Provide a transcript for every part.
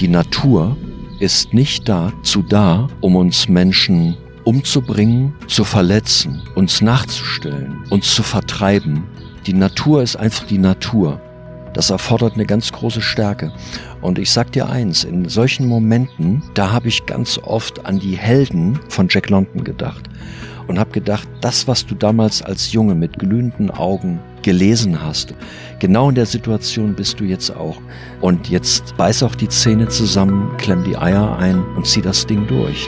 Die Natur ist nicht dazu da, um uns Menschen umzubringen, zu verletzen, uns nachzustellen, uns zu vertreiben. Die Natur ist einfach die Natur. Das erfordert eine ganz große Stärke. Und ich sag dir eins, in solchen Momenten, da habe ich ganz oft an die Helden von Jack London gedacht und habe gedacht, das, was du damals als Junge mit glühenden Augen gelesen hast, genau in der Situation bist du jetzt auch. Und jetzt beiß auch die Zähne zusammen, klemm die Eier ein und zieh das Ding durch.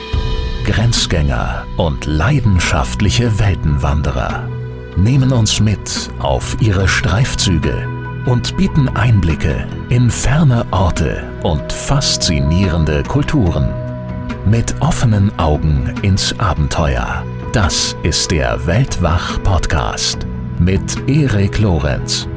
Grenzgänger und leidenschaftliche Weltenwanderer nehmen uns mit auf ihre Streifzüge und bieten Einblicke in ferne Orte und faszinierende Kulturen. Mit offenen Augen ins Abenteuer. Das ist der Weltwach-Podcast mit Erik Lorenz.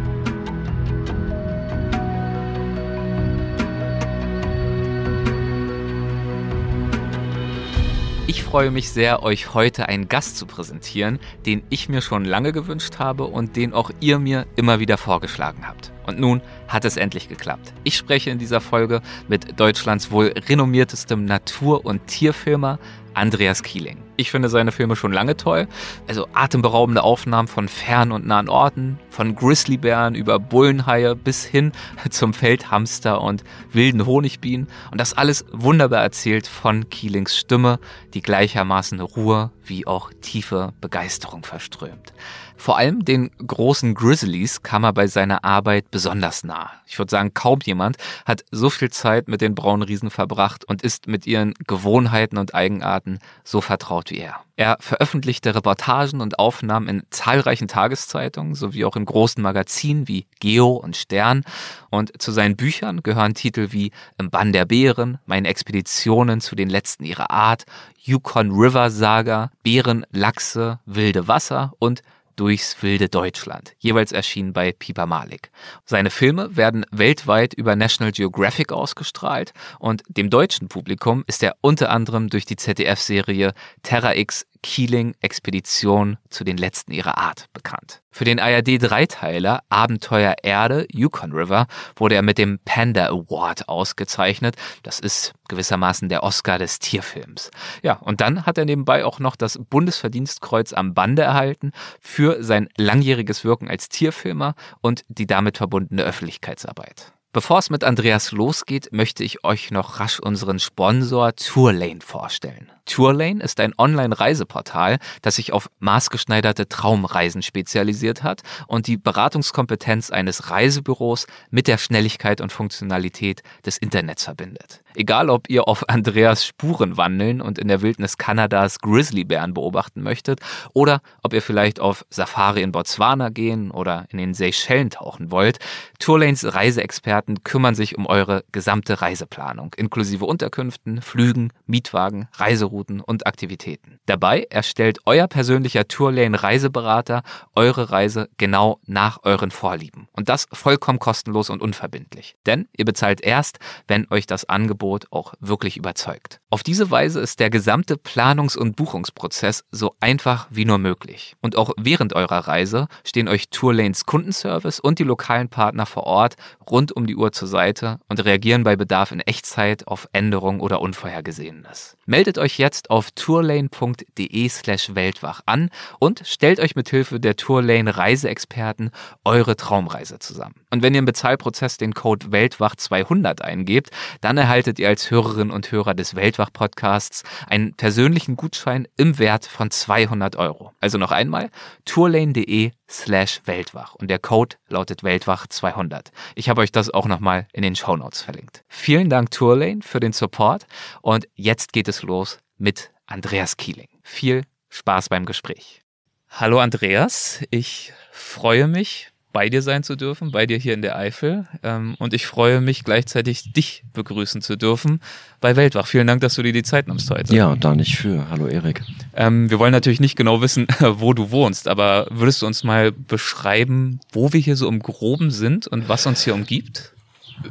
Ich freue mich sehr, euch heute einen Gast zu präsentieren, den ich mir schon lange gewünscht habe und den auch ihr mir immer wieder vorgeschlagen habt. Und nun hat es endlich geklappt. Ich spreche in dieser Folge mit Deutschlands wohl renommiertestem Natur- und Tierfilmer Andreas Kieling. Ich finde seine Filme schon lange toll. Also atemberaubende Aufnahmen von fern und nahen Orten, von Grizzlybären über Bullenhaie bis hin zum Feldhamster und wilden Honigbienen. Und das alles wunderbar erzählt von Kielings Stimme, die gleichermaßen Ruhe wie auch tiefe Begeisterung verströmt. Vor allem den großen Grizzlies kam er bei seiner Arbeit besonders nah. Ich würde sagen, kaum jemand hat so viel Zeit mit den braunen Riesen verbracht und ist mit ihren Gewohnheiten und Eigenarten so vertraut wie er. Er veröffentlichte Reportagen und Aufnahmen in zahlreichen Tageszeitungen sowie auch in großen Magazinen wie Geo und Stern. Und zu seinen Büchern gehören Titel wie Im Bann der Bären, Meine Expeditionen zu den letzten ihrer Art, Yukon River Saga, Bären, Lachse, Wilde Wasser und durchs wilde Deutschland, jeweils erschienen bei Piper Malik. Seine Filme werden weltweit über National Geographic ausgestrahlt und dem deutschen Publikum ist er unter anderem durch die ZDF-Serie Terra X Keeling Expedition zu den letzten ihrer Art bekannt. Für den ARD-Dreiteiler Abenteuer Erde Yukon River wurde er mit dem Panda Award ausgezeichnet. Das ist gewissermaßen der Oscar des Tierfilms. Ja, und dann hat er nebenbei auch noch das Bundesverdienstkreuz am Bande erhalten für sein langjähriges Wirken als Tierfilmer und die damit verbundene Öffentlichkeitsarbeit. Bevor es mit Andreas losgeht, möchte ich euch noch rasch unseren Sponsor Tourlane vorstellen. Tourlane ist ein Online-Reiseportal, das sich auf maßgeschneiderte Traumreisen spezialisiert hat und die Beratungskompetenz eines Reisebüros mit der Schnelligkeit und Funktionalität des Internets verbindet. Egal, ob ihr auf Andreas Spuren wandeln und in der Wildnis Kanadas Grizzlybären beobachten möchtet oder ob ihr vielleicht auf Safari in Botswana gehen oder in den Seychellen tauchen wollt, Tourlanes Reiseexperten kümmern sich um eure gesamte Reiseplanung, inklusive Unterkünften, Flügen, Mietwagen, Reiserouten und Aktivitäten. Dabei erstellt euer persönlicher Tourlane-Reiseberater eure Reise genau nach euren Vorlieben. Und das vollkommen kostenlos und unverbindlich. Denn ihr bezahlt erst, wenn euch das Angebot auch wirklich überzeugt. Auf diese Weise ist der gesamte Planungs- und Buchungsprozess so einfach wie nur möglich. Und auch während eurer Reise stehen euch Tourlanes Kundenservice und die lokalen Partner vor Ort rund um die Uhr zur Seite und reagieren bei Bedarf in Echtzeit auf Änderungen oder Unvorhergesehenes. Meldet euch jetzt auf tourlane.de slash Weltwach an und stellt euch mit Hilfe der Tourlane Reiseexperten eure Traumreise zusammen. Und wenn ihr im Bezahlprozess den Code Weltwach 200 eingebt, dann erhaltet ihr als Hörerin und Hörer des Weltwach Podcasts einen persönlichen Gutschein im Wert von 200 Euro. Also noch einmal tourlane.de slash Weltwach und der Code lautet Weltwach 200. Ich habe euch das auch nochmal in den Show Notes verlinkt. Vielen Dank Tourlane für den Support und jetzt geht es los mit Andreas Kieling. Viel Spaß beim Gespräch. Hallo Andreas, ich freue mich, bei dir sein zu dürfen, bei dir hier in der Eifel. Ähm, und ich freue mich gleichzeitig, dich begrüßen zu dürfen bei Weltwach. Vielen Dank, dass du dir die Zeit nimmst heute. Ja, da nicht für. Hallo Erik. Ähm, wir wollen natürlich nicht genau wissen, wo du wohnst, aber würdest du uns mal beschreiben, wo wir hier so im Groben sind und was uns hier umgibt?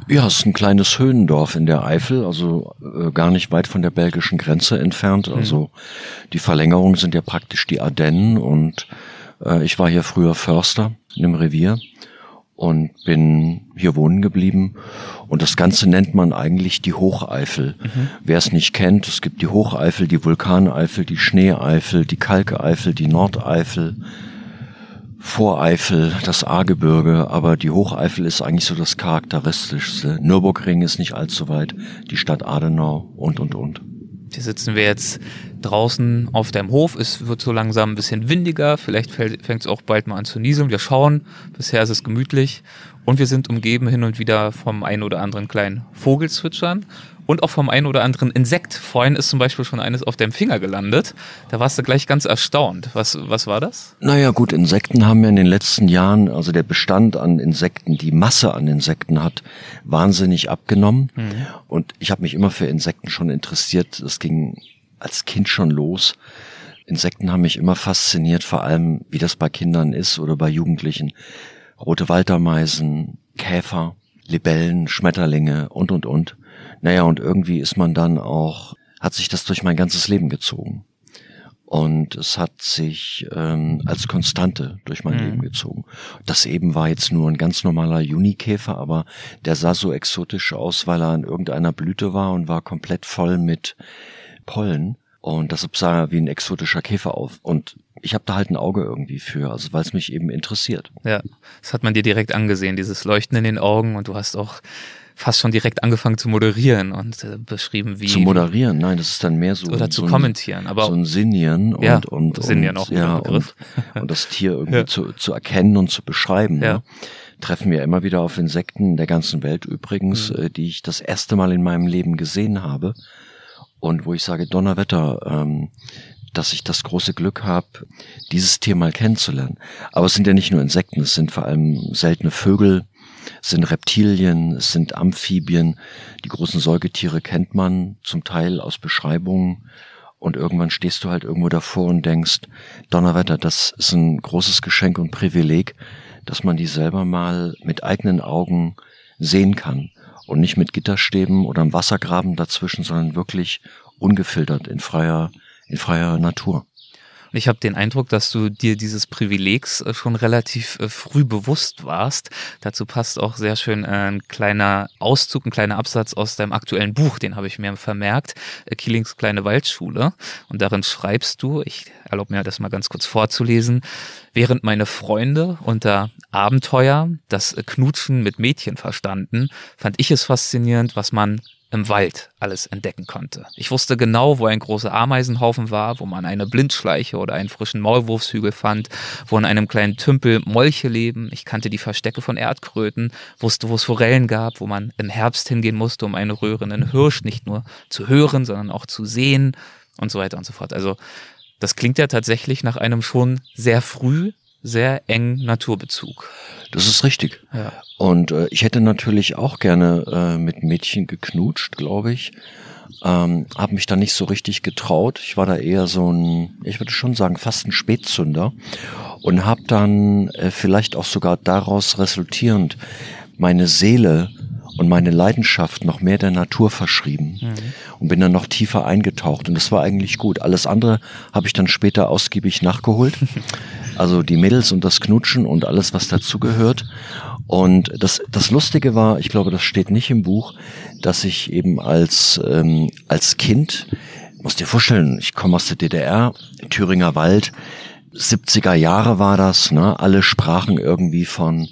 Ja, es ist ein kleines Höhendorf in der Eifel, also äh, gar nicht weit von der belgischen Grenze entfernt. Mhm. Also die Verlängerungen sind ja praktisch die Ardennen und äh, ich war hier früher Förster in dem Revier und bin hier wohnen geblieben. Und das Ganze nennt man eigentlich die Hocheifel. Mhm. Wer es nicht kennt, es gibt die Hocheifel, die Vulkaneifel, die Schneeeifel, die Kalkeifel, die Nordeifel, Voreifel, das Ahrgebirge, aber die Hocheifel ist eigentlich so das charakteristischste. Nürburgring ist nicht allzu weit, die Stadt Adenau und, und, und. Hier sitzen wir jetzt draußen auf dem Hof. Es wird so langsam ein bisschen windiger. Vielleicht fängt es auch bald mal an zu nieseln. Wir schauen. Bisher ist es gemütlich. Und wir sind umgeben hin und wieder vom einen oder anderen kleinen Vogelzwitschern und auch vom einen oder anderen Insekt. Vorhin ist zum Beispiel schon eines auf deinem Finger gelandet. Da warst du gleich ganz erstaunt. Was, was war das? Naja gut, Insekten haben ja in den letzten Jahren, also der Bestand an Insekten, die Masse an Insekten hat wahnsinnig abgenommen. Mhm. Und ich habe mich immer für Insekten schon interessiert. Das ging als Kind schon los. Insekten haben mich immer fasziniert, vor allem wie das bei Kindern ist oder bei Jugendlichen. Rote Waltermeisen, Käfer, Libellen, Schmetterlinge und, und, und. Naja, und irgendwie ist man dann auch, hat sich das durch mein ganzes Leben gezogen. Und es hat sich ähm, als Konstante durch mein mhm. Leben gezogen. Das eben war jetzt nur ein ganz normaler Junikäfer, aber der sah so exotisch aus, weil er an irgendeiner Blüte war und war komplett voll mit Pollen. Und das sah wie ein exotischer Käfer auf. Und ich habe da halt ein Auge irgendwie für, also weil es mich eben interessiert. Ja, das hat man dir direkt angesehen, dieses Leuchten in den Augen. Und du hast auch fast schon direkt angefangen zu moderieren und äh, beschrieben, wie. Zu moderieren, nein, das ist dann mehr so. Oder zu so kommentieren, aber. So ein Sinnieren und, ja, und, Sinnieren auch ja, und, und, das Tier irgendwie ja. zu, zu erkennen und zu beschreiben. Ja. Ne? Treffen wir immer wieder auf Insekten der ganzen Welt übrigens, mhm. äh, die ich das erste Mal in meinem Leben gesehen habe. Und wo ich sage, Donnerwetter, ähm, dass ich das große Glück habe, dieses Tier mal kennenzulernen. Aber es sind ja nicht nur Insekten, es sind vor allem seltene Vögel, es sind Reptilien, es sind Amphibien. Die großen Säugetiere kennt man zum Teil aus Beschreibungen. Und irgendwann stehst du halt irgendwo davor und denkst, Donnerwetter, das ist ein großes Geschenk und Privileg, dass man die selber mal mit eigenen Augen sehen kann. Und nicht mit Gitterstäben oder einem Wassergraben dazwischen, sondern wirklich ungefiltert in freier, in freier Natur. Ich habe den Eindruck, dass du dir dieses Privilegs äh, schon relativ äh, früh bewusst warst. Dazu passt auch sehr schön äh, ein kleiner Auszug, ein kleiner Absatz aus deinem aktuellen Buch, den habe ich mir vermerkt, Killings kleine Waldschule. Und darin schreibst du, ich erlaube mir das mal ganz kurz vorzulesen, während meine Freunde unter Abenteuer das Knutschen mit Mädchen verstanden, fand ich es faszinierend, was man im Wald alles entdecken konnte. Ich wusste genau, wo ein großer Ameisenhaufen war, wo man eine Blindschleiche oder einen frischen Maulwurfshügel fand, wo in einem kleinen Tümpel Molche leben. Ich kannte die Verstecke von Erdkröten, wusste, wo es Forellen gab, wo man im Herbst hingehen musste, um einen röhrenden Hirsch nicht nur zu hören, sondern auch zu sehen und so weiter und so fort. Also das klingt ja tatsächlich nach einem schon sehr früh sehr engen Naturbezug. Das ist richtig. Ja. Und äh, ich hätte natürlich auch gerne äh, mit Mädchen geknutscht, glaube ich. Ähm, habe mich da nicht so richtig getraut. Ich war da eher so ein, ich würde schon sagen, fast ein Spätzünder und habe dann äh, vielleicht auch sogar daraus resultierend meine Seele und meine Leidenschaft noch mehr der Natur verschrieben mhm. und bin dann noch tiefer eingetaucht und das war eigentlich gut. Alles andere habe ich dann später ausgiebig nachgeholt. Also die Mädels und das Knutschen und alles, was dazugehört. Und das, das Lustige war, ich glaube, das steht nicht im Buch, dass ich eben als, ähm, als Kind, musst dir vorstellen, ich komme aus der DDR, Thüringer Wald, 70er Jahre war das, ne? Alle sprachen irgendwie von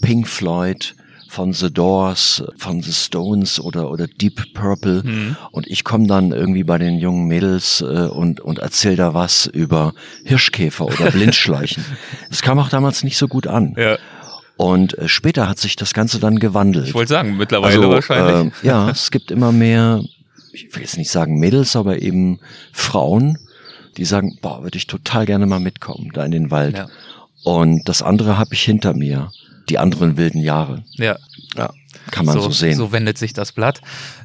Pink Floyd, von The Doors, von The Stones oder, oder Deep Purple. Mhm. Und ich komme dann irgendwie bei den jungen Mädels äh, und, und erzähl da was über Hirschkäfer oder Blindschleichen. das kam auch damals nicht so gut an. Ja. Und äh, später hat sich das Ganze dann gewandelt. Ich wollte sagen, mittlerweile also, wahrscheinlich. Äh, ja, es gibt immer mehr, ich will jetzt nicht sagen Mädels, aber eben Frauen, die sagen, boah, würde ich total gerne mal mitkommen, da in den Wald. Ja. Und das andere habe ich hinter mir die anderen wilden Jahre. Ja. Ja, kann man so, so sehen. So wendet sich das Blatt.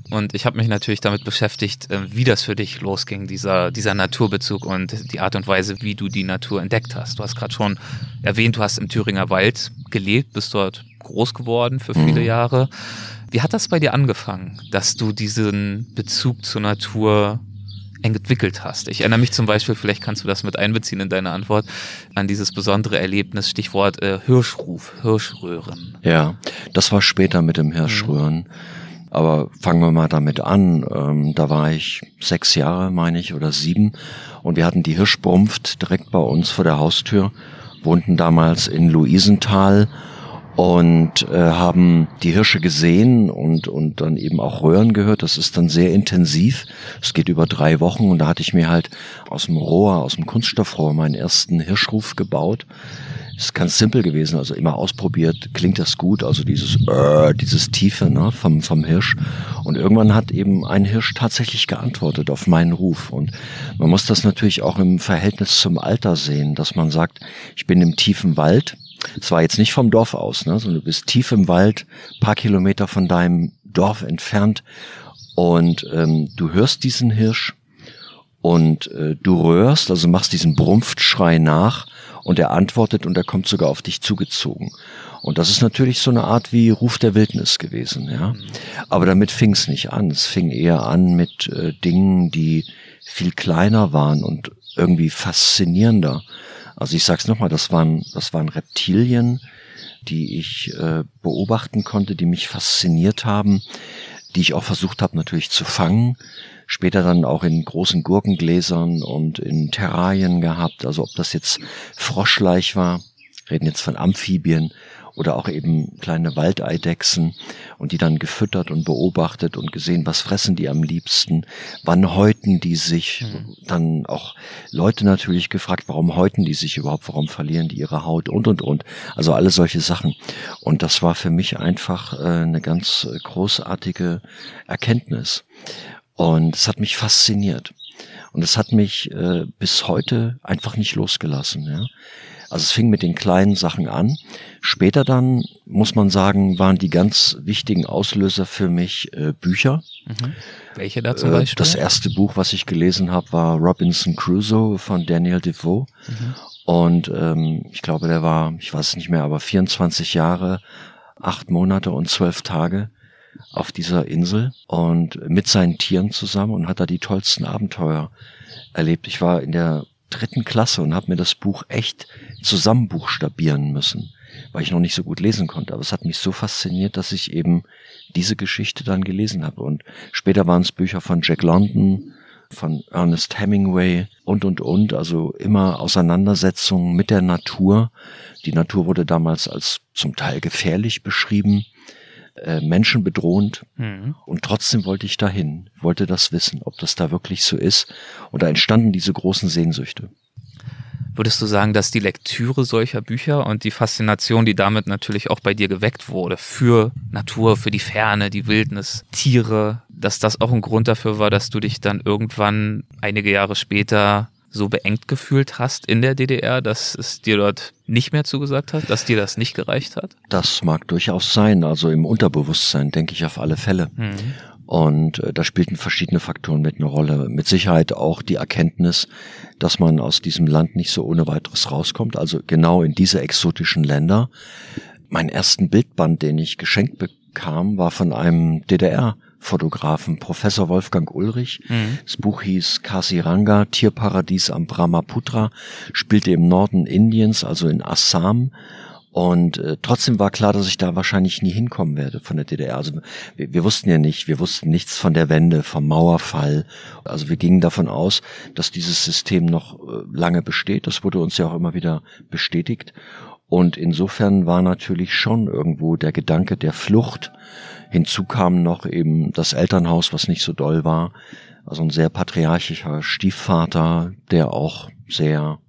Und ich habe mich natürlich damit beschäftigt, äh, wie das für dich losging, dieser, dieser Naturbezug und die Art und Weise, wie du die Natur entdeckt hast. Du hast gerade schon erwähnt, du hast im Thüringer Wald gelebt, bist dort groß geworden für viele mhm. Jahre. Wie hat das bei dir angefangen, dass du diesen Bezug zur Natur entwickelt hast. Ich erinnere mich zum Beispiel, vielleicht kannst du das mit einbeziehen in deine Antwort, an dieses besondere Erlebnis, Stichwort äh, Hirschruf, Hirschröhren. Ja, das war später mit dem Hirschröhren. Mhm. Aber fangen wir mal damit an. Ähm, da war ich sechs Jahre, meine ich, oder sieben. Und wir hatten die Hirschbrumpft direkt bei uns vor der Haustür, wohnten damals in Luisenthal und äh, haben die Hirsche gesehen und, und dann eben auch Röhren gehört. Das ist dann sehr intensiv. Es geht über drei Wochen und da hatte ich mir halt aus dem Rohr, aus dem Kunststoffrohr meinen ersten Hirschruf gebaut. Ist ganz simpel gewesen, also immer ausprobiert, klingt das gut, also dieses äh, dieses Tiefe ne, vom, vom Hirsch. Und irgendwann hat eben ein Hirsch tatsächlich geantwortet auf meinen Ruf. Und man muss das natürlich auch im Verhältnis zum Alter sehen, dass man sagt, ich bin im tiefen Wald, es war jetzt nicht vom Dorf aus, ne, sondern du bist tief im Wald, paar Kilometer von deinem Dorf entfernt und ähm, du hörst diesen Hirsch und äh, du röhrst, also machst diesen Brumpftschrei nach und er antwortet und er kommt sogar auf dich zugezogen. Und das ist natürlich so eine Art wie Ruf der Wildnis gewesen, ja. Aber damit fing es nicht an. Es fing eher an mit äh, Dingen, die viel kleiner waren und irgendwie faszinierender. Also ich sag's nochmal, das waren, das waren Reptilien, die ich äh, beobachten konnte, die mich fasziniert haben, die ich auch versucht habe natürlich zu fangen. Später dann auch in großen Gurkengläsern und in Terrarien gehabt. Also ob das jetzt Froschleich war, reden jetzt von Amphibien oder auch eben kleine Waldeidechsen und die dann gefüttert und beobachtet und gesehen, was fressen die am liebsten, wann häuten die sich, mhm. dann auch Leute natürlich gefragt, warum häuten die sich überhaupt, warum verlieren die ihre Haut und und und. Also alle solche Sachen. Und das war für mich einfach äh, eine ganz großartige Erkenntnis. Und es hat mich fasziniert. Und es hat mich äh, bis heute einfach nicht losgelassen. Ja. Also es fing mit den kleinen Sachen an. Später dann, muss man sagen, waren die ganz wichtigen Auslöser für mich äh, Bücher. Mhm. Welche da zum äh, Beispiel? Das erste Buch, was ich gelesen habe, war Robinson Crusoe von Daniel Defoe. Mhm. Und ähm, ich glaube, der war, ich weiß es nicht mehr, aber 24 Jahre, acht Monate und zwölf Tage auf dieser Insel und mit seinen Tieren zusammen und hat da die tollsten Abenteuer erlebt. Ich war in der dritten Klasse und habe mir das Buch echt zusammenbuchstabieren müssen, weil ich noch nicht so gut lesen konnte. Aber es hat mich so fasziniert, dass ich eben diese Geschichte dann gelesen habe. Und später waren es Bücher von Jack London, von Ernest Hemingway und, und, und. Also immer Auseinandersetzungen mit der Natur. Die Natur wurde damals als zum Teil gefährlich beschrieben äh, menschenbedrohend. Mhm. Und trotzdem wollte ich dahin, wollte das wissen, ob das da wirklich so ist. Und da entstanden diese großen Sehnsüchte. Würdest du sagen, dass die Lektüre solcher Bücher und die Faszination, die damit natürlich auch bei dir geweckt wurde, für Natur, für die Ferne, die Wildnis, Tiere, dass das auch ein Grund dafür war, dass du dich dann irgendwann einige Jahre später so beengt gefühlt hast in der DDR, dass es dir dort nicht mehr zugesagt hat, dass dir das nicht gereicht hat? Das mag durchaus sein. Also im Unterbewusstsein denke ich auf alle Fälle. Mhm. Und äh, da spielten verschiedene Faktoren mit eine Rolle. Mit Sicherheit auch die Erkenntnis, dass man aus diesem Land nicht so ohne weiteres rauskommt. Also genau in diese exotischen Länder. Mein ersten Bildband, den ich geschenkt bekam, war von einem DDR Fotografen, Professor Wolfgang Ulrich. Mhm. Das Buch hieß Kasiranga, Tierparadies am Brahmaputra, spielte im Norden Indiens, also in Assam. Und äh, trotzdem war klar, dass ich da wahrscheinlich nie hinkommen werde von der DDR. Also wir, wir, wussten ja nicht, wir wussten nichts von der Wende, vom Mauerfall. Also wir gingen davon aus, dass dieses System noch äh, lange besteht. Das wurde uns ja auch immer wieder bestätigt. Und insofern war natürlich schon irgendwo der Gedanke der Flucht Hinzu kam noch eben das Elternhaus, was nicht so doll war. Also ein sehr patriarchischer Stiefvater, der auch sehr,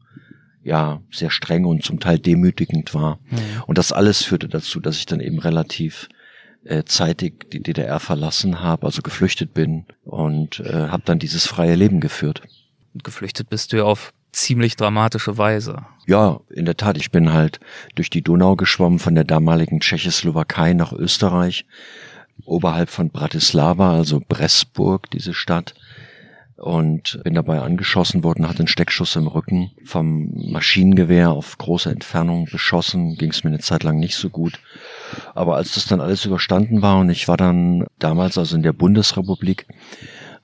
ja, sehr streng und zum Teil demütigend war. Mhm. Und das alles führte dazu, dass ich dann eben relativ äh, zeitig die DDR verlassen habe, also geflüchtet bin und äh, habe dann dieses freie Leben geführt. Geflüchtet bist du ja auf ziemlich dramatische Weise. Ja, in der Tat. Ich bin halt durch die Donau geschwommen von der damaligen Tschechoslowakei nach Österreich oberhalb von Bratislava, also Bressburg, diese Stadt. Und bin dabei angeschossen worden, hatte einen Steckschuss im Rücken, vom Maschinengewehr auf große Entfernung beschossen, ging es mir eine Zeit lang nicht so gut. Aber als das dann alles überstanden war und ich war dann damals also in der Bundesrepublik,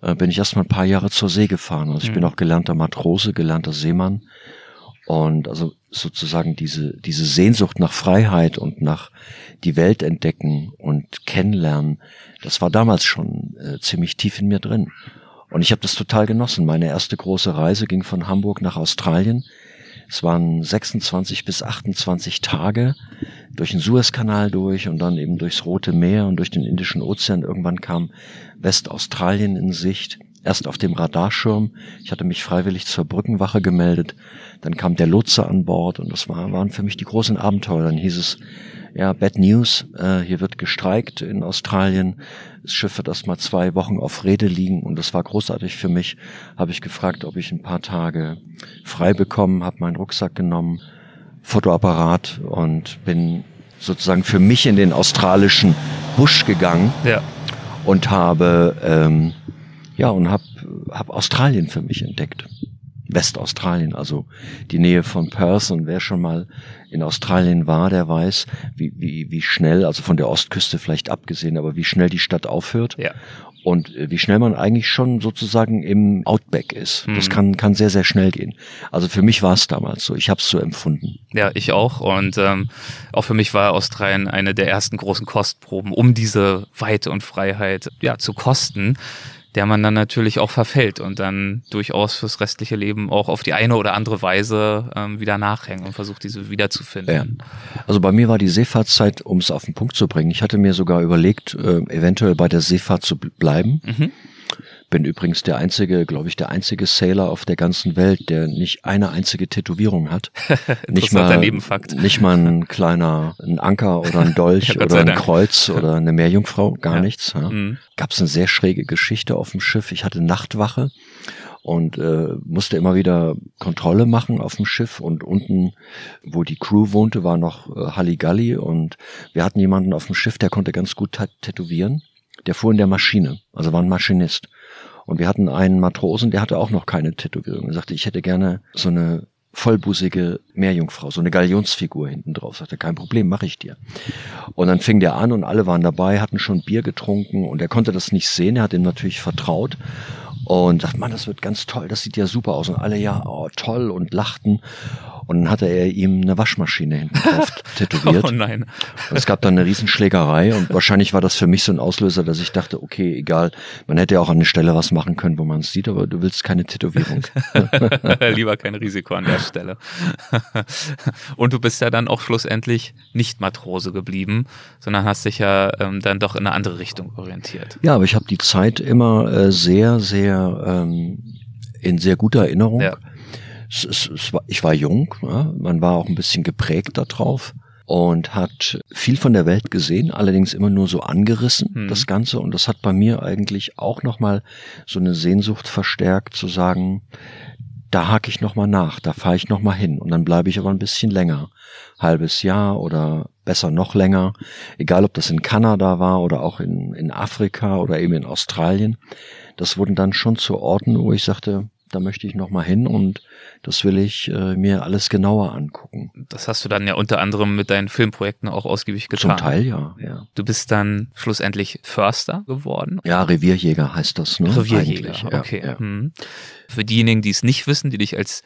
äh, bin ich erstmal ein paar Jahre zur See gefahren. Also ich mhm. bin auch gelernter Matrose, gelernter Seemann. Und also sozusagen diese, diese Sehnsucht nach Freiheit und nach die Welt entdecken und kennenlernen, das war damals schon äh, ziemlich tief in mir drin. Und ich habe das total genossen. Meine erste große Reise ging von Hamburg nach Australien. Es waren 26 bis 28 Tage durch den Suezkanal durch und dann eben durchs Rote Meer und durch den Indischen Ozean. Irgendwann kam Westaustralien in Sicht. Erst auf dem Radarschirm. Ich hatte mich freiwillig zur Brückenwache gemeldet. Dann kam der Lotse an Bord und das war, waren für mich die großen Abenteuer. Dann hieß es, ja, Bad News, äh, hier wird gestreikt in Australien. Das Schiff wird erst mal zwei Wochen auf Rede liegen und das war großartig für mich. Habe ich gefragt, ob ich ein paar Tage frei bekommen, habe meinen Rucksack genommen, Fotoapparat und bin sozusagen für mich in den australischen Busch gegangen ja. und habe ähm, ja und habe hab Australien für mich entdeckt. Westaustralien, also die Nähe von Perth. Und wer schon mal in Australien war, der weiß, wie, wie, wie schnell, also von der Ostküste vielleicht abgesehen, aber wie schnell die Stadt aufhört. Ja. Und äh, wie schnell man eigentlich schon sozusagen im Outback ist. Mhm. Das kann, kann sehr, sehr schnell gehen. Also für mich war es damals so. Ich habe es so empfunden. Ja, ich auch. Und ähm, auch für mich war Australien eine der ersten großen Kostproben, um diese Weite und Freiheit ja, zu kosten der man dann natürlich auch verfällt und dann durchaus fürs restliche Leben auch auf die eine oder andere Weise ähm, wieder nachhängen und versucht, diese wiederzufinden. Ja. Also bei mir war die Seefahrtszeit, um es auf den Punkt zu bringen, ich hatte mir sogar überlegt, äh, eventuell bei der Seefahrt zu bleiben. Mhm. Bin übrigens der einzige, glaube ich, der einzige Sailor auf der ganzen Welt, der nicht eine einzige Tätowierung hat. nicht mal, nicht mal ein kleiner, ein Anker oder ein Dolch ja, oder ein Kreuz oder eine Meerjungfrau, gar ja. nichts. Ja. Mhm. Gab es eine sehr schräge Geschichte auf dem Schiff. Ich hatte Nachtwache und äh, musste immer wieder Kontrolle machen auf dem Schiff und unten, wo die Crew wohnte, war noch äh, Halligalli und wir hatten jemanden auf dem Schiff, der konnte ganz gut tätowieren. Der fuhr in der Maschine, also war ein Maschinist. Und wir hatten einen Matrosen, der hatte auch noch keine Tätowierung. Er sagte, ich hätte gerne so eine vollbusige Meerjungfrau, so eine Galionsfigur hinten drauf. Sagte, kein Problem, mache ich dir. Und dann fing der an und alle waren dabei, hatten schon Bier getrunken und er konnte das nicht sehen, er hat ihm natürlich vertraut und sagt, man, das wird ganz toll, das sieht ja super aus. Und alle ja, oh, toll und lachten. Und dann hatte er ihm eine Waschmaschine hinten drauf tätowiert. Oh nein. Und es gab dann eine Riesenschlägerei und wahrscheinlich war das für mich so ein Auslöser, dass ich dachte, okay, egal, man hätte ja auch an der Stelle was machen können, wo man es sieht, aber du willst keine Tätowierung. Lieber kein Risiko an der Stelle. und du bist ja dann auch schlussendlich nicht Matrose geblieben, sondern hast dich ja ähm, dann doch in eine andere Richtung orientiert. Ja, aber ich habe die Zeit immer äh, sehr, sehr ähm, in sehr guter Erinnerung. Ja es, es, es war, ich war jung, ja, man war auch ein bisschen geprägt darauf und hat viel von der Welt gesehen, allerdings immer nur so angerissen, mhm. das Ganze. Und das hat bei mir eigentlich auch nochmal so eine Sehnsucht verstärkt, zu sagen, da hake ich nochmal nach, da fahre ich nochmal hin und dann bleibe ich aber ein bisschen länger. Halbes Jahr oder besser noch länger. Egal ob das in Kanada war oder auch in, in Afrika oder eben in Australien. Das wurden dann schon zu Orten, wo ich sagte, da möchte ich nochmal hin und das will ich äh, mir alles genauer angucken. Das hast du dann ja unter anderem mit deinen Filmprojekten auch ausgiebig getan. Zum Teil ja, ja. Du bist dann schlussendlich Förster geworden? Ja, Revierjäger heißt das, ne? Revierjäger, Eigentlich, okay. Ja. Hm. Für diejenigen, die es nicht wissen, die dich als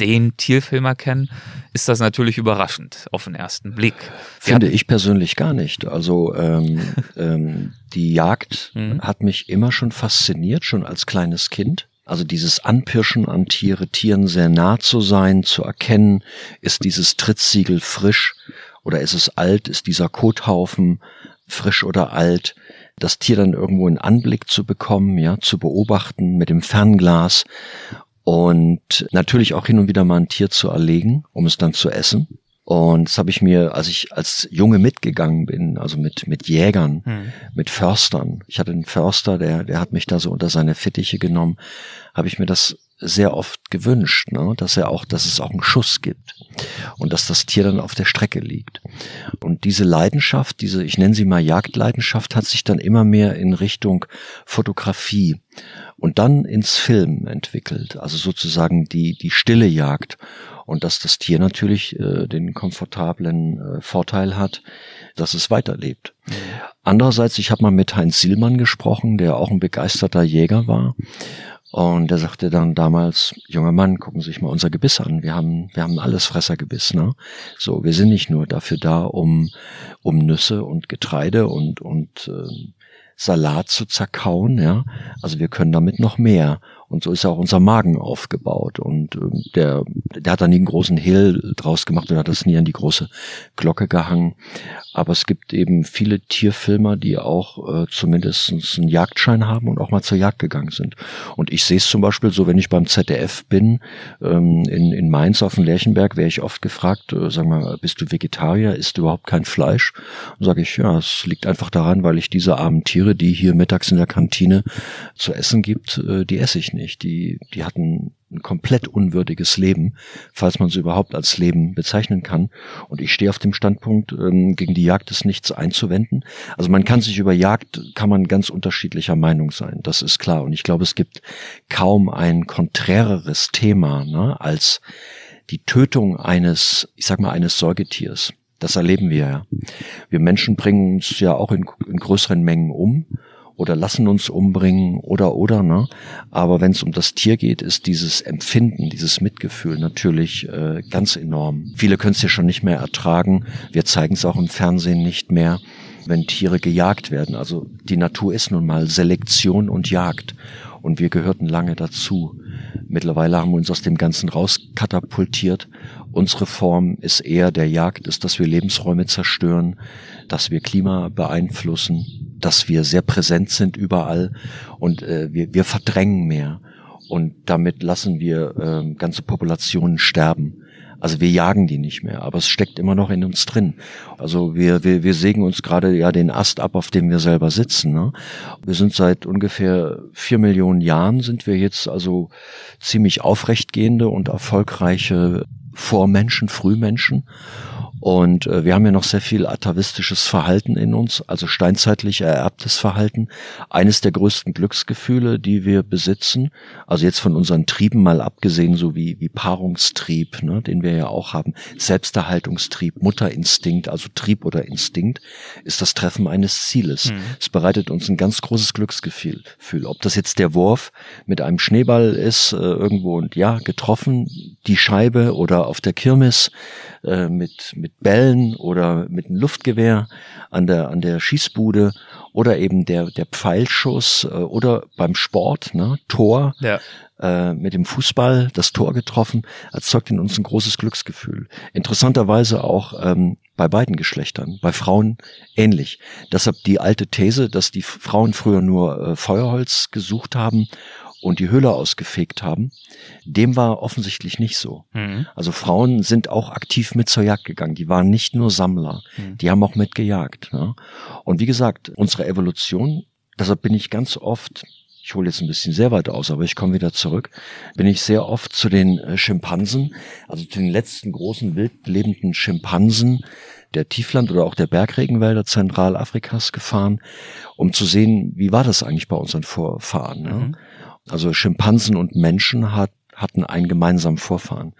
den Tierfilmer kennen, ist das natürlich überraschend auf den ersten Blick. Finde ich persönlich gar nicht. Also ähm, ähm, die Jagd mhm. hat mich immer schon fasziniert, schon als kleines Kind. Also dieses Anpirschen an Tiere, Tieren sehr nah zu sein, zu erkennen, ist dieses Trittsiegel frisch oder ist es alt, ist dieser Kothaufen frisch oder alt, das Tier dann irgendwo in Anblick zu bekommen, ja, zu beobachten mit dem Fernglas und natürlich auch hin und wieder mal ein Tier zu erlegen, um es dann zu essen. Und das habe ich mir, als ich als Junge mitgegangen bin, also mit, mit Jägern, hm. mit Förstern. Ich hatte einen Förster, der, der hat mich da so unter seine Fittiche genommen, habe ich mir das sehr oft gewünscht, ne? dass er auch, dass es auch einen Schuss gibt und dass das Tier dann auf der Strecke liegt. Und diese Leidenschaft, diese, ich nenne sie mal Jagdleidenschaft, hat sich dann immer mehr in Richtung Fotografie und dann ins Film entwickelt. Also sozusagen die, die stille Jagd. Und dass das Tier natürlich äh, den komfortablen äh, Vorteil hat, dass es weiterlebt. Mhm. Andererseits, ich habe mal mit Heinz Sielmann gesprochen, der auch ein begeisterter Jäger war. Und der sagte dann damals, junger Mann, gucken Sie sich mal unser Gebiss an. Wir haben, wir haben alles Fressergebiss, ne? So, wir sind nicht nur dafür da, um, um Nüsse und Getreide und, und, äh, Salat zu zerkauen, ja. Also wir können damit noch mehr. Und so ist auch unser Magen aufgebaut. Und äh, der, der hat da nie einen großen Hehl draus gemacht und hat das nie an die große Glocke gehangen. Aber es gibt eben viele Tierfilmer, die auch äh, zumindest einen Jagdschein haben und auch mal zur Jagd gegangen sind. Und ich sehe es zum Beispiel so, wenn ich beim ZDF bin, ähm, in, in Mainz auf dem Lerchenberg, wäre ich oft gefragt, äh, sag mal, bist du Vegetarier, isst du überhaupt kein Fleisch? Und sage ich, ja, es liegt einfach daran, weil ich diese armen Tiere, die hier mittags in der Kantine zu essen gibt, äh, die esse ich nicht. Die, die hatten ein komplett unwürdiges Leben, falls man sie überhaupt als Leben bezeichnen kann. Und ich stehe auf dem Standpunkt, ähm, gegen die Jagd ist nichts einzuwenden. Also man kann sich über Jagd, kann man ganz unterschiedlicher Meinung sein, das ist klar. Und ich glaube, es gibt kaum ein konträreres Thema ne, als die Tötung eines, ich sag mal, eines Säugetiers. Das erleben wir ja. Wir Menschen bringen uns ja auch in, in größeren Mengen um oder lassen uns umbringen oder oder ne. Aber wenn es um das Tier geht, ist dieses Empfinden, dieses Mitgefühl natürlich äh, ganz enorm. Viele können es ja schon nicht mehr ertragen. Wir zeigen es auch im Fernsehen nicht mehr, wenn Tiere gejagt werden. Also die Natur ist nun mal Selektion und Jagd und wir gehörten lange dazu. Mittlerweile haben wir uns aus dem Ganzen rauskatapultiert. Unsere Form ist eher der Jagd, ist, dass wir Lebensräume zerstören, dass wir Klima beeinflussen, dass wir sehr präsent sind überall und äh, wir, wir verdrängen mehr. Und damit lassen wir äh, ganze Populationen sterben. Also wir jagen die nicht mehr, aber es steckt immer noch in uns drin. Also wir, wir, wir sägen uns gerade ja den Ast ab, auf dem wir selber sitzen. Ne? Wir sind seit ungefähr vier Millionen Jahren sind wir jetzt also ziemlich aufrechtgehende und erfolgreiche Vormenschen, Frühmenschen. Und äh, wir haben ja noch sehr viel atavistisches Verhalten in uns, also steinzeitlich ererbtes Verhalten. Eines der größten Glücksgefühle, die wir besitzen, also jetzt von unseren Trieben mal abgesehen, so wie, wie Paarungstrieb, ne, den wir ja auch haben, Selbsterhaltungstrieb, Mutterinstinkt, also Trieb oder Instinkt, ist das Treffen eines Zieles. Mhm. Es bereitet uns ein ganz großes Glücksgefühl. Ob das jetzt der Wurf mit einem Schneeball ist, äh, irgendwo und ja, getroffen, die Scheibe oder auf der Kirmes äh, mit, mit Bällen oder mit einem Luftgewehr an der, an der Schießbude oder eben der, der Pfeilschuss äh, oder beim Sport, ne, Tor. Ja. Äh, mit dem Fußball das Tor getroffen, erzeugt in uns ein großes Glücksgefühl. Interessanterweise auch ähm, bei beiden Geschlechtern, bei Frauen ähnlich. Deshalb die alte These, dass die Frauen früher nur äh, Feuerholz gesucht haben und die Höhle ausgefegt haben, dem war offensichtlich nicht so. Mhm. Also Frauen sind auch aktiv mit zur Jagd gegangen. Die waren nicht nur Sammler, mhm. die haben auch mitgejagt. Ne? Und wie gesagt, unsere Evolution, deshalb bin ich ganz oft ich hole jetzt ein bisschen sehr weit aus, aber ich komme wieder zurück, bin ich sehr oft zu den äh, Schimpansen, also zu den letzten großen wild lebenden Schimpansen der Tiefland oder auch der Bergregenwälder Zentralafrikas gefahren, um zu sehen, wie war das eigentlich bei unseren Vorfahren. Ne? Mhm. Also Schimpansen und Menschen hat, hatten einen gemeinsamen Vorfahren.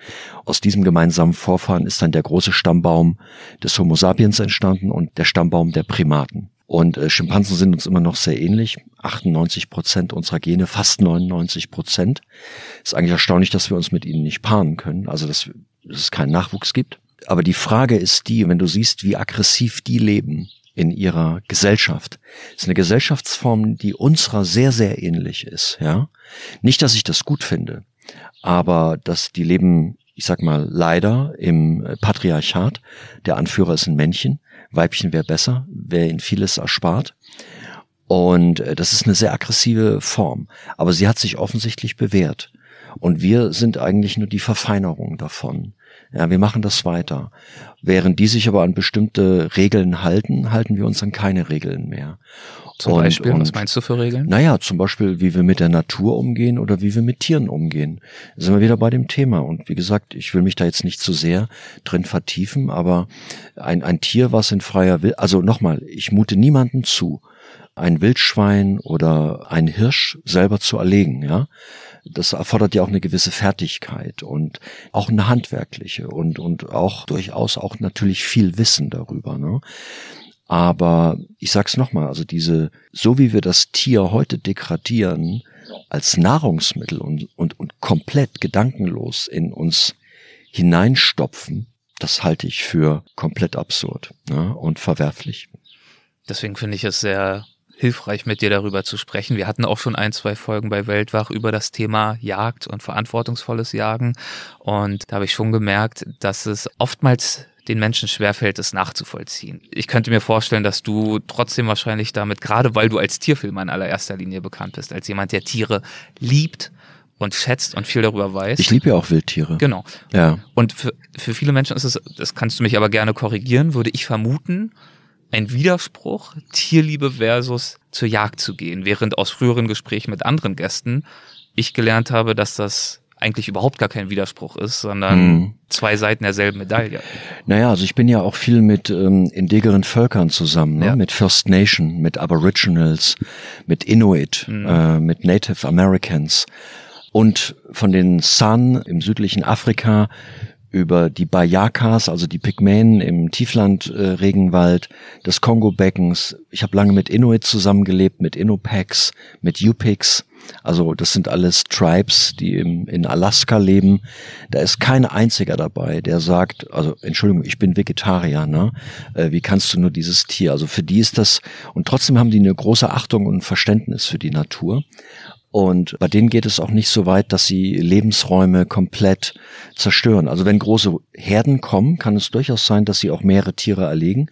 Aus diesem gemeinsamen Vorfahren ist dann der große Stammbaum des Homo sapiens entstanden und der Stammbaum der Primaten. Und äh, Schimpansen sind uns immer noch sehr ähnlich. 98 Prozent unserer Gene, fast 99 Prozent. Ist eigentlich erstaunlich, dass wir uns mit ihnen nicht paaren können. Also, dass, dass es keinen Nachwuchs gibt. Aber die Frage ist die, wenn du siehst, wie aggressiv die leben, in ihrer Gesellschaft. Es ist eine Gesellschaftsform, die unserer sehr, sehr ähnlich ist, ja. Nicht, dass ich das gut finde, aber dass die leben, ich sag mal, leider im Patriarchat. Der Anführer ist ein Männchen. Weibchen wäre besser, wäre ihnen vieles erspart. Und äh, das ist eine sehr aggressive Form. Aber sie hat sich offensichtlich bewährt. Und wir sind eigentlich nur die Verfeinerung davon. Ja, wir machen das weiter. Während die sich aber an bestimmte Regeln halten, halten wir uns an keine Regeln mehr. Zum und, Beispiel, und, was meinst du für Regeln? Naja, zum Beispiel, wie wir mit der Natur umgehen oder wie wir mit Tieren umgehen. Da sind wir wieder bei dem Thema. Und wie gesagt, ich will mich da jetzt nicht zu sehr drin vertiefen, aber ein, ein Tier, was in freier Will, also nochmal, ich mute niemanden zu, ein Wildschwein oder ein Hirsch selber zu erlegen, ja. Das erfordert ja auch eine gewisse Fertigkeit und auch eine handwerkliche und, und auch durchaus auch natürlich viel Wissen darüber, ne? Aber ich sag's nochmal, also diese, so wie wir das Tier heute degradieren, als Nahrungsmittel und, und, und komplett gedankenlos in uns hineinstopfen, das halte ich für komplett absurd ne, und verwerflich. Deswegen finde ich es sehr hilfreich, mit dir darüber zu sprechen. Wir hatten auch schon ein, zwei Folgen bei Weltwach über das Thema Jagd und verantwortungsvolles Jagen. Und da habe ich schon gemerkt, dass es oftmals den Menschen schwerfällt, es nachzuvollziehen. Ich könnte mir vorstellen, dass du trotzdem wahrscheinlich damit, gerade weil du als Tierfilmer in allererster Linie bekannt bist, als jemand, der Tiere liebt und schätzt und viel darüber weiß. Ich liebe ja auch Wildtiere. Genau. Ja. Und für, für viele Menschen ist es, das kannst du mich aber gerne korrigieren, würde ich vermuten, ein Widerspruch, Tierliebe versus zur Jagd zu gehen, während aus früheren Gesprächen mit anderen Gästen ich gelernt habe, dass das eigentlich überhaupt gar kein Widerspruch ist, sondern hm. zwei Seiten derselben Medaille. Naja, also ich bin ja auch viel mit ähm, indigeren Völkern zusammen, ne? Ja. mit First Nation, mit Aboriginals, mit Inuit, hm. äh, mit Native Americans und von den San im südlichen Afrika über die Bayakas, also die Pygmäen im Tiefland-Regenwald äh, des Kongo-Beckens. Ich habe lange mit Inuit zusammengelebt, mit Inupics, mit Yupiks. Also das sind alles Tribes, die im, in Alaska leben. Da ist kein einziger dabei, der sagt, also Entschuldigung, ich bin Vegetarier, ne? Äh, wie kannst du nur dieses Tier? Also für die ist das, und trotzdem haben die eine große Achtung und Verständnis für die Natur. Und bei denen geht es auch nicht so weit, dass sie Lebensräume komplett zerstören. Also wenn große Herden kommen, kann es durchaus sein, dass sie auch mehrere Tiere erlegen,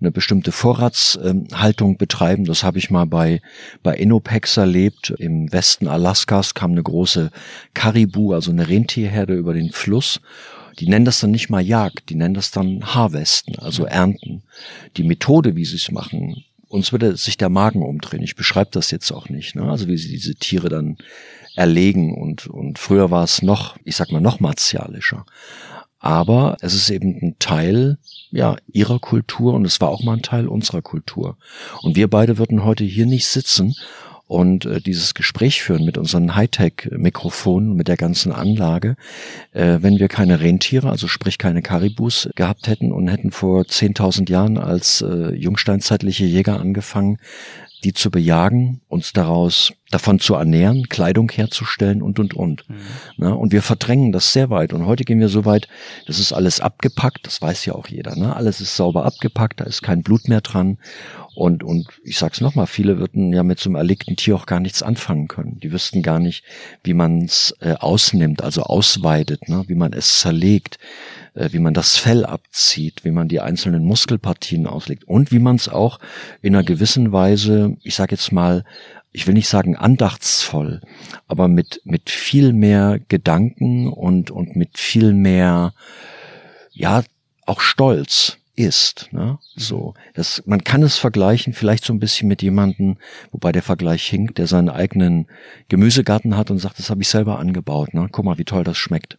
eine bestimmte Vorratshaltung betreiben. Das habe ich mal bei, bei Inopex erlebt. Im Westen Alaskas kam eine große Karibu, also eine Rentierherde über den Fluss. Die nennen das dann nicht mal Jagd, die nennen das dann Harvesten, also Ernten. Die Methode, wie sie es machen, uns würde sich der Magen umdrehen. Ich beschreibe das jetzt auch nicht. Ne? Also wie sie diese Tiere dann erlegen und, und früher war es noch, ich sag mal, noch martialischer. Aber es ist eben ein Teil, ja, ihrer Kultur und es war auch mal ein Teil unserer Kultur. Und wir beide würden heute hier nicht sitzen und äh, dieses Gespräch führen mit unseren Hightech-Mikrofonen, mit der ganzen Anlage, äh, wenn wir keine Rentiere, also sprich keine Karibus gehabt hätten und hätten vor 10.000 Jahren als äh, jungsteinzeitliche Jäger angefangen, die zu bejagen, uns daraus davon zu ernähren, Kleidung herzustellen und und und. Mhm. Na, und wir verdrängen das sehr weit. Und heute gehen wir so weit, das ist alles abgepackt, das weiß ja auch jeder. Ne? Alles ist sauber abgepackt, da ist kein Blut mehr dran. Und, und ich sag's nochmal, viele würden ja mit so einem erlegten Tier auch gar nichts anfangen können. Die wüssten gar nicht, wie man es äh, ausnimmt, also ausweidet, ne? wie man es zerlegt, äh, wie man das Fell abzieht, wie man die einzelnen Muskelpartien auslegt und wie man es auch in einer gewissen Weise, ich sage jetzt mal, ich will nicht sagen andachtsvoll, aber mit, mit viel mehr Gedanken und, und mit viel mehr, ja, auch Stolz ist. Ne? So, das, man kann es vergleichen, vielleicht so ein bisschen mit jemandem, wobei der Vergleich hinkt, der seinen eigenen Gemüsegarten hat und sagt, das habe ich selber angebaut. Ne? Guck mal, wie toll das schmeckt.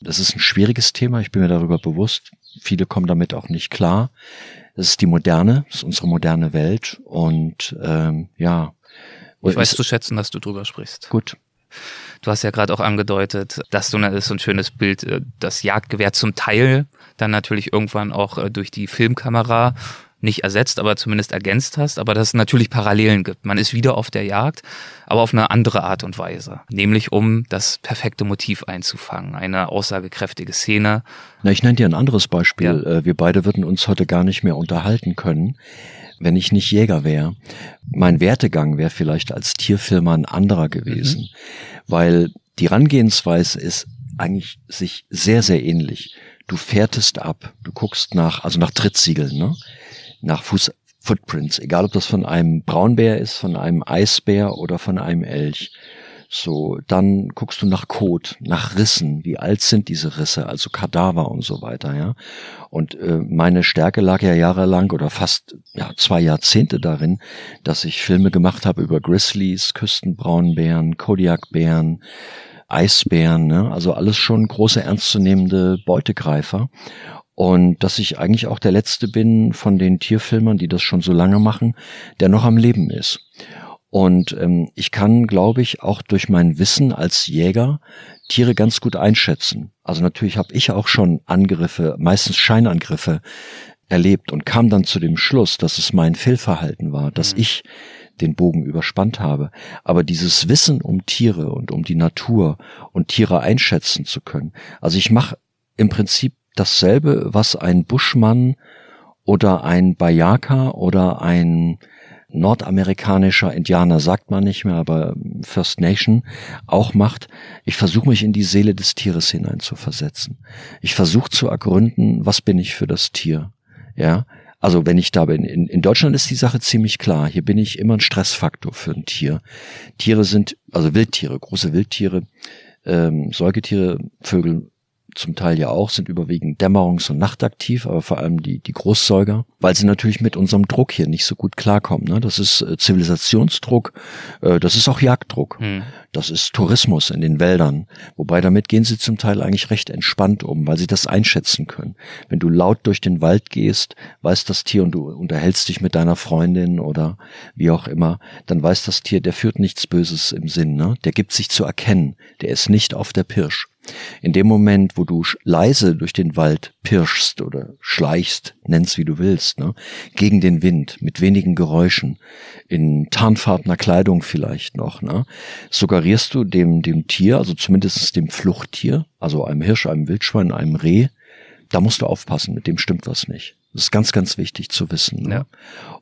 Das ist ein schwieriges Thema, ich bin mir darüber bewusst. Viele kommen damit auch nicht klar. Das ist die moderne, das ist unsere moderne Welt und ähm, ja. Ich weiß zu schätzen, dass du drüber sprichst. Gut. Du hast ja gerade auch angedeutet, dass du, das ist so ein schönes Bild, äh, das Jagdgewehr zum Teil dann natürlich irgendwann auch äh, durch die Filmkamera nicht ersetzt, aber zumindest ergänzt hast, aber dass es natürlich Parallelen gibt. Man ist wieder auf der Jagd, aber auf eine andere Art und Weise, nämlich um das perfekte Motiv einzufangen, eine aussagekräftige Szene. Na, ich nenne dir ein anderes Beispiel. Ja. Äh, wir beide würden uns heute gar nicht mehr unterhalten können, wenn ich nicht Jäger wäre. Mein Wertegang wäre vielleicht als Tierfilmer ein anderer gewesen, mhm. weil die Herangehensweise ist eigentlich sich sehr, sehr ähnlich. Du fährtest ab, du guckst nach, also nach Trittsiegeln, ne? nach Fußfootprints, egal ob das von einem Braunbär ist, von einem Eisbär oder von einem Elch. So, dann guckst du nach Kot, nach Rissen, wie alt sind diese Risse, also Kadaver und so weiter, ja. Und äh, meine Stärke lag ja jahrelang oder fast ja, zwei Jahrzehnte darin, dass ich Filme gemacht habe über Grizzlies, Küstenbraunbären, Kodiakbären, Eisbären, ne? also alles schon große ernstzunehmende Beutegreifer. Und dass ich eigentlich auch der Letzte bin von den Tierfilmern, die das schon so lange machen, der noch am Leben ist. Und ähm, ich kann, glaube ich, auch durch mein Wissen als Jäger Tiere ganz gut einschätzen. Also natürlich habe ich auch schon Angriffe, meistens Scheinangriffe erlebt und kam dann zu dem Schluss, dass es mein Fehlverhalten war, dass mhm. ich den Bogen überspannt habe. Aber dieses Wissen um Tiere und um die Natur und Tiere einschätzen zu können. Also ich mache im Prinzip dasselbe, was ein Buschmann oder ein Bayaka oder ein nordamerikanischer Indianer sagt man nicht mehr, aber First Nation auch macht. Ich versuche mich in die Seele des Tieres hinein zu versetzen. Ich versuche zu ergründen, was bin ich für das Tier. Ja, also wenn ich da bin, in, in Deutschland ist die Sache ziemlich klar. Hier bin ich immer ein Stressfaktor für ein Tier. Tiere sind, also Wildtiere, große Wildtiere, ähm, Säugetiere, Vögel zum Teil ja auch, sind überwiegend dämmerungs- und nachtaktiv, aber vor allem die, die Großsäuger, weil sie natürlich mit unserem Druck hier nicht so gut klarkommen. Ne? Das ist äh, Zivilisationsdruck, äh, das ist auch Jagddruck, hm. das ist Tourismus in den Wäldern. Wobei damit gehen sie zum Teil eigentlich recht entspannt um, weil sie das einschätzen können. Wenn du laut durch den Wald gehst, weiß das Tier und du unterhältst dich mit deiner Freundin oder wie auch immer, dann weiß das Tier, der führt nichts Böses im Sinn, ne? der gibt sich zu erkennen, der ist nicht auf der Pirsch. In dem Moment, wo du leise durch den Wald pirschst oder schleichst, nennst wie du willst, ne, gegen den Wind, mit wenigen Geräuschen, in tarnfarbener Kleidung vielleicht noch, ne, suggerierst du dem, dem Tier, also zumindest dem Fluchttier, also einem Hirsch, einem Wildschwein, einem Reh, da musst du aufpassen, mit dem stimmt was nicht. Das ist ganz, ganz wichtig zu wissen. Ne? Ja.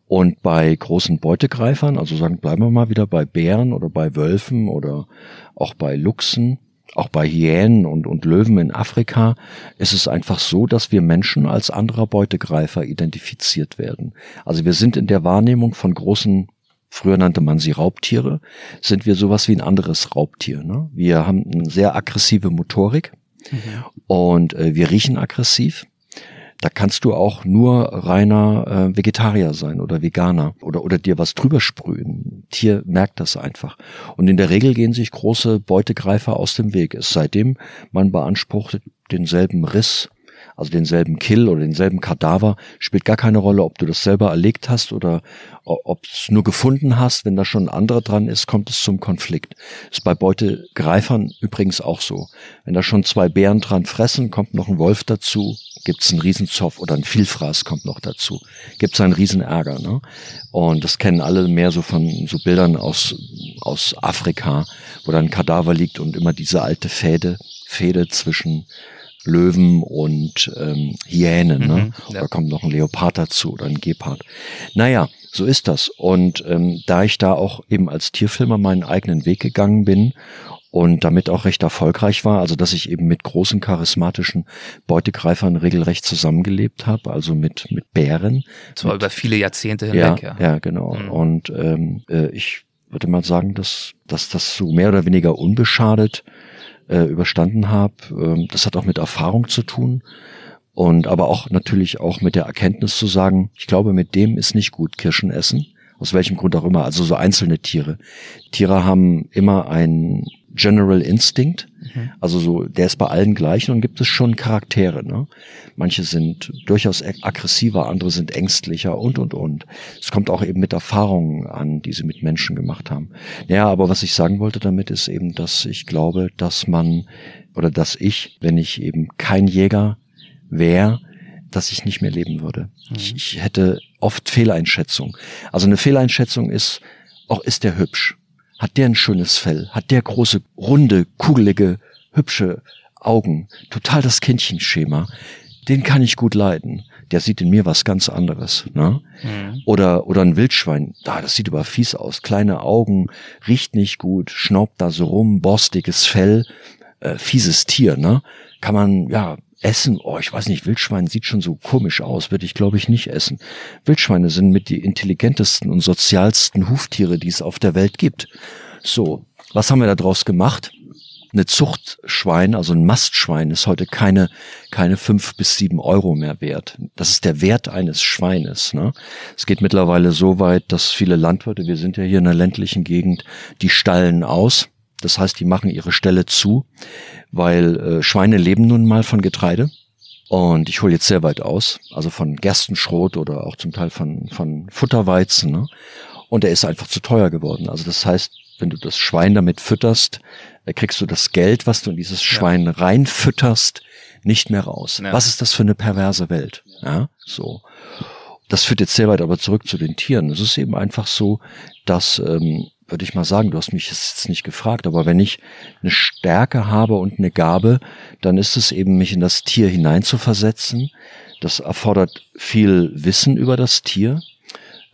Und bei großen Beutegreifern, also sagen, bleiben wir mal wieder bei Bären oder bei Wölfen oder auch bei Luchsen, auch bei Hyänen und, und Löwen in Afrika ist es einfach so, dass wir Menschen als anderer Beutegreifer identifiziert werden. Also wir sind in der Wahrnehmung von großen früher nannte man sie Raubtiere, sind wir sowas wie ein anderes Raubtier. Ne? Wir haben eine sehr aggressive Motorik mhm. und äh, wir riechen aggressiv. Da kannst du auch nur reiner äh, Vegetarier sein oder Veganer oder, oder dir was drüber sprühen. Tier merkt das einfach. Und in der Regel gehen sich große Beutegreifer aus dem Weg. Es seitdem man beansprucht denselben Riss also denselben Kill oder denselben Kadaver, spielt gar keine Rolle, ob du das selber erlegt hast oder ob es nur gefunden hast. Wenn da schon ein anderer dran ist, kommt es zum Konflikt. Ist bei Beutegreifern übrigens auch so. Wenn da schon zwei Bären dran fressen, kommt noch ein Wolf dazu, gibt es einen Riesenzoff oder ein Vielfraß kommt noch dazu. Gibt es einen Riesenärger. Ne? Und das kennen alle mehr so von so Bildern aus, aus Afrika, wo dann ein Kadaver liegt und immer diese alte Fäde, Fäde zwischen Löwen und ähm, Hyänen. Ne? Mhm, ne? Ja. Da kommt noch ein Leopard dazu oder ein Gepard. Naja, so ist das. Und ähm, da ich da auch eben als Tierfilmer meinen eigenen Weg gegangen bin und damit auch recht erfolgreich war, also dass ich eben mit großen charismatischen Beutegreifern regelrecht zusammengelebt habe, also mit mit Bären. Zwar über viele Jahrzehnte hinweg, ja. Ja, ja genau. Mhm. Und ähm, äh, ich würde mal sagen, dass, dass das so mehr oder weniger unbeschadet äh, überstanden habe. Ähm, das hat auch mit Erfahrung zu tun und aber auch natürlich auch mit der Erkenntnis zu sagen, ich glaube, mit dem ist nicht gut Kirschen essen. Aus welchem Grund auch immer. Also so einzelne Tiere. Tiere haben immer ein General Instinct. Mhm. Also so, der ist bei allen gleich und gibt es schon Charaktere. Ne? Manche sind durchaus aggressiver, andere sind ängstlicher und und und. Es kommt auch eben mit Erfahrungen an, die sie mit Menschen gemacht haben. Ja, aber was ich sagen wollte damit ist eben, dass ich glaube, dass man oder dass ich, wenn ich eben kein Jäger wäre, dass ich nicht mehr leben würde. Mhm. Ich, ich hätte oft Fehleinschätzung. Also eine Fehleinschätzung ist, auch ist der hübsch hat der ein schönes Fell, hat der große, runde, kugelige, hübsche Augen, total das Kindchenschema, den kann ich gut leiden. Der sieht in mir was ganz anderes. Ne? Mhm. Oder, oder ein Wildschwein, ah, das sieht aber fies aus. Kleine Augen, riecht nicht gut, schnaubt da so rum, borstiges Fell, äh, fieses Tier, ne? Kann man, ja, Essen, oh, ich weiß nicht, Wildschwein sieht schon so komisch aus, würde ich glaube ich nicht essen. Wildschweine sind mit die intelligentesten und sozialsten Huftiere, die es auf der Welt gibt. So, Was haben wir daraus gemacht? Eine Zuchtschwein, also ein Mastschwein, ist heute keine, keine fünf bis sieben Euro mehr wert. Das ist der Wert eines Schweines. Ne? Es geht mittlerweile so weit, dass viele Landwirte, wir sind ja hier in einer ländlichen Gegend, die stallen aus. Das heißt, die machen ihre Ställe zu, weil äh, Schweine leben nun mal von Getreide. Und ich hole jetzt sehr weit aus, also von Gerstenschrot oder auch zum Teil von, von Futterweizen. Ne? Und er ist einfach zu teuer geworden. Also das heißt, wenn du das Schwein damit fütterst, äh, kriegst du das Geld, was du in dieses Schwein ja. reinfütterst, nicht mehr raus. Ja. Was ist das für eine perverse Welt? Ja, so. Das führt jetzt sehr weit aber zurück zu den Tieren. Es ist eben einfach so, dass, ähm, würde ich mal sagen, du hast mich jetzt nicht gefragt, aber wenn ich eine Stärke habe und eine Gabe, dann ist es eben, mich in das Tier hineinzuversetzen. Das erfordert viel Wissen über das Tier,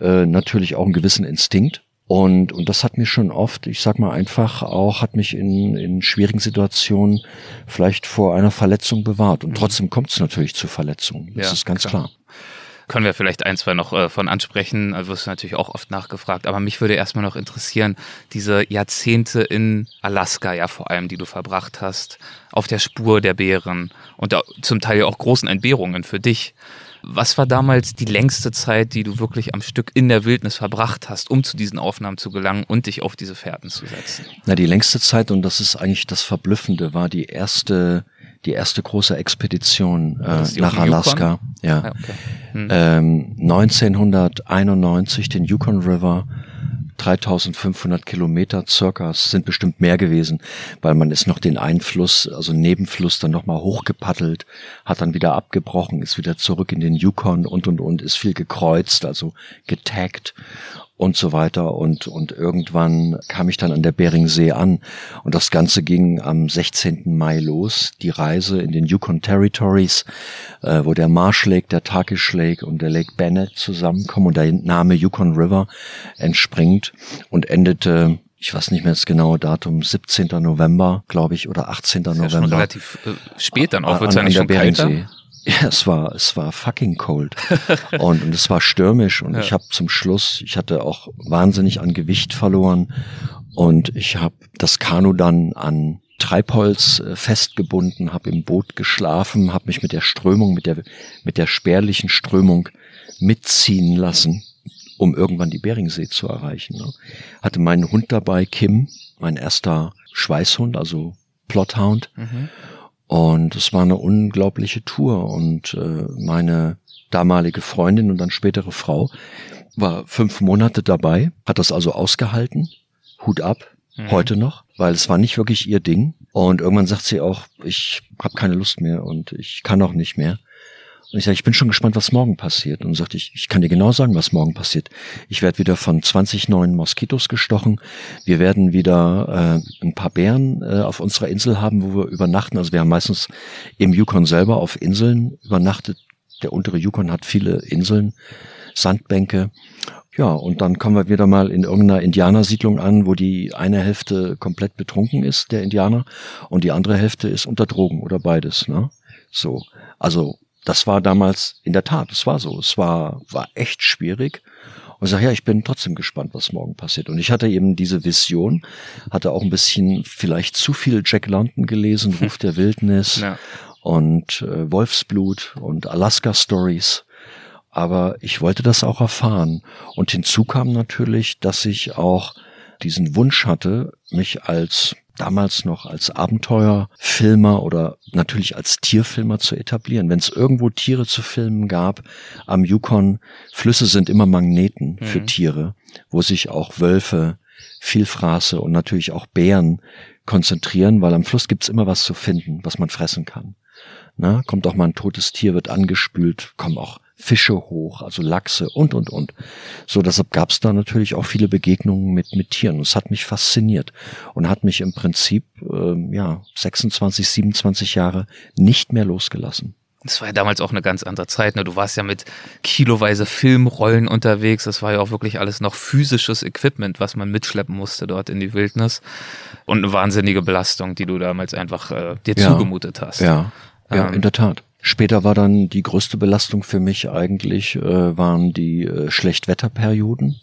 äh, natürlich auch einen gewissen Instinkt. Und, und das hat mir schon oft, ich sag mal einfach auch, hat mich in, in schwierigen Situationen vielleicht vor einer Verletzung bewahrt. Und mhm. trotzdem kommt es natürlich zu Verletzungen. Das ja, ist ganz klar. klar. Können wir vielleicht ein, zwei noch äh, von ansprechen, also wirst du natürlich auch oft nachgefragt. Aber mich würde erstmal noch interessieren, diese Jahrzehnte in Alaska, ja vor allem, die du verbracht hast, auf der Spur der Bären und da, zum Teil ja auch großen Entbehrungen für dich. Was war damals die längste Zeit, die du wirklich am Stück in der Wildnis verbracht hast, um zu diesen Aufnahmen zu gelangen und dich auf diese Fährten zu setzen? Na, die längste Zeit, und das ist eigentlich das Verblüffende, war die erste, die erste große Expedition äh, nach Alaska. Ja. Ah, okay. hm. ähm, 1991 den Yukon River 3500 Kilometer circa, es sind bestimmt mehr gewesen, weil man ist noch den Einfluss, also Nebenfluss dann nochmal hochgepaddelt, hat dann wieder abgebrochen, ist wieder zurück in den Yukon und und und, ist viel gekreuzt, also getaggt und so weiter. Und, und irgendwann kam ich dann an der Beringsee an. Und das Ganze ging am 16. Mai los, die Reise in den Yukon Territories, äh, wo der Marsh Lake, der Turkish Lake und der Lake Bennett zusammenkommen und der Name Yukon River entspringt und endete ich weiß nicht mehr das genaue Datum, 17. November, glaube ich, oder 18. November. Ja schon relativ äh, spät dann auch, wird es ja nicht schon Beringsee. Ja, es war, es war fucking cold. und, und es war stürmisch und ja. ich habe zum Schluss, ich hatte auch wahnsinnig an Gewicht verloren und ich habe das Kanu dann an Treibholz äh, festgebunden, habe im Boot geschlafen, habe mich mit der Strömung, mit der, mit der spärlichen Strömung mitziehen lassen, um irgendwann die Beringsee zu erreichen. Ne? Hatte meinen Hund dabei, Kim, mein erster Schweißhund, also Plothound. Mhm. Und es war eine unglaubliche Tour. Und äh, meine damalige Freundin und dann spätere Frau war fünf Monate dabei, hat das also ausgehalten. Hut ab, mhm. heute noch, weil es war nicht wirklich ihr Ding. Und irgendwann sagt sie auch, ich habe keine Lust mehr und ich kann auch nicht mehr. Und ich sage, ich bin schon gespannt, was morgen passiert. Und sagte ich, ich kann dir genau sagen, was morgen passiert. Ich werde wieder von 20 neuen Moskitos gestochen. Wir werden wieder äh, ein paar Bären äh, auf unserer Insel haben, wo wir übernachten. Also wir haben meistens im Yukon selber auf Inseln übernachtet. Der untere Yukon hat viele Inseln, Sandbänke. Ja, und dann kommen wir wieder mal in irgendeiner Indianersiedlung an, wo die eine Hälfte komplett betrunken ist, der Indianer, und die andere Hälfte ist unter Drogen oder beides. Ne? So, also das war damals in der Tat, es war so. Es war, war echt schwierig. Und ich sage, ja, ich bin trotzdem gespannt, was morgen passiert. Und ich hatte eben diese Vision, hatte auch ein bisschen vielleicht zu viel Jack London gelesen, Ruf der Wildnis ja. und äh, Wolfsblut und Alaska Stories. Aber ich wollte das auch erfahren. Und hinzu kam natürlich, dass ich auch diesen Wunsch hatte, mich als damals noch als Abenteuerfilmer oder natürlich als Tierfilmer zu etablieren. Wenn es irgendwo Tiere zu filmen gab am Yukon, Flüsse sind immer Magneten mhm. für Tiere, wo sich auch Wölfe, Vielfraße und natürlich auch Bären konzentrieren, weil am Fluss gibt's immer was zu finden, was man fressen kann. Na, kommt auch mal ein totes Tier, wird angespült, kommen auch Fische hoch, also Lachse und, und, und. So, deshalb gab es da natürlich auch viele Begegnungen mit, mit Tieren. Es hat mich fasziniert und hat mich im Prinzip, äh, ja, 26, 27 Jahre nicht mehr losgelassen. Das war ja damals auch eine ganz andere Zeit. Ne? Du warst ja mit kiloweise Filmrollen unterwegs. Das war ja auch wirklich alles noch physisches Equipment, was man mitschleppen musste dort in die Wildnis. Und eine wahnsinnige Belastung, die du damals einfach äh, dir ja, zugemutet hast. Ja, ja, ähm, in der Tat. Später war dann die größte Belastung für mich eigentlich, äh, waren die äh, Schlechtwetterperioden.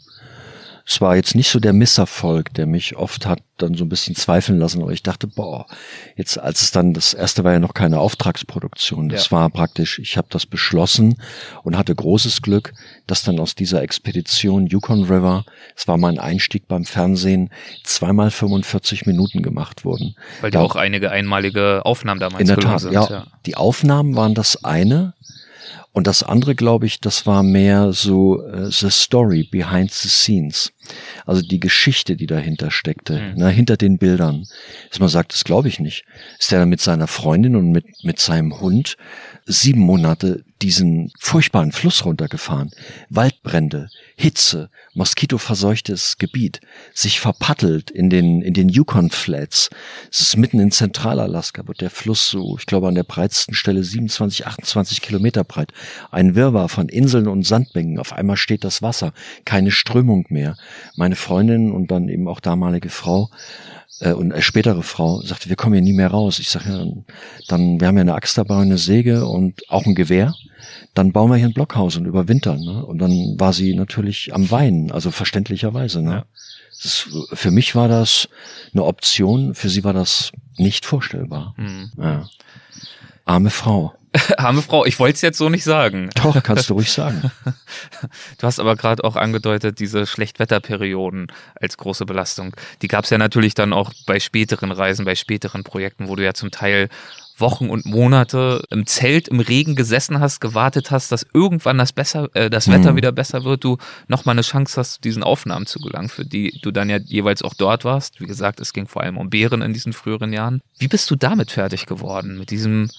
Es war jetzt nicht so der Misserfolg, der mich oft hat dann so ein bisschen zweifeln lassen, aber ich dachte, boah, jetzt als es dann, das erste war ja noch keine Auftragsproduktion, das ja. war praktisch, ich habe das beschlossen und hatte großes Glück, dass dann aus dieser Expedition Yukon River, es war mein Einstieg beim Fernsehen, zweimal 45 Minuten gemacht wurden. Weil da auch einige einmalige Aufnahmen damals in der Tat, sind. Ja, ja, die Aufnahmen waren das eine, und das andere, glaube ich, das war mehr so uh, the story behind the scenes. Also die Geschichte, die dahinter steckte, mhm. ne, hinter den Bildern. Dass man sagt, das glaube ich nicht. Ist er mit seiner Freundin und mit, mit seinem Hund sieben Monate diesen furchtbaren Fluss runtergefahren. Waldbrände, Hitze, moskitoverseuchtes Gebiet, sich verpattelt in den, in den Yukon Flats. Es ist mitten in Zentralalaska, wird der Fluss so, ich glaube, an der breitesten Stelle 27, 28 Kilometer breit. Ein Wirrwarr von Inseln und Sandbänken. Auf einmal steht das Wasser. Keine Strömung mehr. Meine Freundin und dann eben auch damalige Frau äh, und eine spätere Frau sagte, wir kommen hier nie mehr raus. Ich sage, ja, dann, wir haben ja eine Axt dabei, eine Säge und auch ein Gewehr dann bauen wir hier ein Blockhaus und überwintern. Ne? Und dann war sie natürlich am Weinen, also verständlicherweise. Ne? Ja. Ist, für mich war das eine Option, für sie war das nicht vorstellbar. Mhm. Ja. Arme Frau. Arme Frau, ich wollte es jetzt so nicht sagen. Doch, kannst du ruhig sagen. Du hast aber gerade auch angedeutet, diese Schlechtwetterperioden als große Belastung. Die gab es ja natürlich dann auch bei späteren Reisen, bei späteren Projekten, wo du ja zum Teil Wochen und Monate im Zelt im Regen gesessen hast, gewartet hast, dass irgendwann das besser, äh, das Wetter mhm. wieder besser wird, du nochmal eine Chance hast, diesen Aufnahmen zu gelangen, für die du dann ja jeweils auch dort warst. Wie gesagt, es ging vor allem um Bären in diesen früheren Jahren. Wie bist du damit fertig geworden? Mit diesem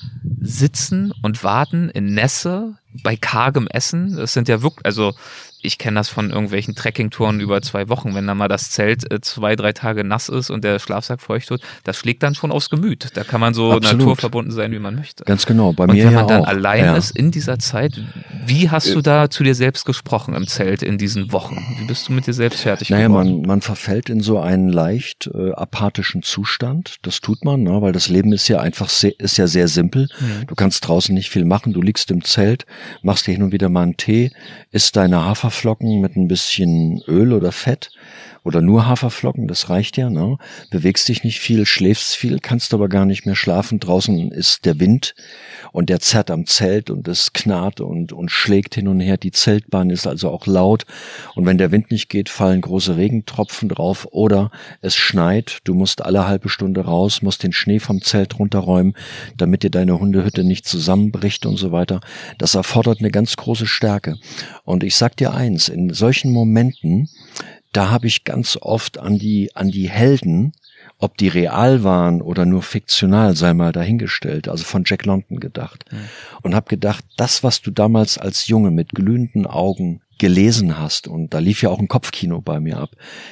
Sitzen und Warten in Nässe bei kargem Essen? Das sind ja wirklich, also ich kenne das von irgendwelchen Trekkingtouren über zwei Wochen, wenn da mal das Zelt äh, zwei, drei Tage nass ist und der Schlafsack feucht wird, das schlägt dann schon aufs Gemüt. Da kann man so Absolut. naturverbunden sein, wie man möchte. Ganz genau, bei und mir Und wenn man ja dann auch. allein ja. ist in dieser Zeit, wie hast du da zu dir selbst gesprochen im Zelt in diesen Wochen? Wie bist du mit dir selbst fertig naja, geworden? Naja, man, man verfällt in so einen leicht äh, apathischen Zustand. Das tut man, ne, weil das Leben ist ja einfach sehr, ist ja sehr simpel. Mhm. Du kannst draußen nicht viel machen. Du liegst im Zelt, machst dir hin und wieder mal einen Tee, isst deine Haferflocken mit ein bisschen Öl oder Fett oder nur Haferflocken, das reicht ja, ne? Bewegst dich nicht viel, schläfst viel, kannst aber gar nicht mehr schlafen. Draußen ist der Wind und der zerrt am Zelt und es knarrt und, und schlägt hin und her. Die Zeltbahn ist also auch laut. Und wenn der Wind nicht geht, fallen große Regentropfen drauf oder es schneit. Du musst alle halbe Stunde raus, musst den Schnee vom Zelt runterräumen, damit dir deine Hundehütte nicht zusammenbricht und so weiter. Das erfordert eine ganz große Stärke. Und ich sag dir eins, in solchen Momenten, da habe ich ganz oft an die, an die Helden, ob die real waren oder nur fiktional, sei mal dahingestellt, also von Jack London gedacht. Mhm. Und habe gedacht, das, was du damals als Junge mit glühenden Augen gelesen hast, und da lief ja auch ein Kopfkino bei mir ab,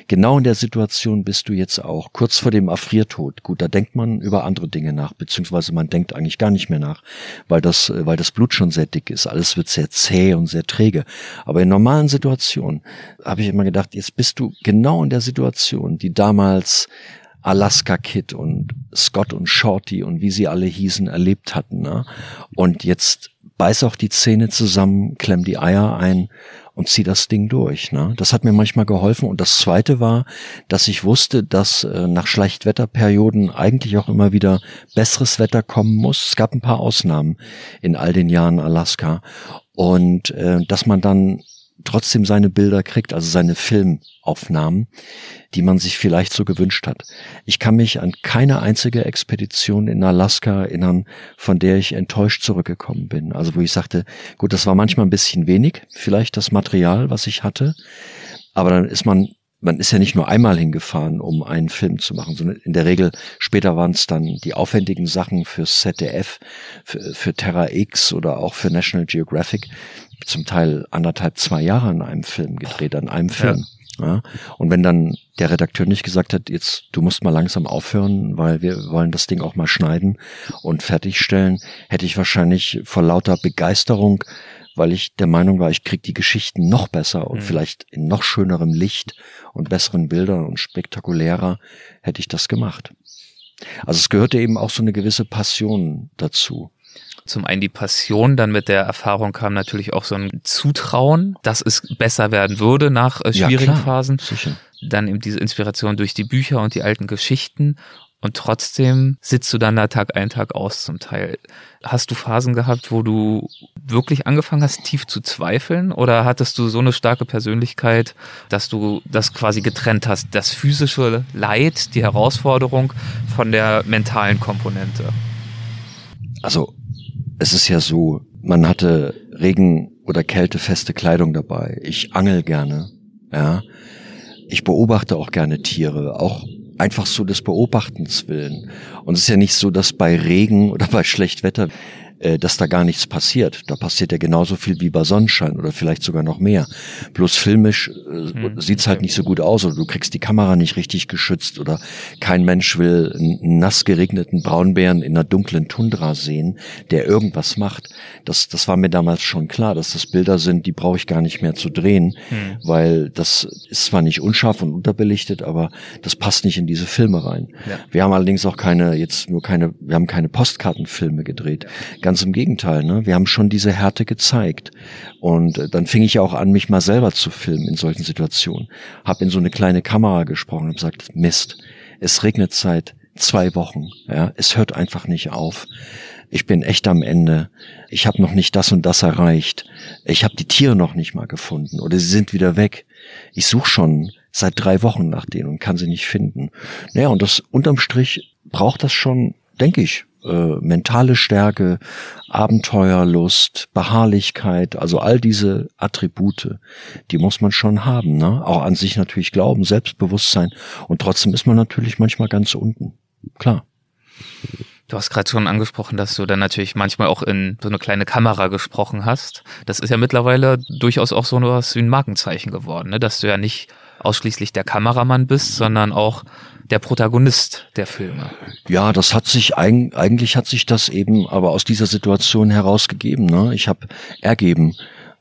genau in der Situation bist du jetzt auch, kurz vor dem Erfriertod. Gut, da denkt man über andere Dinge nach, beziehungsweise man denkt eigentlich gar nicht mehr nach, weil das, weil das Blut schon sehr dick ist. Alles wird sehr zäh und sehr träge. Aber in normalen Situationen habe ich immer gedacht, jetzt bist du genau in der Situation, die damals Alaska Kid und Scott und Shorty und wie sie alle hießen, erlebt hatten. Ne? Und jetzt beiß auch die Zähne zusammen, klemm die Eier ein und zieh das Ding durch. Ne? Das hat mir manchmal geholfen. Und das Zweite war, dass ich wusste, dass äh, nach Schlechtwetterperioden eigentlich auch immer wieder besseres Wetter kommen muss. Es gab ein paar Ausnahmen in all den Jahren Alaska. Und äh, dass man dann trotzdem seine Bilder kriegt, also seine Filmaufnahmen, die man sich vielleicht so gewünscht hat. Ich kann mich an keine einzige Expedition in Alaska erinnern, von der ich enttäuscht zurückgekommen bin. Also wo ich sagte, gut, das war manchmal ein bisschen wenig, vielleicht das Material, was ich hatte, aber dann ist man man ist ja nicht nur einmal hingefahren, um einen Film zu machen, sondern in der Regel später waren es dann die aufwendigen Sachen fürs ZDF, für, für Terra X oder auch für National Geographic zum Teil anderthalb, zwei Jahre an einem Film gedreht, an einem Film. Ja. ja. Und wenn dann der Redakteur nicht gesagt hat, jetzt du musst mal langsam aufhören, weil wir wollen das Ding auch mal schneiden und fertigstellen, hätte ich wahrscheinlich vor lauter Begeisterung, weil ich der Meinung war, ich krieg die Geschichten noch besser und mhm. vielleicht in noch schönerem Licht und besseren Bildern und spektakulärer, hätte ich das gemacht. Also es gehörte eben auch so eine gewisse Passion dazu. Zum einen die Passion, dann mit der Erfahrung kam natürlich auch so ein Zutrauen, dass es besser werden würde nach äh, schwierigen ja, Phasen. Sicher. Dann eben diese Inspiration durch die Bücher und die alten Geschichten. Und trotzdem sitzt du dann da Tag ein, Tag aus zum Teil. Hast du Phasen gehabt, wo du wirklich angefangen hast, tief zu zweifeln? Oder hattest du so eine starke Persönlichkeit, dass du das quasi getrennt hast? Das physische Leid, die Herausforderung von der mentalen Komponente? Also, es ist ja so, man hatte Regen- oder kältefeste Kleidung dabei. Ich angel gerne, ja. Ich beobachte auch gerne Tiere, auch einfach so des Beobachtens willen. Und es ist ja nicht so, dass bei Regen oder bei Schlechtwetter äh, dass da gar nichts passiert. Da passiert ja genauso viel wie bei Sonnenschein oder vielleicht sogar noch mehr. Bloß filmisch äh, hm, sieht's halt nicht so gut aus oder du kriegst die Kamera nicht richtig geschützt oder kein Mensch will einen nass geregneten Braunbären in einer dunklen Tundra sehen, der irgendwas macht. Das, das war mir damals schon klar, dass das Bilder sind, die brauche ich gar nicht mehr zu drehen, hm. weil das ist zwar nicht unscharf und unterbelichtet, aber das passt nicht in diese Filme rein. Ja. Wir haben allerdings auch keine, jetzt nur keine, wir haben keine Postkartenfilme gedreht. Ganz im Gegenteil, ne? Wir haben schon diese Härte gezeigt. Und äh, dann fing ich auch an, mich mal selber zu filmen in solchen Situationen. Hab in so eine kleine Kamera gesprochen und gesagt, Mist, es regnet seit zwei Wochen. Ja, es hört einfach nicht auf. Ich bin echt am Ende. Ich habe noch nicht das und das erreicht. Ich habe die Tiere noch nicht mal gefunden oder sie sind wieder weg. Ich suche schon seit drei Wochen nach denen und kann sie nicht finden. Naja, und das unterm Strich braucht das schon, denke ich, äh, mentale Stärke, Abenteuerlust, Beharrlichkeit, also all diese Attribute, die muss man schon haben, ne? Auch an sich natürlich glauben, Selbstbewusstsein und trotzdem ist man natürlich manchmal ganz unten. Klar. Du hast gerade schon angesprochen, dass du dann natürlich manchmal auch in so eine kleine Kamera gesprochen hast. Das ist ja mittlerweile durchaus auch so was wie ein Markenzeichen geworden, ne? dass du ja nicht ausschließlich der Kameramann bist, sondern auch der Protagonist der Filme. Ja, das hat sich eigentlich hat sich das eben aber aus dieser Situation herausgegeben. Ne? Ich habe ergeben,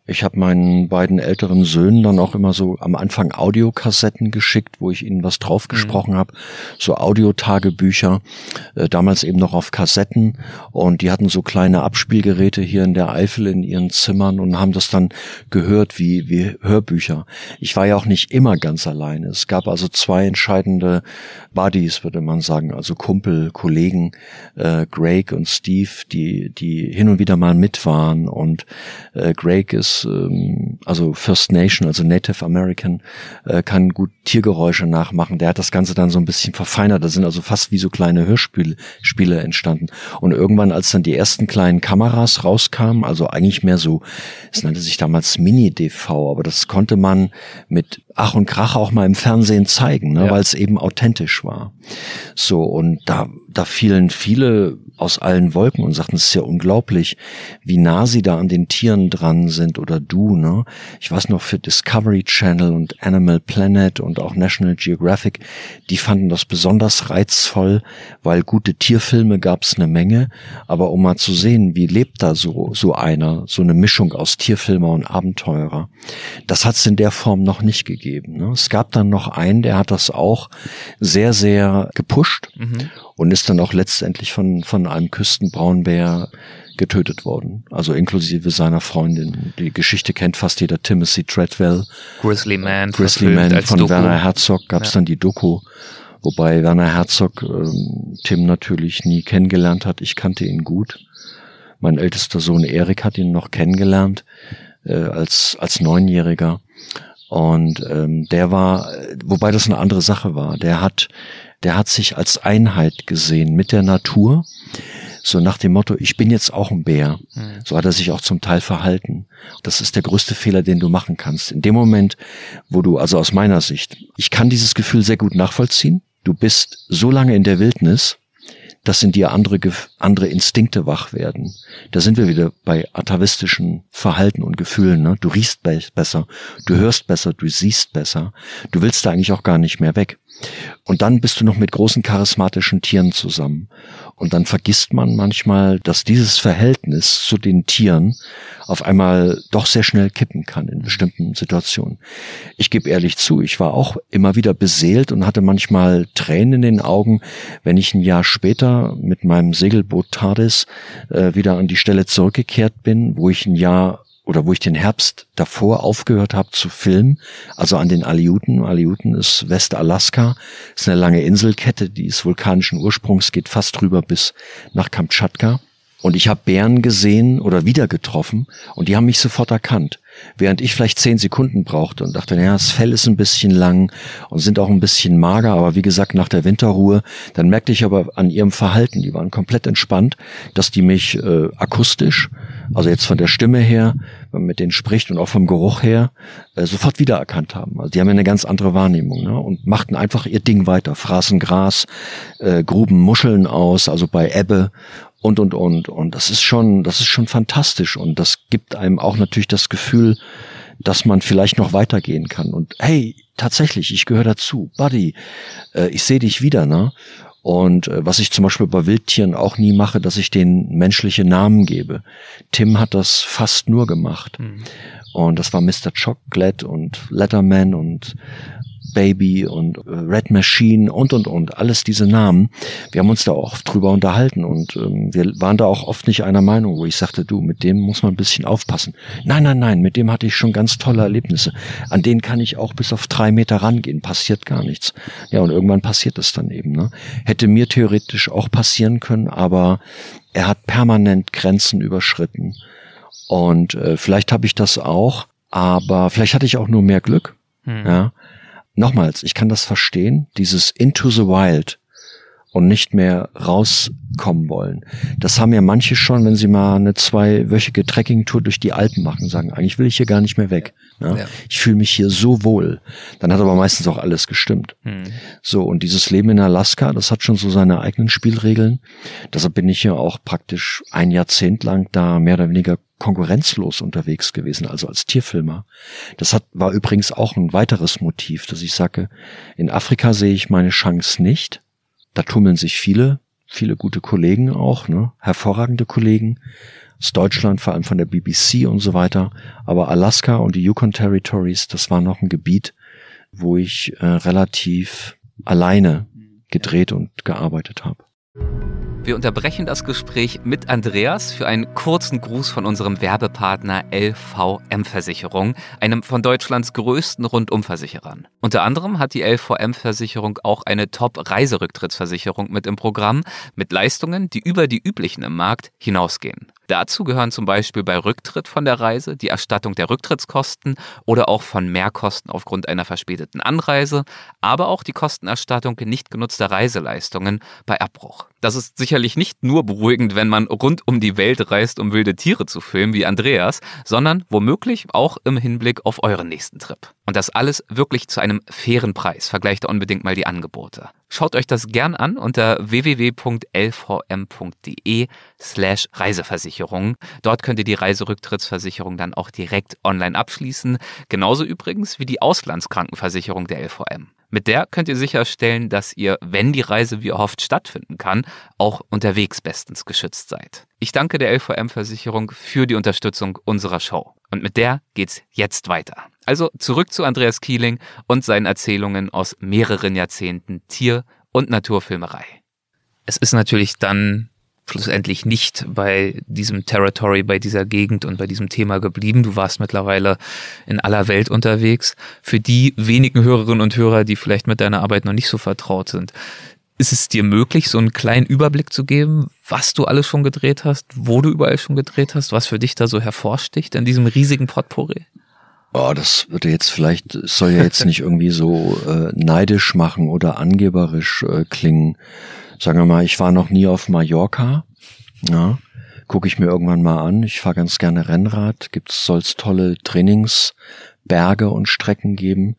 ich habe meinen beiden älteren Söhnen dann auch immer so am Anfang Audiokassetten geschickt, wo ich ihnen was draufgesprochen mhm. habe, so Audiotagebücher, äh, damals eben noch auf Kassetten und die hatten so kleine Abspielgeräte hier in der Eifel in ihren Zimmern und haben das dann gehört wie wie Hörbücher. Ich war ja auch nicht immer ganz alleine. Es gab also zwei entscheidende Buddies, würde man sagen, also Kumpel, Kollegen, äh, Greg und Steve, die die hin und wieder mal mit waren und äh, Greg ist ähm, also First Nation, also Native American, äh, kann gut Tiergeräusche nachmachen. Der hat das Ganze dann so ein bisschen verfeinert. Da sind also fast wie so kleine Hörspiele Spiele entstanden. Und irgendwann, als dann die ersten kleinen Kameras rauskamen, also eigentlich mehr so, es nannte sich damals Mini-DV, aber das konnte man mit Ach und Krach auch mal im Fernsehen zeigen, ne, ja. weil es eben authentisch war. So, und da, da fielen viele aus allen Wolken und sagten, es ist ja unglaublich, wie nah sie da an den Tieren dran sind oder du, ne? Ich weiß noch für Discovery Channel und Animal Planet und auch National Geographic, die fanden das besonders reizvoll, weil gute Tierfilme gab es eine Menge, aber um mal zu sehen, wie lebt da so, so einer, so eine Mischung aus Tierfilmer und Abenteurer, das hat es in der Form noch nicht gegeben gegeben. Ne? Es gab dann noch einen, der hat das auch sehr, sehr gepusht mhm. und ist dann auch letztendlich von, von einem Küstenbraunbär getötet worden. Also inklusive seiner Freundin. Die Geschichte kennt fast jeder Timothy Treadwell. Grizzly Man. Grizzly Man von Doku. Werner Herzog gab es ja. dann die Doku. Wobei Werner Herzog ähm, Tim natürlich nie kennengelernt hat. Ich kannte ihn gut. Mein ältester Sohn Erik hat ihn noch kennengelernt äh, als als Neunjähriger. Und ähm, der war, wobei das eine andere Sache war, der hat, der hat sich als Einheit gesehen mit der Natur. So nach dem Motto, ich bin jetzt auch ein Bär. Mhm. So hat er sich auch zum Teil verhalten. Das ist der größte Fehler, den du machen kannst. In dem Moment, wo du, also aus meiner Sicht, ich kann dieses Gefühl sehr gut nachvollziehen. Du bist so lange in der Wildnis, dass in dir andere, andere Instinkte wach werden. Da sind wir wieder bei atavistischen Verhalten und Gefühlen. Ne? Du riechst be besser, du hörst besser, du siehst besser. Du willst da eigentlich auch gar nicht mehr weg. Und dann bist du noch mit großen charismatischen Tieren zusammen. Und dann vergisst man manchmal, dass dieses Verhältnis zu den Tieren auf einmal doch sehr schnell kippen kann in bestimmten Situationen. Ich gebe ehrlich zu, ich war auch immer wieder beseelt und hatte manchmal Tränen in den Augen, wenn ich ein Jahr später mit meinem Segelboot TARDIS äh, wieder an die Stelle zurückgekehrt bin, wo ich ein Jahr oder wo ich den Herbst davor aufgehört habe zu filmen, also an den Aleuten. Aleuten ist Westalaska, ist eine lange Inselkette, die ist vulkanischen Ursprungs, geht fast rüber bis nach Kamtschatka. Und ich habe Bären gesehen oder wieder getroffen und die haben mich sofort erkannt. Während ich vielleicht zehn Sekunden brauchte und dachte, naja, das Fell ist ein bisschen lang und sind auch ein bisschen mager, aber wie gesagt, nach der Winterruhe, dann merkte ich aber an ihrem Verhalten, die waren komplett entspannt, dass die mich äh, akustisch, also jetzt von der Stimme her, wenn man mit denen spricht und auch vom Geruch her, äh, sofort wiedererkannt haben. Also die haben eine ganz andere Wahrnehmung ne? und machten einfach ihr Ding weiter, fraßen Gras, äh, gruben Muscheln aus, also bei Ebbe und und und. Und das ist schon das ist schon fantastisch. Und das gibt einem auch natürlich das Gefühl, dass man vielleicht noch weitergehen kann. Und hey tatsächlich ich gehöre dazu. Buddy äh, ich sehe dich wieder ne und äh, was ich zum Beispiel bei Wildtieren auch nie mache, dass ich denen menschliche Namen gebe. Tim hat das fast nur gemacht. Mhm. Und das war Mr. Chocolate und Letterman und Baby und äh, Red Machine und und und, alles diese Namen. Wir haben uns da auch drüber unterhalten und ähm, wir waren da auch oft nicht einer Meinung, wo ich sagte, du, mit dem muss man ein bisschen aufpassen. Nein, nein, nein, mit dem hatte ich schon ganz tolle Erlebnisse. An denen kann ich auch bis auf drei Meter rangehen, passiert gar nichts. Ja, und irgendwann passiert es dann eben. Ne? Hätte mir theoretisch auch passieren können, aber er hat permanent Grenzen überschritten. Und äh, vielleicht habe ich das auch, aber vielleicht hatte ich auch nur mehr Glück. Hm. Ja, nochmals, ich kann das verstehen, dieses Into the Wild und nicht mehr rauskommen wollen. Das haben ja manche schon, wenn sie mal eine zweiwöchige Trekkingtour durch die Alpen machen, sagen, eigentlich will ich hier gar nicht mehr weg. Ne? Ja. Ich fühle mich hier so wohl. Dann hat aber meistens auch alles gestimmt. Hm. So, und dieses Leben in Alaska, das hat schon so seine eigenen Spielregeln. Deshalb bin ich ja auch praktisch ein Jahrzehnt lang da mehr oder weniger konkurrenzlos unterwegs gewesen, also als Tierfilmer. Das hat, war übrigens auch ein weiteres Motiv, dass ich sage, in Afrika sehe ich meine Chance nicht. Da tummeln sich viele, viele gute Kollegen auch, ne? hervorragende Kollegen aus Deutschland, vor allem von der BBC und so weiter. Aber Alaska und die Yukon Territories, das war noch ein Gebiet, wo ich äh, relativ alleine gedreht und gearbeitet habe. Wir unterbrechen das Gespräch mit Andreas für einen kurzen Gruß von unserem Werbepartner LVM Versicherung, einem von Deutschlands größten Rundumversicherern. Unter anderem hat die LVM Versicherung auch eine Top-Reiserücktrittsversicherung mit im Programm, mit Leistungen, die über die üblichen im Markt hinausgehen. Dazu gehören zum Beispiel bei Rücktritt von der Reise die Erstattung der Rücktrittskosten oder auch von Mehrkosten aufgrund einer verspäteten Anreise, aber auch die Kostenerstattung nicht genutzter Reiseleistungen bei Abbruch. Das ist sicherlich nicht nur beruhigend, wenn man rund um die Welt reist, um wilde Tiere zu filmen wie Andreas, sondern womöglich auch im Hinblick auf euren nächsten Trip. Und das alles wirklich zu einem fairen Preis. Vergleicht unbedingt mal die Angebote. Schaut euch das gern an unter www.lvm.de slash Reiseversicherung. Dort könnt ihr die Reiserücktrittsversicherung dann auch direkt online abschließen. Genauso übrigens wie die Auslandskrankenversicherung der LVM. Mit der könnt ihr sicherstellen, dass ihr, wenn die Reise wie erhofft stattfinden kann, auch unterwegs bestens geschützt seid. Ich danke der LVM-Versicherung für die Unterstützung unserer Show. Und mit der geht's jetzt weiter. Also zurück zu Andreas Kieling und seinen Erzählungen aus mehreren Jahrzehnten Tier- und Naturfilmerei. Es ist natürlich dann schlussendlich nicht bei diesem Territory, bei dieser Gegend und bei diesem Thema geblieben. Du warst mittlerweile in aller Welt unterwegs. Für die wenigen Hörerinnen und Hörer, die vielleicht mit deiner Arbeit noch nicht so vertraut sind, ist es dir möglich, so einen kleinen Überblick zu geben, was du alles schon gedreht hast, wo du überall schon gedreht hast, was für dich da so hervorsticht in diesem riesigen Potpourri? Oh, das würde jetzt vielleicht, soll ja jetzt nicht irgendwie so äh, neidisch machen oder angeberisch äh, klingen. Sagen wir mal, ich war noch nie auf Mallorca. Ja, gucke ich mir irgendwann mal an. Ich fahre ganz gerne Rennrad. Gibt's soll's tolle Trainingsberge und Strecken geben.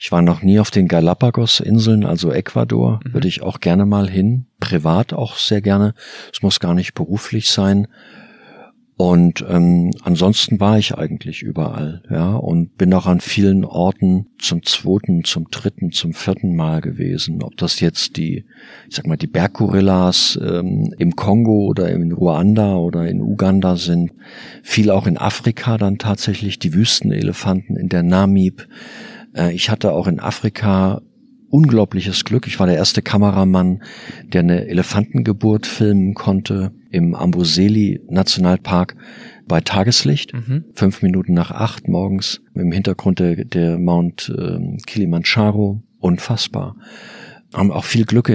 Ich war noch nie auf den Galapagos-Inseln, also Ecuador, mhm. würde ich auch gerne mal hin. Privat auch sehr gerne. Es muss gar nicht beruflich sein. Und ähm, ansonsten war ich eigentlich überall, ja, und bin auch an vielen Orten zum zweiten, zum dritten, zum vierten Mal gewesen. Ob das jetzt die, ich sag mal, die Berggorillas ähm, im Kongo oder in Ruanda oder in Uganda sind, viel auch in Afrika dann tatsächlich die Wüstenelefanten in der Namib. Äh, ich hatte auch in Afrika unglaubliches Glück. Ich war der erste Kameramann, der eine Elefantengeburt filmen konnte im Amboseli Nationalpark bei Tageslicht, mhm. fünf Minuten nach acht morgens, im Hintergrund der, der Mount äh, Kilimanjaro, unfassbar. Haben auch viel Glück,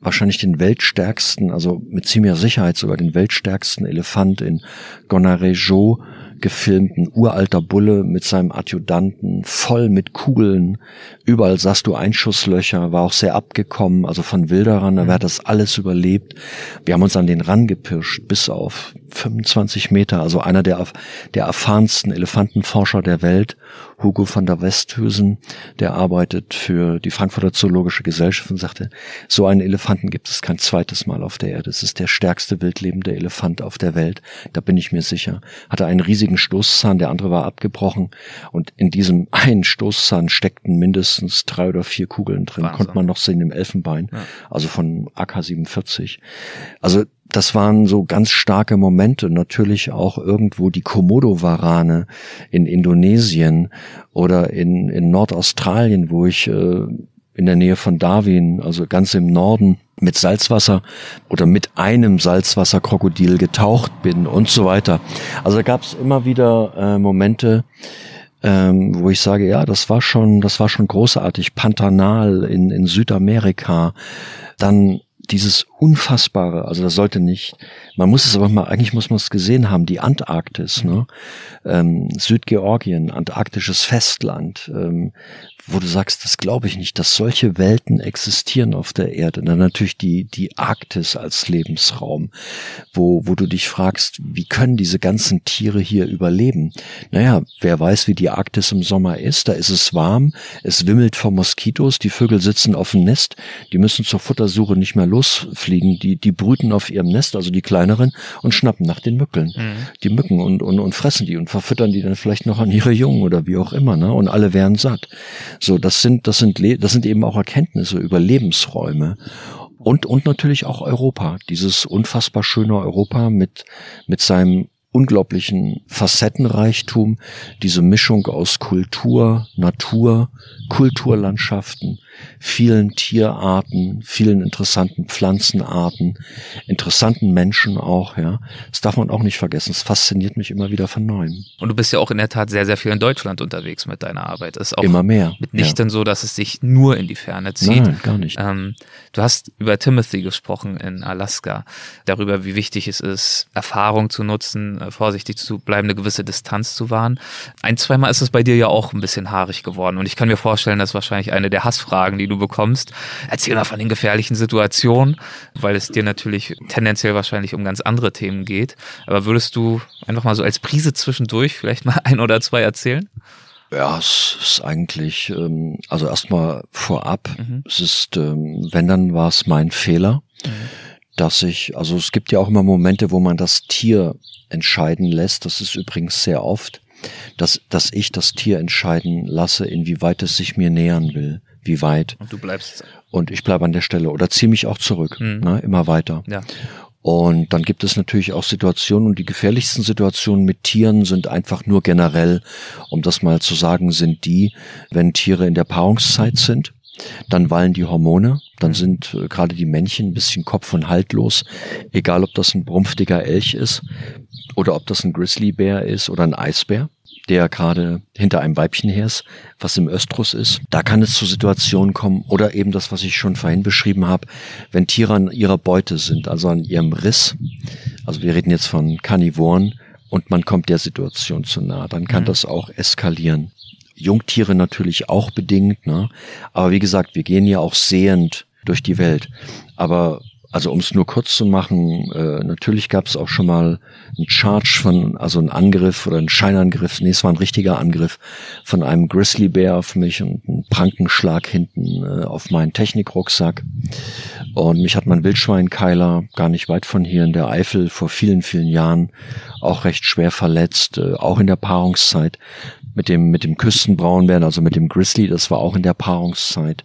wahrscheinlich den weltstärksten, also mit ziemlicher Sicherheit sogar den weltstärksten Elefant in Gonarejo gefilmten uralter Bulle mit seinem Adjutanten, voll mit Kugeln. Überall sahst du Einschusslöcher, war auch sehr abgekommen, also von Wilderern, er hat das alles überlebt. Wir haben uns an den rangepirscht, bis auf 25 Meter, also einer der, der erfahrensten Elefantenforscher der Welt, Hugo van der Westhüsen, der arbeitet für die Frankfurter Zoologische Gesellschaft und sagte, so einen Elefanten gibt es kein zweites Mal auf der Erde. Es ist der stärkste wildlebende Elefant auf der Welt, da bin ich mir sicher. Hatte einen riesigen Stoßzahn, der andere war abgebrochen und in diesem einen Stoßzahn steckten mindestens drei oder vier Kugeln drin, Wahnsinn. konnte man noch sehen im Elfenbein, ja. also von AK-47. Also das waren so ganz starke Momente. Natürlich auch irgendwo die Komodo-Warane in Indonesien oder in, in Nordaustralien, wo ich äh, in der Nähe von Darwin, also ganz im Norden, mit Salzwasser oder mit einem Salzwasserkrokodil getaucht bin und so weiter. Also gab es immer wieder äh, Momente, ähm, wo ich sage, ja, das war schon, das war schon großartig. Pantanal in, in Südamerika, dann dieses Unfassbare, also das sollte nicht, man muss es aber mal, eigentlich muss man es gesehen haben, die Antarktis, ne? ähm, Südgeorgien, antarktisches Festland, ähm, wo du sagst, das glaube ich nicht, dass solche Welten existieren auf der Erde. Dann natürlich die, die Arktis als Lebensraum, wo, wo du dich fragst, wie können diese ganzen Tiere hier überleben? Naja, wer weiß, wie die Arktis im Sommer ist, da ist es warm, es wimmelt vor Moskitos, die Vögel sitzen auf dem Nest, die müssen zur Futtersuche nicht mehr losfliegen, die, die brüten auf ihrem Nest, also die kleineren, und schnappen nach den Mückeln. Mhm. Die Mücken und, und, und fressen die und verfüttern die dann vielleicht noch an ihre Jungen oder wie auch immer, ne? Und alle wären satt. So, das sind, das sind, das sind eben auch Erkenntnisse über Lebensräume. Und, und natürlich auch Europa. Dieses unfassbar schöne Europa mit, mit seinem unglaublichen Facettenreichtum, diese Mischung aus Kultur, Natur, Kulturlandschaften, vielen Tierarten, vielen interessanten Pflanzenarten, interessanten Menschen auch, ja. Das darf man auch nicht vergessen. Es fasziniert mich immer wieder von neuem. Und du bist ja auch in der Tat sehr, sehr viel in Deutschland unterwegs mit deiner Arbeit. ist auch immer mehr. Mitnichten ja. so, dass es sich nur in die Ferne zieht. Nein, gar nicht. Ähm, du hast über Timothy gesprochen in Alaska, darüber, wie wichtig es ist, Erfahrung zu nutzen, äh, vorsichtig zu bleiben, eine gewisse Distanz zu wahren. Ein, zweimal ist es bei dir ja auch ein bisschen haarig geworden. Und ich kann mir vorstellen, dass wahrscheinlich eine der Hassfragen, die du bekommst. Erzähl mal von den gefährlichen Situationen, weil es dir natürlich tendenziell wahrscheinlich um ganz andere Themen geht. Aber würdest du einfach mal so als Prise zwischendurch vielleicht mal ein oder zwei erzählen? Ja, es ist eigentlich, ähm, also erstmal vorab, mhm. es ist, ähm, wenn dann war es mein Fehler, mhm. dass ich, also es gibt ja auch immer Momente, wo man das Tier entscheiden lässt, das ist übrigens sehr oft, dass, dass ich das Tier entscheiden lasse, inwieweit es sich mir nähern will wie weit. Und du bleibst. Und ich bleibe an der Stelle oder ziehe mich auch zurück, mhm. ne, immer weiter. Ja. Und dann gibt es natürlich auch Situationen und die gefährlichsten Situationen mit Tieren sind einfach nur generell, um das mal zu sagen, sind die, wenn Tiere in der Paarungszeit sind, dann wallen die Hormone, dann mhm. sind äh, gerade die Männchen ein bisschen kopf- und haltlos, egal ob das ein brumpftiger Elch ist oder ob das ein Grizzlybär ist oder ein Eisbär der gerade hinter einem Weibchen her ist, was im Östrus ist. Da kann es zu Situationen kommen oder eben das, was ich schon vorhin beschrieben habe, wenn Tiere an ihrer Beute sind, also an ihrem Riss. Also wir reden jetzt von Karnivoren und man kommt der Situation zu nah, dann kann mhm. das auch eskalieren. Jungtiere natürlich auch bedingt, ne? Aber wie gesagt, wir gehen ja auch sehend durch die Welt. Aber Also um es nur kurz zu machen, äh, natürlich gab es auch schon mal einen Charge von, also einen Angriff oder einen Scheinangriff, nee, es war ein richtiger Angriff von einem Grizzly Bear auf mich und einen Prankenschlag hinten äh, auf meinen Technikrucksack. Und mich hat mein Wildschweinkeiler gar nicht weit von hier in der Eifel vor vielen, vielen Jahren auch recht schwer verletzt, äh, auch in der Paarungszeit mit dem, mit dem Küstenbraunbären, also mit dem Grizzly, das war auch in der Paarungszeit.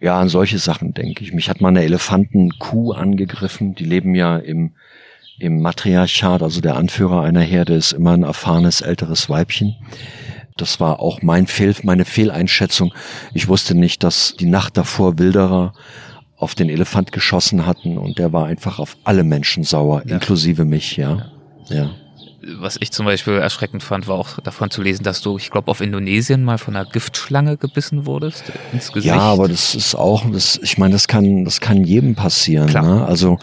Ja, an solche Sachen denke ich. Mich hat mal eine Elefantenkuh angegriffen. Die leben ja im, im Matriarchat, also der Anführer einer Herde ist immer ein erfahrenes älteres Weibchen. Das war auch mein Fehl, meine Fehleinschätzung. Ich wusste nicht, dass die Nacht davor Wilderer auf den Elefant geschossen hatten und der war einfach auf alle Menschen sauer, ja. inklusive mich, ja. ja was ich zum Beispiel erschreckend fand, war auch davon zu lesen, dass du, ich glaube, auf Indonesien mal von einer Giftschlange gebissen wurdest ins Gesicht. Ja, aber das ist auch, das, ich meine, das kann, das kann jedem passieren. Klar. Ne? Also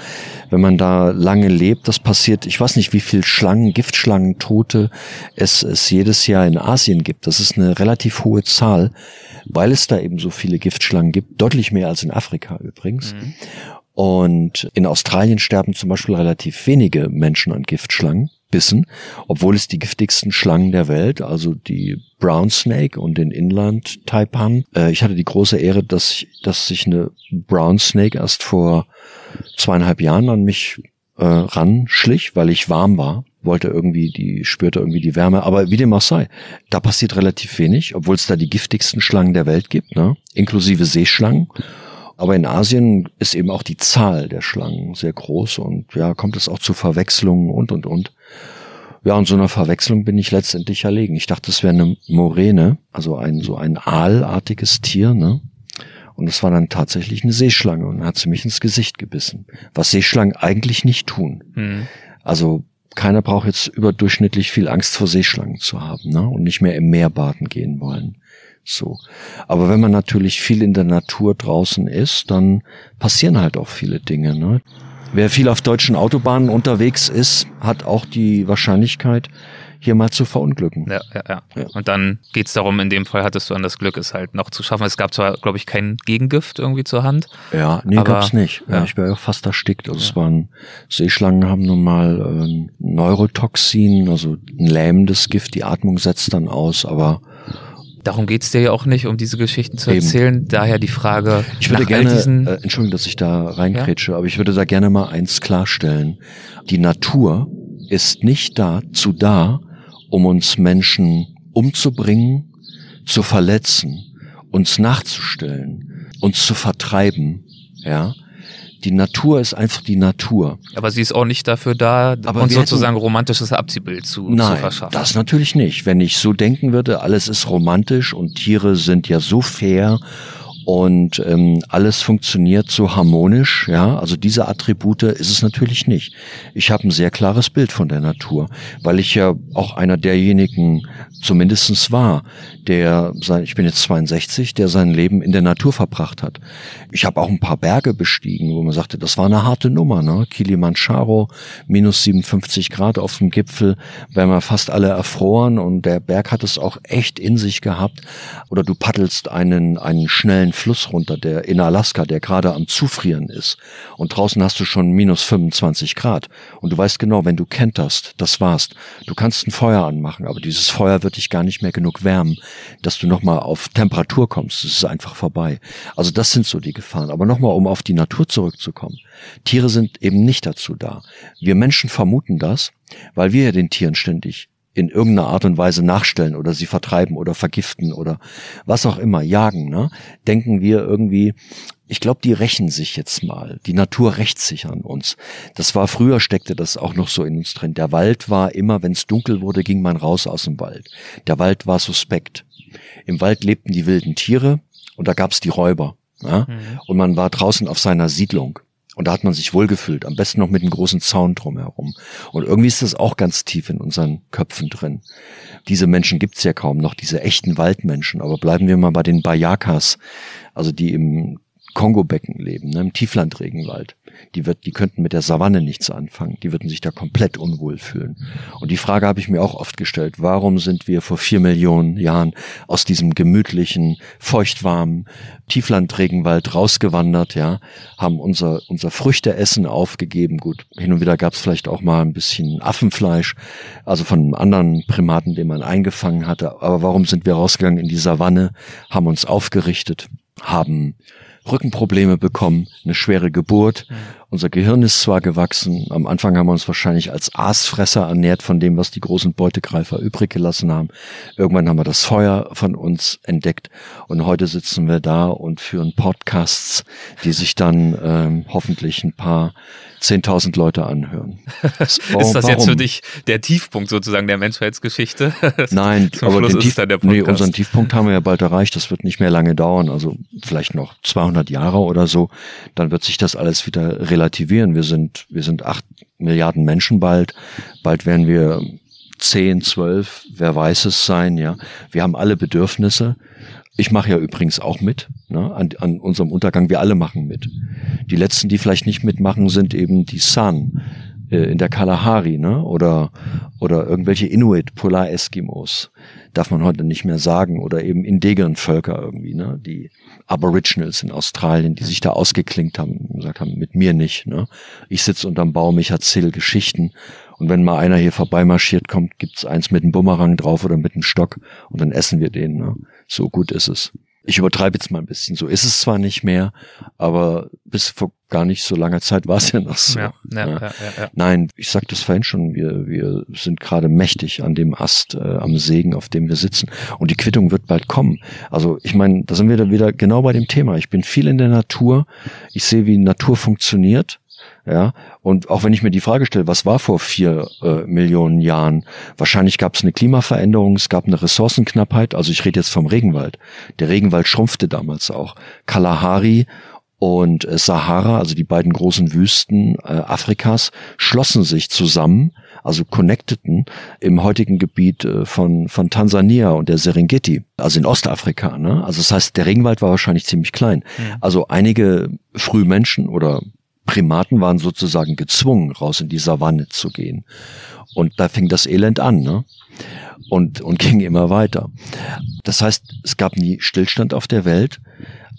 wenn man da lange lebt, das passiert. Ich weiß nicht, wie viel Schlangen, Giftschlangen, Tote es, es jedes Jahr in Asien gibt. Das ist eine relativ hohe Zahl, weil es da eben so viele Giftschlangen gibt. Deutlich mehr als in Afrika übrigens. Mhm. Und in Australien sterben zum Beispiel relativ wenige Menschen an Giftschlangen bissen, obwohl es die giftigsten Schlangen der Welt, also die Brown Snake und den Inland Taipan. Äh, ich hatte die große Ehre, dass, ich, dass sich eine Brown Snake erst vor zweieinhalb Jahren an mich äh, ranschlich, weil ich warm war, wollte irgendwie die, spürte irgendwie die Wärme. Aber wie dem auch sei, da passiert relativ wenig, obwohl es da die giftigsten Schlangen der Welt gibt, ne? inklusive Seeschlangen. Aber in Asien ist eben auch die Zahl der Schlangen sehr groß und ja, kommt es auch zu Verwechslungen und und und. Ja, und so einer Verwechslung bin ich letztendlich erlegen. Ich dachte, es wäre eine Moräne, also ein so ein aalartiges Tier, ne? Und es war dann tatsächlich eine Seeschlange und hat sie mich ins Gesicht gebissen. Was Seeschlangen eigentlich nicht tun. Mhm. Also keiner braucht jetzt überdurchschnittlich viel Angst vor Seeschlangen zu haben, ne? Und nicht mehr im Meer baden gehen wollen. So. Aber wenn man natürlich viel in der Natur draußen ist, dann passieren halt auch viele Dinge. Ne? Wer viel auf deutschen Autobahnen unterwegs ist, hat auch die Wahrscheinlichkeit, hier mal zu verunglücken. Ja, ja, ja. ja. Und dann geht's darum, in dem Fall hattest du an das Glück, es halt noch zu schaffen. Es gab zwar, glaube ich, kein Gegengift irgendwie zur Hand. Ja, nee, aber, gab's nicht. Ja, ja. Ich wäre auch fast erstickt. Also ja. es waren, Seeschlangen haben nun mal äh, Neurotoxin, also ein lähmendes Gift, die Atmung setzt dann aus, aber darum geht's dir ja auch nicht, um diese Geschichten zu erzählen. Eben. Daher die Frage. Ich würde gerne, äh, Entschuldigung, dass ich da reinkrätsche, ja? aber ich würde da gerne mal eins klarstellen. Die Natur ist nicht dazu da, um uns Menschen umzubringen, zu verletzen, uns nachzustellen, uns zu vertreiben, ja. Die Natur ist einfach die Natur. Aber sie ist auch nicht dafür da, Aber uns sozusagen hätten, romantisches Abziehbild zu, nein, zu verschaffen. Das natürlich nicht. Wenn ich so denken würde, alles ist romantisch und Tiere sind ja so fair und ähm, alles funktioniert so harmonisch, ja, also diese Attribute ist es natürlich nicht. Ich habe ein sehr klares Bild von der Natur, weil ich ja auch einer derjenigen zumindestens war, der sein, ich bin jetzt 62, der sein Leben in der Natur verbracht hat. Ich habe auch ein paar Berge bestiegen, wo man sagte, das war eine harte Nummer, ne? Kilimanjaro, minus 57 Grad auf dem Gipfel, wären wir fast alle erfroren und der Berg hat es auch echt in sich gehabt. Oder du paddelst einen, einen schnellen Fluss runter, der in Alaska, der gerade am Zufrieren ist. Und draußen hast du schon minus 25 Grad. Und du weißt genau, wenn du kenterst, das warst. Du kannst ein Feuer anmachen, aber dieses Feuer wird dich gar nicht mehr genug wärmen, dass du nochmal auf Temperatur kommst. Es ist einfach vorbei. Also das sind so die Gefahren. Aber nochmal, um auf die Natur zurückzukommen. Tiere sind eben nicht dazu da. Wir Menschen vermuten das, weil wir ja den Tieren ständig in irgendeiner Art und Weise nachstellen oder sie vertreiben oder vergiften oder was auch immer, jagen, ne? denken wir irgendwie, ich glaube, die rächen sich jetzt mal. Die Natur rächt sich an uns. Das war früher, steckte das auch noch so in uns drin. Der Wald war immer, wenn es dunkel wurde, ging man raus aus dem Wald. Der Wald war suspekt. Im Wald lebten die wilden Tiere und da gab's die Räuber. Ja? Mhm. Und man war draußen auf seiner Siedlung. Und da hat man sich wohlgefühlt, am besten noch mit einem großen Zaun drumherum. Und irgendwie ist das auch ganz tief in unseren Köpfen drin. Diese Menschen gibt's ja kaum noch, diese echten Waldmenschen. Aber bleiben wir mal bei den Bayakas, also die im Kongo-Becken leben, ne, im Tieflandregenwald. Die, wird, die könnten mit der Savanne nichts anfangen. Die würden sich da komplett unwohl fühlen. Und die Frage habe ich mir auch oft gestellt. Warum sind wir vor vier Millionen Jahren aus diesem gemütlichen, feuchtwarmen Tieflandregenwald rausgewandert, ja, haben unser, unser Früchteessen aufgegeben. Gut, hin und wieder gab es vielleicht auch mal ein bisschen Affenfleisch, also von anderen Primaten, den man eingefangen hatte. Aber warum sind wir rausgegangen in die Savanne, haben uns aufgerichtet, haben Rückenprobleme bekommen, eine schwere Geburt. Unser Gehirn ist zwar gewachsen, am Anfang haben wir uns wahrscheinlich als Aasfresser ernährt von dem, was die großen Beutegreifer übrig gelassen haben. Irgendwann haben wir das Feuer von uns entdeckt und heute sitzen wir da und führen Podcasts, die sich dann ähm, hoffentlich ein paar 10.000 Leute anhören. Warum, ist das jetzt für dich der Tiefpunkt sozusagen der Menschheitsgeschichte? Nein, aber den Tief nee, unseren Tiefpunkt haben wir ja bald erreicht. Das wird nicht mehr lange dauern, also vielleicht noch 200 Jahre oder so. Dann wird sich das alles wieder relativieren. Wir sind, wir sind acht Milliarden Menschen bald. Bald werden wir zehn, zwölf, wer weiß es sein, ja. Wir haben alle Bedürfnisse. Ich mache ja übrigens auch mit ne, an, an unserem Untergang. Wir alle machen mit. Die letzten, die vielleicht nicht mitmachen, sind eben die äh, in der Kalahari ne, oder oder irgendwelche Inuit, Polar-Eskimos, darf man heute nicht mehr sagen oder eben indigenen Völker irgendwie, ne, die Aboriginals in Australien, die sich da ausgeklinkt haben und gesagt haben, mit mir nicht. Ne. Ich sitze unterm Baum, ich erzähle Geschichten und wenn mal einer hier vorbeimarschiert kommt, gibt's eins mit einem Bumerang drauf oder mit einem Stock und dann essen wir den. Ne. So gut ist es. Ich übertreibe jetzt mal ein bisschen. So ist es zwar nicht mehr, aber bis vor gar nicht so langer Zeit war es ja noch so. Ja, ja, ja. Ja, Nein, ich sagte das vorhin schon, wir, wir sind gerade mächtig an dem Ast, äh, am Segen, auf dem wir sitzen. Und die Quittung wird bald kommen. Also ich meine, da sind wir dann wieder genau bei dem Thema. Ich bin viel in der Natur. Ich sehe, wie Natur funktioniert. Ja, und auch wenn ich mir die Frage stelle, was war vor vier äh, Millionen Jahren? Wahrscheinlich gab es eine Klimaveränderung, es gab eine Ressourcenknappheit. Also ich rede jetzt vom Regenwald. Der Regenwald schrumpfte damals auch. Kalahari und äh, Sahara, also die beiden großen Wüsten äh, Afrikas, schlossen sich zusammen, also connecteten im heutigen Gebiet äh, von, von Tansania und der Serengeti, also in Ostafrika. Ne? Also das heißt, der Regenwald war wahrscheinlich ziemlich klein. Mhm. Also einige Frühmenschen oder Primaten waren sozusagen gezwungen, raus in die Savanne zu gehen. Und da fing das Elend an, ne? Und, und ging immer weiter. Das heißt, es gab nie Stillstand auf der Welt,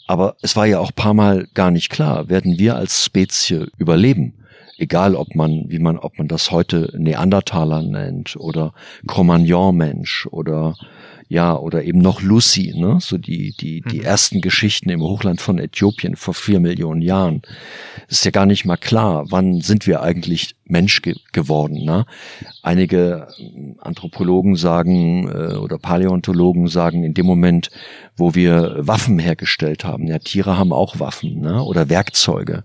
aber es war ja auch paar Mal gar nicht klar, werden wir als Spezie überleben? Egal, ob man, wie man, ob man das heute Neandertaler nennt oder Cro-Magnon-Mensch oder ja, oder eben noch Lucy, ne? so die, die, die mhm. ersten Geschichten im Hochland von Äthiopien vor vier Millionen Jahren. ist ja gar nicht mal klar, wann sind wir eigentlich Mensch ge geworden. Ne? Einige Anthropologen sagen äh, oder Paläontologen sagen, in dem Moment, wo wir Waffen hergestellt haben, ja, Tiere haben auch Waffen ne? oder Werkzeuge.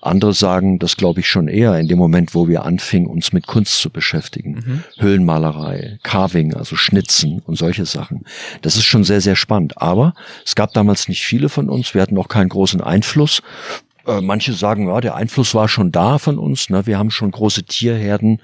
Andere sagen, das glaube ich schon eher, in dem Moment, wo wir anfingen, uns mit Kunst zu beschäftigen. Mhm. Höhlenmalerei, Carving, also Schnitzen und solche Sachen. Das ist schon sehr, sehr spannend. Aber es gab damals nicht viele von uns, wir hatten auch keinen großen Einfluss. Äh, manche sagen, ja, der Einfluss war schon da von uns. Ne? Wir haben schon große Tierherden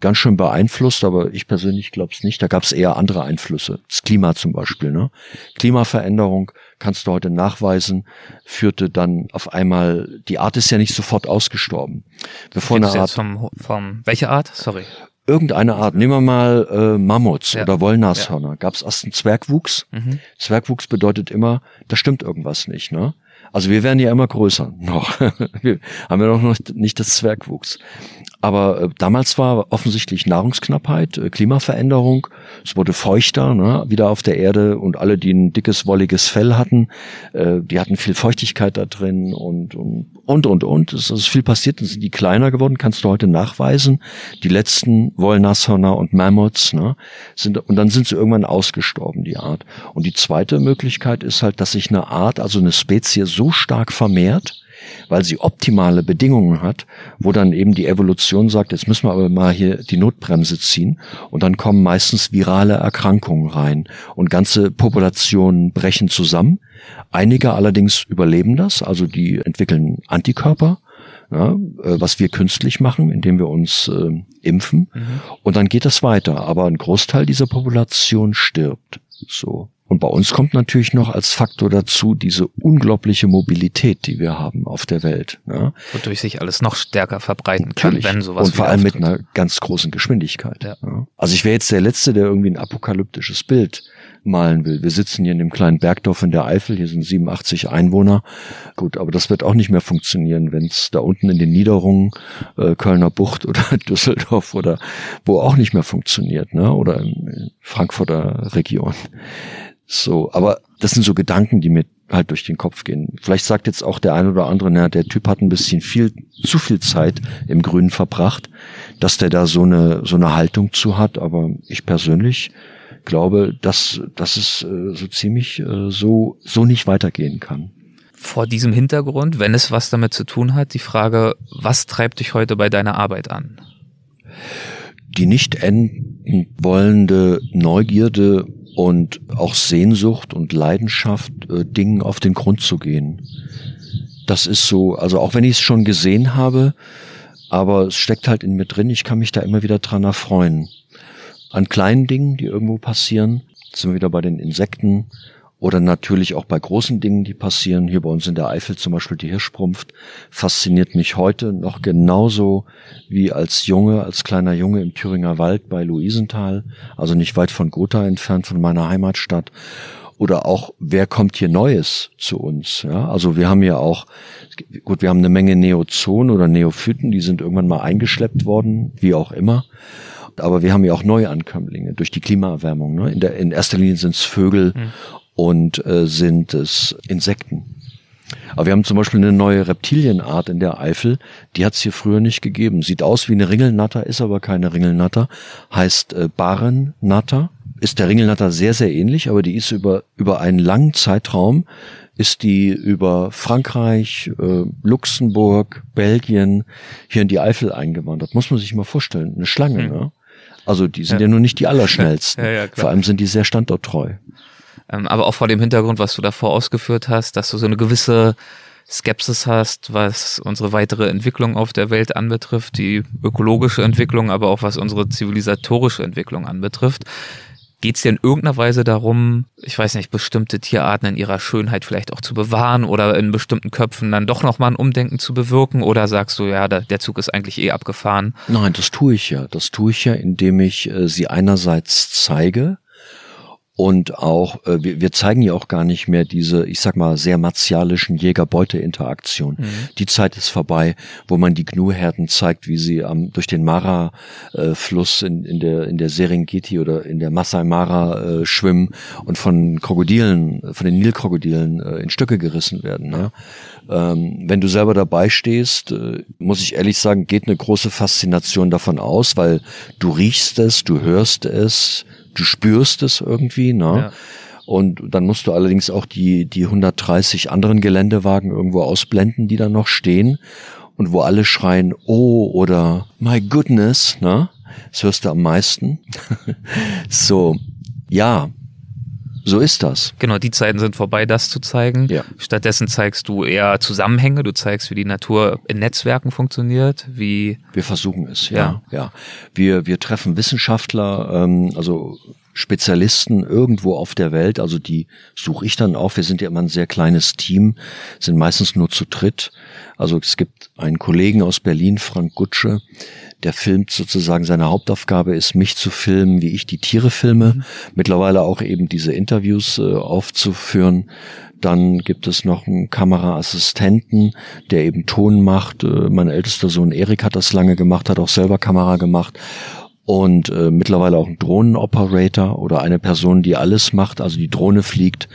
ganz schön beeinflusst, aber ich persönlich glaube es nicht. Da gab es eher andere Einflüsse. Das Klima zum Beispiel. Ne? Klimaveränderung kannst du heute nachweisen, führte dann auf einmal, die Art ist ja nicht sofort ausgestorben. Bevor eine Art, vom, vom, welche Art? Sorry. Irgendeine Art. Nehmen wir mal äh, Mammuts ja. oder Wollnashörner. Ja. Gab es erst einen Zwergwuchs? Mhm. Zwergwuchs bedeutet immer, da stimmt irgendwas nicht. Ne? Also wir werden ja immer größer noch. wir haben ja noch nicht das Zwergwuchs. Aber äh, damals war offensichtlich Nahrungsknappheit, äh, Klimaveränderung. Es wurde feuchter, ne, wieder auf der Erde und alle, die ein dickes, wolliges Fell hatten, äh, die hatten viel Feuchtigkeit da drin und und und und. und. Es ist viel passiert, dann sind die kleiner geworden, kannst du heute nachweisen. Die letzten Wollnashörner und Mammuts, ne, sind und dann sind sie irgendwann ausgestorben, die Art. Und die zweite Möglichkeit ist halt, dass sich eine Art, also eine Spezie so stark vermehrt, weil sie optimale Bedingungen hat, wo dann eben die Evolution sagt, jetzt müssen wir aber mal hier die Notbremse ziehen und dann kommen meistens virale Erkrankungen rein und ganze Populationen brechen zusammen. Einige allerdings überleben das, also die entwickeln Antikörper, ja, äh, was wir künstlich machen, indem wir uns äh, impfen. Mhm. Und dann geht das weiter. Aber ein Großteil dieser Population stirbt. So. Und bei uns kommt natürlich noch als Faktor dazu diese unglaubliche Mobilität, die wir haben auf der Welt. Ne? Wodurch sich alles noch stärker verbreiten kann, Natürlich. wenn sowas Und vor allem mit wieder einer ganz großen Geschwindigkeit. Ja. Ja. Also ich wäre jetzt der Letzte, der irgendwie ein apokalyptisches Bild malen will. Wir sitzen hier in dem kleinen Bergdorf in der Eifel, hier sind 87 Einwohner. Gut, aber das wird auch nicht mehr funktionieren, wenn es da unten in den Niederungen, äh, Kölner Bucht oder Düsseldorf oder wo auch nicht mehr funktioniert, ne? Oder in Frankfurter Region. So, aber das sind so Gedanken, die mir halt durch den Kopf gehen. Vielleicht sagt jetzt auch der ein oder andere, na, der Typ hat ein bisschen viel, zu viel Zeit im Grünen verbracht, dass der da so eine, so eine Haltung zu hat. Aber ich persönlich glaube, dass, dass es äh, so ziemlich äh, so, so nicht weitergehen kann. Vor diesem Hintergrund, wenn es was damit zu tun hat, die Frage, was treibt dich heute bei deiner Arbeit an? Die nicht enden wollende Neugierde und auch Sehnsucht und Leidenschaft, äh, Dingen auf den Grund zu gehen. Das ist so, also auch wenn ich es schon gesehen habe, aber es steckt halt in mir drin, ich kann mich da immer wieder dran erfreuen. An kleinen Dingen, die irgendwo passieren, Jetzt sind wir wieder bei den Insekten oder natürlich auch bei großen Dingen, die passieren. Hier bei uns in der Eifel zum Beispiel die Hirschprumpft fasziniert mich heute noch genauso wie als Junge, als kleiner Junge im Thüringer Wald bei Luisenthal, also nicht weit von Gotha entfernt von meiner Heimatstadt. Oder auch, wer kommt hier Neues zu uns? Ja, also wir haben ja auch, gut, wir haben eine Menge Neozonen oder Neophyten, die sind irgendwann mal eingeschleppt worden, wie auch immer. Aber wir haben ja auch Neuankömmlinge durch die Klimaerwärmung. Ne? In, der, in erster Linie sind es Vögel und äh, sind es Insekten. Aber wir haben zum Beispiel eine neue Reptilienart in der Eifel, die hat es hier früher nicht gegeben. Sieht aus wie eine Ringelnatter, ist aber keine Ringelnatter. Heißt äh, Barennatter. Ist der Ringelnatter sehr, sehr ähnlich, aber die ist über, über einen langen Zeitraum, ist die über Frankreich, äh, Luxemburg, Belgien hier in die Eifel eingewandert. Muss man sich mal vorstellen. Eine Schlange, ne? Also die sind ja, Ja. nur nicht die allerschnellsten. Ja, ja. Vor allem sind die sehr standorttreu. Ähm, aber auch vor dem Hintergrund, was du davor ausgeführt hast, dass du so eine gewisse Skepsis hast, was unsere weitere Entwicklung auf der Welt anbetrifft, die ökologische Entwicklung, aber auch was unsere zivilisatorische Entwicklung anbetrifft. Geht es dir in irgendeiner Weise darum, ich weiß nicht, bestimmte Tierarten in ihrer Schönheit vielleicht auch zu bewahren oder in bestimmten Köpfen dann doch nochmal ein Umdenken zu bewirken? Oder sagst du, ja, der Zug ist eigentlich eh abgefahren? Nein, das tue ich ja. Das tue ich ja, indem ich äh, sie einerseits zeige und auch, äh, wir, wir zeigen ja auch gar nicht mehr diese, ich sag mal, sehr martialischen Jäger-Beute-Interaktion. Die Zeit ist vorbei, wo man die Gnu-Herden zeigt, wie sie am, durch den Mara-Fluss in, in, der, in der Serengeti oder in der Masai Mara äh, schwimmen und von Krokodilen, von den Nilkrokodilen äh, in Stücke gerissen werden. Ne? Ähm, wenn du selber dabei stehst, äh, muss ich ehrlich sagen, geht eine große Faszination davon aus, weil du riechst es, du hörst es, du spürst es irgendwie, ne? Ja. Und dann musst du allerdings auch die, die 130 anderen Geländewagen irgendwo ausblenden, die da noch stehen und wo alle schreien, oh oder my goodness, ne? Das hörst du am meisten. so, ja, so ist das. Genau, die Zeiten sind vorbei, das zu zeigen. Ja. Stattdessen zeigst du eher Zusammenhänge, du zeigst, wie die Natur in Netzwerken funktioniert, wie Wir versuchen es, ja. ja. Wir, wir treffen Wissenschaftler, ähm, also Spezialisten irgendwo auf der Welt, also die suche ich dann auf. Wir sind ja immer ein sehr kleines Team, sind meistens nur zu dritt. Also es gibt einen Kollegen aus Berlin, Frank Gutsche, der filmt sozusagen, seine Hauptaufgabe ist, mich zu filmen, wie ich die Tiere filme. Mittlerweile auch eben diese Interviews äh, aufzuführen. Dann gibt es noch einen Kameraassistenten, der eben Ton macht. Äh, mein ältester Sohn Erik hat das lange gemacht, hat auch selber Kamera gemacht. Und äh, mittlerweile auch ein Drohnenoperator oder eine Person, die alles macht, also die Drohne fliegt,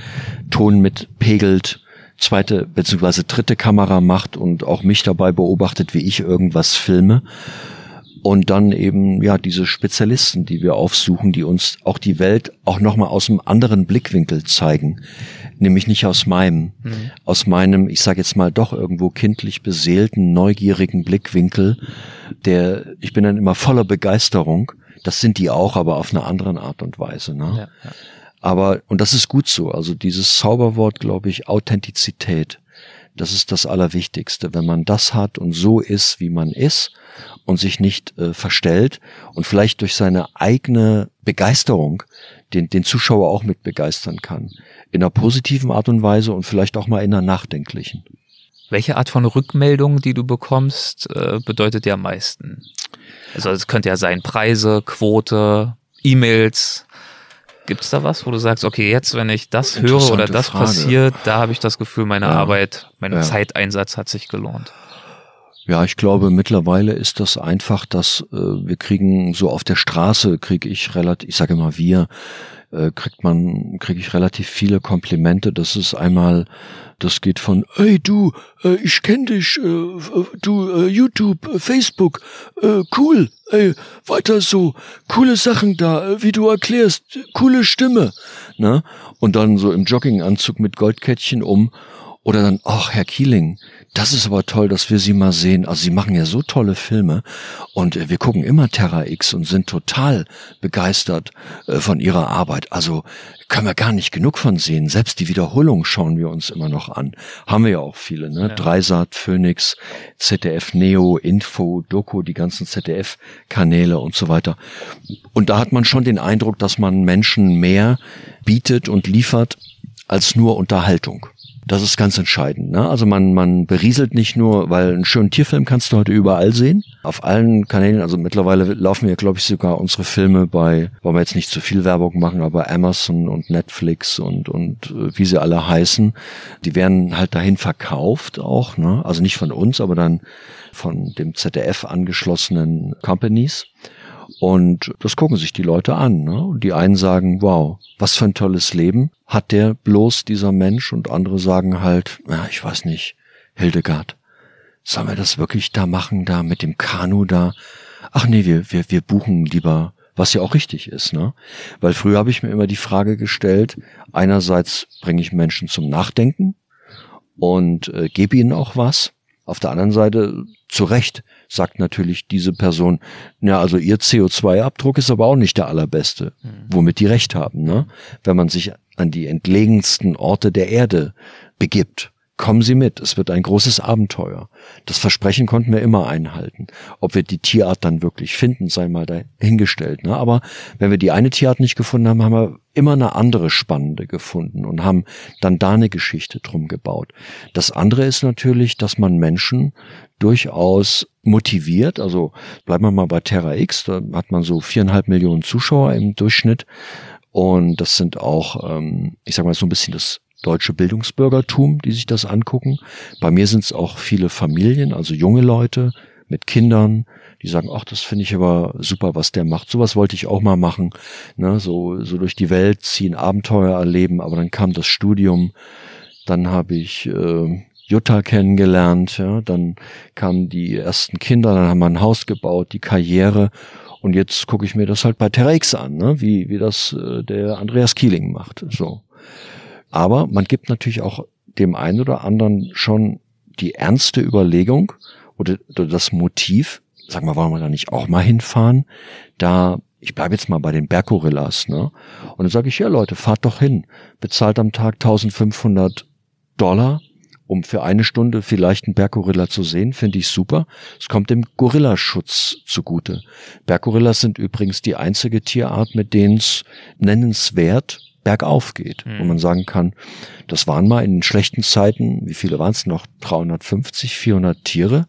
Ton mitpegelt, zweite beziehungsweise dritte Kamera macht und auch mich dabei beobachtet, wie ich irgendwas filme. Und dann eben, ja, diese Spezialisten, die wir aufsuchen, die uns auch die Welt auch nochmal aus einem anderen Blickwinkel zeigen. Nämlich nicht aus meinem, aus meinem, ich sage jetzt mal doch irgendwo kindlich beseelten, neugierigen Blickwinkel, der, ich bin dann immer voller Begeisterung. Das sind die auch, aber auf eine andere Art und Weise. Ne? ja, ja. Aber, und das ist gut so, also dieses Zauberwort, glaube ich, Authentizität, das ist das Allerwichtigste. Wenn man das hat und so ist, wie man ist und sich nicht äh, verstellt und vielleicht durch seine eigene Begeisterung den, den Zuschauer auch mit begeistern kann. In einer positiven Art und Weise und vielleicht auch mal in einer nachdenklichen. Welche Art von Rückmeldung, die du bekommst, äh, bedeutet dir am meisten? Also es könnte ja sein Preise, Quote, E-Mails. Gibt es da was, wo du sagst, okay, jetzt, wenn ich das höre oder das Frage. passiert, da habe ich das Gefühl, meine ja. Arbeit, mein ja. Zeiteinsatz hat sich gelohnt? Ja, ich glaube, mittlerweile ist das einfach, dass äh, wir kriegen so auf der Straße kriege ich relativ, ich sage immer wir, äh, kriegt man, kriege ich relativ viele Komplimente. Das ist einmal, das geht von, hey du, äh, ich kenne dich, äh, du äh, YouTube, äh, Facebook, äh, cool, ey, weiter so, coole Sachen da, äh, wie du erklärst, coole Stimme, ne? Und dann so im Jogginganzug mit Goldkettchen um oder dann, ach, Herr Kieling, das ist aber toll, dass wir Sie mal sehen. Also Sie machen ja so tolle Filme und äh, wir gucken immer Terra X und sind total begeistert äh, von Ihrer Arbeit. Also können wir gar nicht genug von sehen. Selbst die Wiederholung schauen wir uns immer noch an. Haben wir ja auch viele, ne? Ja. Dreisat, Phoenix, ZDF Neo, Info, Doku, die ganzen ZDF-Kanäle und so weiter. Und da hat man schon den Eindruck, dass man Menschen mehr bietet und liefert als nur Unterhaltung. Das ist ganz entscheidend. Ne? Also man, man berieselt nicht nur, weil einen schönen Tierfilm kannst du heute überall sehen. Auf allen Kanälen, also mittlerweile laufen ja, glaube ich, sogar unsere Filme bei, wollen wir jetzt nicht zu viel Werbung machen, aber Amazon und Netflix und, und äh, wie sie alle heißen, die werden halt dahin verkauft auch. Ne? Also nicht von uns, aber dann von dem ZDF angeschlossenen Companies. Und das gucken sich die Leute an. Ne? Und die einen sagen, wow, was für ein tolles Leben hat der bloß, dieser Mensch? Und andere sagen halt, ja, ich weiß nicht, Hildegard, sollen wir das wirklich da machen, da mit dem Kanu da? Ach nee, wir, wir, wir buchen lieber, was ja auch richtig ist, ne? Weil früher habe ich mir immer die Frage gestellt, einerseits bringe ich Menschen zum Nachdenken und äh, gebe ihnen auch was. Auf der anderen Seite, zu Recht, sagt natürlich diese Person, ja, also ihr CO2-Abdruck ist aber auch nicht der allerbeste, mhm. womit die recht haben, ne? Wenn man sich an die entlegensten Orte der Erde begibt kommen Sie mit, es wird ein großes Abenteuer. Das Versprechen konnten wir immer einhalten. Ob wir die Tierart dann wirklich finden, sei mal dahingestellt. Ne? Aber wenn wir die eine Tierart nicht gefunden haben, haben wir immer eine andere spannende gefunden und haben dann da eine Geschichte drum gebaut. Das andere ist natürlich, dass man Menschen durchaus motiviert. Also bleiben wir mal bei Terra X, da hat man so viereinhalb Millionen Zuschauer im Durchschnitt. Und das sind auch, ähm, ich sag mal, so ein bisschen das deutsche Bildungsbürgertum, die sich das angucken. Bei mir sind es auch viele Familien, also junge Leute mit Kindern, die sagen, ach, das finde ich aber super, was der macht. Sowas wollte ich auch mal machen. Ne? So, so durch die Welt ziehen, Abenteuer erleben, aber dann kam das Studium, dann habe ich äh, Jutta kennengelernt, ja, dann kamen die ersten Kinder, dann haben wir ein Haus gebaut, die Karriere und jetzt gucke ich mir das halt bei Terra X an, ne? wie, wie das äh, der Andreas Kieling macht. So. Aber man gibt natürlich auch dem einen oder anderen schon die ernste Überlegung oder, das Motiv, sag mal, wollen wir da nicht auch mal hinfahren? Da, ich bleibe jetzt mal bei den Berggorillas, ne? Und dann sage ich, ja Leute, fahrt doch hin, bezahlt am Tag 1500 Dollar, um für eine Stunde vielleicht einen Berggorilla zu sehen, finde ich super. Es kommt dem Gorillaschutz zugute. Berggorillas sind übrigens die einzige Tierart, mit denen es nennenswert bergauf geht. Mhm. Wo man sagen kann, das waren mal in schlechten Zeiten, wie viele waren es noch? 350, 400 Tiere.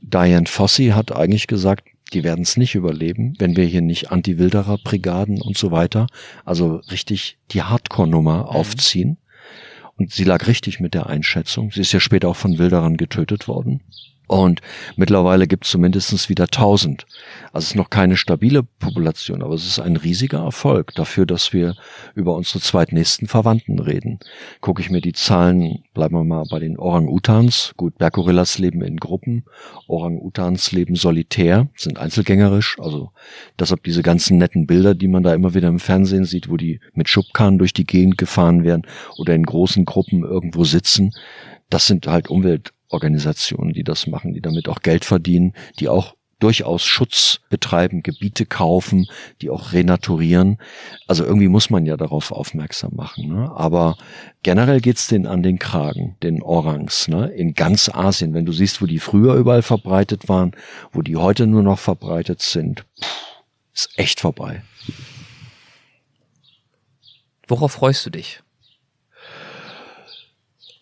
Diane Fossey hat eigentlich gesagt, die werden es nicht überleben, wenn wir hier nicht Anti-Wilderer-Brigaden und so weiter, also richtig die Hardcore-Nummer mhm. aufziehen. Und sie lag richtig mit der Einschätzung. Sie ist ja später auch von Wilderern getötet worden. Und mittlerweile gibt es zumindest wieder 1000. Also es ist noch keine stabile Population, aber es ist ein riesiger Erfolg dafür, dass wir über unsere zweitnächsten Verwandten reden. Gucke ich mir die Zahlen, bleiben wir mal bei den Orang-Utans. Gut, Berggorillas leben in Gruppen, Orang-Utans leben solitär, sind einzelgängerisch. Also deshalb diese ganzen netten Bilder, die man da immer wieder im Fernsehen sieht, wo die mit Schubkarren durch die Gegend gefahren werden oder in großen Gruppen irgendwo sitzen. Das sind halt Umwelt Organisationen, die das machen, die damit auch Geld verdienen, die auch durchaus Schutz betreiben, Gebiete kaufen, die auch renaturieren. Also irgendwie muss man ja darauf aufmerksam machen. Ne? Aber generell geht's denen an den Kragen, den Orangs, ne? in ganz Asien. Wenn du siehst, wo die früher überall verbreitet waren, wo die heute nur noch verbreitet sind, pff, ist echt vorbei. Worauf freust du dich?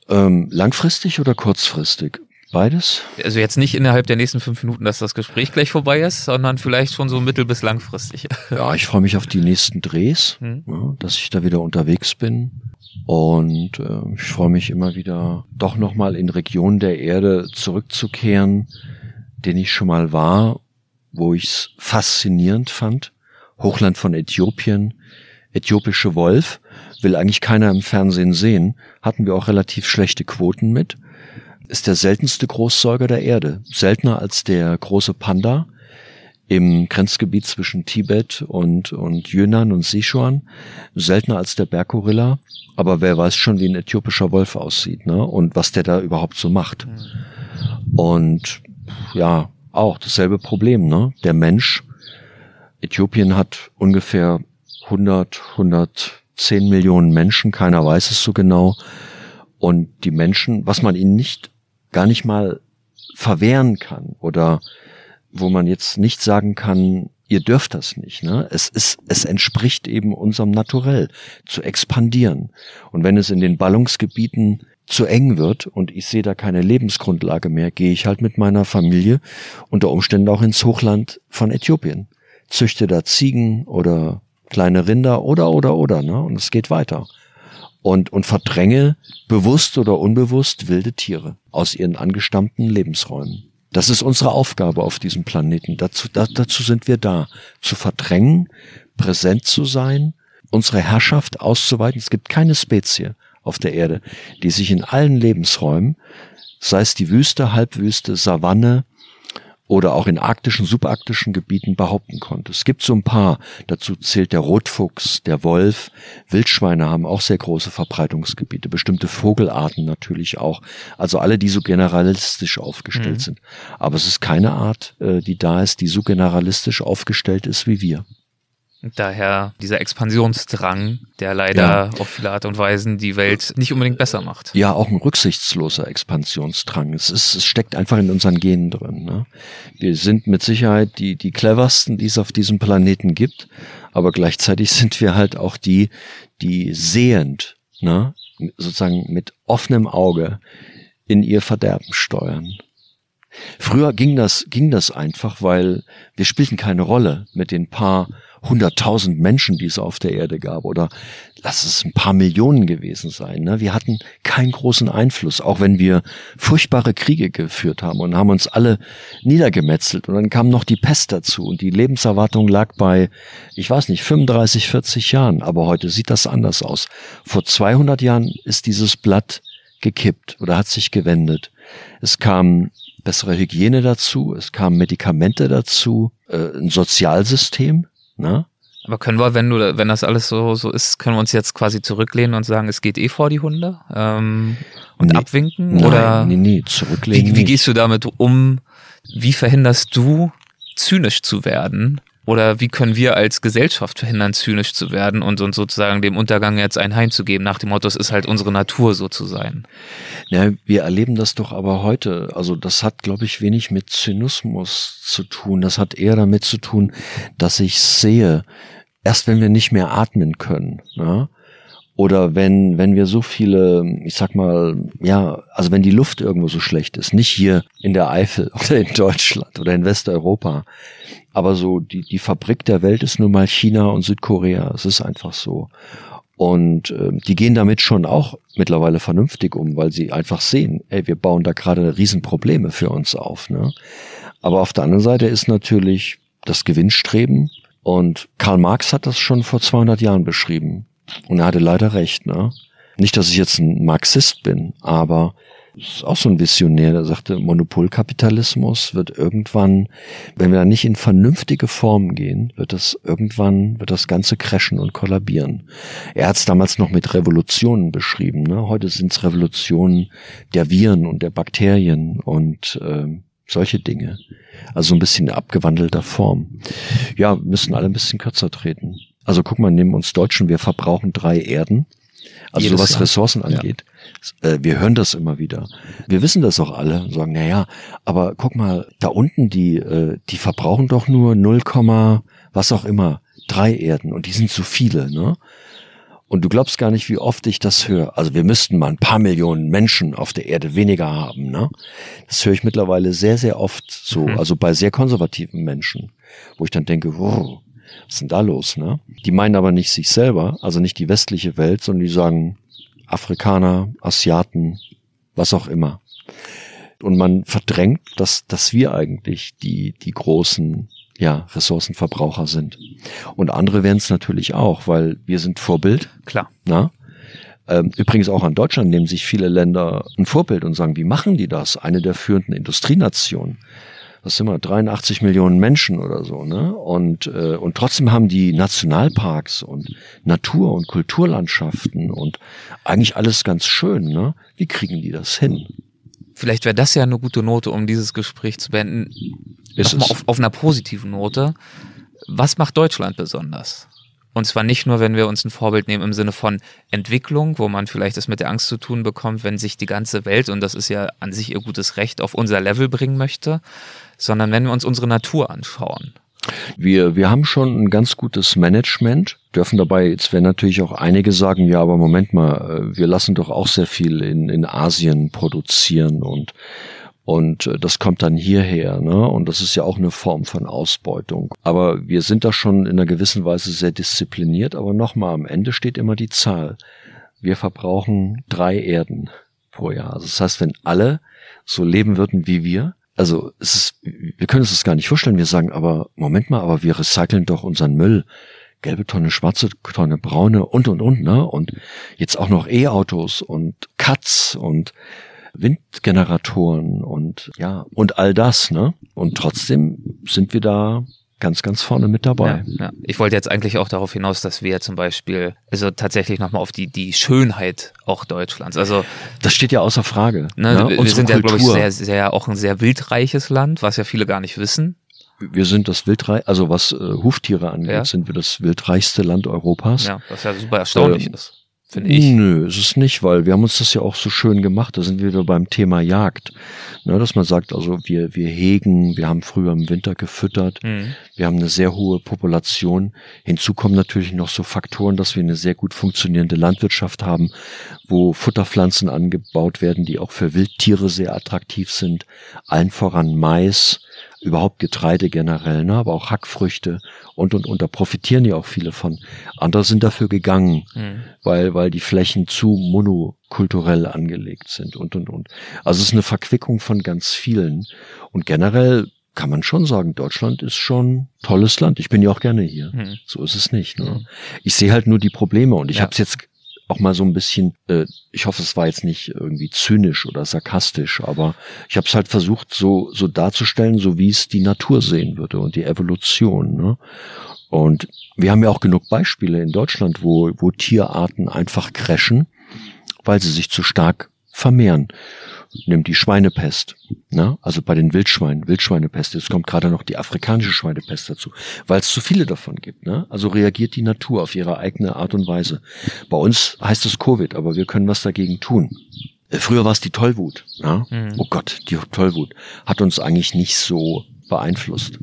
Ähm, langfristig oder kurzfristig? Beides? Also jetzt nicht innerhalb der nächsten fünf Minuten, dass das Gespräch gleich vorbei ist, sondern vielleicht schon so mittel- bis langfristig. Ja, ich freue mich auf die nächsten Drehs, Hm. ja, dass ich da wieder unterwegs bin. Und äh, ich freue mich immer wieder, doch nochmal in Regionen der Erde zurückzukehren, den ich schon mal war, wo ich es faszinierend fand. Hochland von Äthiopien, äthiopische Wolf, will eigentlich keiner im Fernsehen sehen, hatten wir auch relativ schlechte Quoten mit. Ist der seltenste Großsäuger der Erde, seltener als der große Panda im Grenzgebiet zwischen Tibet und, und Yunnan und Sichuan, seltener als der Berggorilla, aber wer weiß schon, wie ein äthiopischer Wolf aussieht, ne? Und was der da überhaupt so macht. Und ja, auch dasselbe Problem, ne? Der Mensch, Äthiopien hat ungefähr 100, 110 Millionen Menschen, keiner weiß es so genau. Und die Menschen, was man ihnen nicht, gar nicht mal verwehren kann oder wo man jetzt nicht sagen kann, ihr dürft das nicht. Ne? Es ist, es entspricht eben unserem Naturell, zu expandieren. Und wenn es in den Ballungsgebieten zu eng wird und ich sehe da keine Lebensgrundlage mehr, gehe ich halt mit meiner Familie unter Umständen auch ins Hochland von Äthiopien. Züchte da Ziegen oder kleine Rinder oder oder oder, ne? Und es geht weiter. Und, und verdränge bewusst oder unbewusst wilde Tiere aus ihren angestammten Lebensräumen. Das ist unsere Aufgabe auf diesem Planeten. Dazu, da, dazu sind wir da. Zu verdrängen, präsent zu sein, unsere Herrschaft auszuweiten. Es gibt keine Spezie auf der Erde, die sich in allen Lebensräumen, sei es die Wüste, Halbwüste, Savanne oder auch in arktischen, subarktischen Gebieten behaupten konnte. Es gibt so ein paar. Dazu zählt der Rotfuchs, der Wolf. Wildschweine haben auch sehr große Verbreitungsgebiete. Bestimmte Vogelarten natürlich auch. Also alle, die so generalistisch aufgestellt Mhm. sind. Aber es ist keine Art, äh, die da ist, die so generalistisch aufgestellt ist wie wir. Daher dieser Expansionsdrang, der leider auf viele Art und Weisen die Welt nicht unbedingt besser macht. Ja, auch ein rücksichtsloser Expansionsdrang. Es, ist, es steckt einfach in unseren Genen drin. Ne? Wir sind mit Sicherheit die, die cleversten, die es auf diesem Planeten gibt, aber gleichzeitig sind wir halt auch die, die sehend, ne? sozusagen mit offenem Auge in ihr Verderben steuern. Früher ging das, ging das einfach, weil wir spielten keine Rolle mit den paar hunderttausend Menschen, die es auf der Erde gab, oder lass es ein paar Millionen gewesen sein. Ne? Wir hatten keinen großen Einfluss, auch wenn wir furchtbare Kriege geführt haben und haben uns alle niedergemetzelt. Und dann kam noch die Pest dazu und die Lebenserwartung lag bei, ich weiß nicht, 35, 40 Jahren. Aber heute sieht das anders aus. Vor 200 Jahren ist dieses Blatt gekippt oder hat sich gewendet. Es kam bessere Hygiene dazu, es kamen Medikamente dazu, äh, ein Sozialsystem. Ne? Aber können wir, wenn du, wenn das alles so, so ist, können wir uns jetzt quasi zurücklehnen und sagen, es geht eh vor die Hunde ähm, und Nee. abwinken? Nein, oder nee, nee, zurücklegen. wie, wie gehst du damit um? Wie verhinderst du, zynisch zu werden? Oder wie können wir als Gesellschaft verhindern, zynisch zu werden und uns sozusagen dem Untergang jetzt ein Heim zu geben, nach dem Motto, es ist halt unsere Natur so zu sein? Ja, wir erleben das doch aber heute. Also das hat, glaube ich, wenig mit Zynismus zu tun. Das hat eher damit zu tun, dass ich sehe, erst wenn wir nicht mehr atmen können, ne? oder wenn, wenn wir so viele, ich sag mal, ja, also wenn die Luft irgendwo so schlecht ist, nicht hier in der Eifel oder in Deutschland oder in Westeuropa, aber so die, die Fabrik der Welt ist nun mal China und Südkorea. Es ist einfach so. Und ähm, die gehen damit schon auch mittlerweile vernünftig um, weil sie einfach sehen, ey, wir bauen da gerade Riesenprobleme für uns auf. Ne? Aber auf der anderen Seite ist natürlich das Gewinnstreben. Und Karl Marx hat das schon vor 200 Jahren beschrieben. Und er hatte leider recht. Ne? Nicht, dass ich jetzt ein Marxist bin, aber ist auch so ein Visionär, der sagte, Monopolkapitalismus wird irgendwann, wenn wir da nicht in vernünftige Formen gehen, wird das irgendwann, wird das Ganze crashen und kollabieren. Er hat es damals noch mit Revolutionen beschrieben. Ne? Heute sind es Revolutionen der Viren und der Bakterien und ähm, solche Dinge. Also so ein bisschen in abgewandelter Form. Ja, müssen alle ein bisschen kürzer treten. Also guck mal, neben uns Deutschen, wir verbrauchen drei Erden. Also Jedes was. Ressourcen angeht. Äh, wir hören das immer wieder. Wir wissen das auch alle und sagen, na ja, aber guck mal, da unten, die, äh, die verbrauchen doch nur 0, was auch immer, drei Erden und die sind zu viele, ne? Und du glaubst gar nicht, wie oft ich das höre. Also wir müssten mal ein paar Millionen Menschen auf der Erde weniger haben. Ne? Das höre ich mittlerweile sehr, sehr oft so, mhm. also bei sehr konservativen Menschen, wo ich dann denke, wow, was ist denn da los? Ne? Die meinen aber nicht sich selber, also nicht die westliche Welt, sondern die sagen Afrikaner, Asiaten, was auch immer. Und man verdrängt, dass, dass wir eigentlich die, die großen ja, Ressourcenverbraucher sind. Und andere werden es natürlich auch, weil wir sind Vorbild. Klar. Na? Ähm, übrigens auch an Deutschland nehmen sich viele Länder ein Vorbild und sagen, wie machen die das? Eine der führenden Industrienationen. Das sind wir, 83 Millionen Menschen oder so, ne? Und, äh, und trotzdem haben die Nationalparks und Natur- und Kulturlandschaften und eigentlich alles ganz schön, ne? Wie kriegen die das hin? Vielleicht wäre das ja eine gute Note, um dieses Gespräch zu beenden. Ist Nochmal auf, auf einer positiven Note. Was macht Deutschland besonders? Und zwar nicht nur, wenn wir uns ein Vorbild nehmen im Sinne von Entwicklung, wo man vielleicht das mit der Angst zu tun bekommt, wenn sich die ganze Welt, und das ist ja an sich ihr gutes Recht, auf unser Level bringen möchte, sondern wenn wir uns unsere Natur anschauen. Wir, wir haben schon ein ganz gutes Management, dürfen dabei, jetzt werden natürlich auch einige sagen, ja, aber Moment mal, äh, wir lassen doch auch sehr viel in, in Asien produzieren und und äh, das kommt dann hierher, ne? Und das ist ja auch eine Form von Ausbeutung. Aber wir sind da schon in einer gewissen Weise sehr diszipliniert. Aber nochmal, am Ende steht immer die Zahl. Wir verbrauchen drei Erden pro Jahr. Das heißt, wenn alle so leben würden wie wir, also es ist, wir können uns das gar nicht vorstellen. Wir sagen aber, Moment mal, aber wir recyceln doch unseren Müll. Gelbe Tonne, schwarze Tonne, braune und und und, ne? Und jetzt auch noch E-Autos und Cuts und Windgeneratoren und ja, und all das, ne? Und trotzdem sind wir da ganz, ganz vorne mit dabei. Ja, ja. Ich wollte jetzt eigentlich auch darauf hinaus, dass wir zum Beispiel, also tatsächlich nochmal auf die, die Schönheit auch Deutschlands. Also das steht ja außer Frage. Ne, ja, wir sind ja, glaube ich, sehr, sehr, auch ein sehr wildreiches Land, was ja viele gar nicht wissen. Wir sind das wildreich, also was äh, Huftiere angeht, ja. sind wir das wildreichste Land Europas. Ja, was ja super erstaunlich ähm, ist finde ich. Nö, ist es nicht, weil wir haben uns das ja auch so schön gemacht. Da sind wir wieder beim Thema Jagd. Ne, dass man sagt, also wir, wir hegen, wir haben früher im Winter gefüttert, mhm. wir haben eine sehr hohe Population. Hinzu kommen natürlich noch so Faktoren, dass wir eine sehr gut funktionierende Landwirtschaft haben, wo Futterpflanzen angebaut werden, die auch für Wildtiere sehr attraktiv sind. Allen voran Mais, überhaupt Getreide generell, ne, aber auch Hackfrüchte und und und. Da profitieren ja auch viele von. Andere sind dafür gegangen, mhm. weil weil die Flächen zu monokulturell angelegt sind und und und. Also es ist eine Verquickung von ganz vielen und generell kann man schon sagen, Deutschland ist schon tolles Land. Ich bin ja auch gerne hier. Mhm. So ist es nicht. Ne? Mhm. Ich sehe halt nur die Probleme und ich ja. habe es jetzt auch mal so ein bisschen, äh, ich hoffe, es war jetzt nicht irgendwie zynisch oder sarkastisch, aber ich habe es halt versucht, so, so darzustellen, so wie es die Natur sehen würde und die Evolution. Ne? Und wir haben ja auch genug Beispiele in Deutschland, wo, wo Tierarten einfach crashen, weil sie sich zu stark vermehren nimmt die Schweinepest, ne? also bei den Wildschweinen, Wildschweinepest, jetzt kommt gerade noch die afrikanische Schweinepest dazu, weil es zu viele davon gibt. Ne? Also reagiert die Natur auf ihre eigene Art und Weise. Bei uns heißt es Covid, aber wir können was dagegen tun. Äh, früher war es die Tollwut. Ne? Mhm. Oh Gott, die Tollwut hat uns eigentlich nicht so beeinflusst,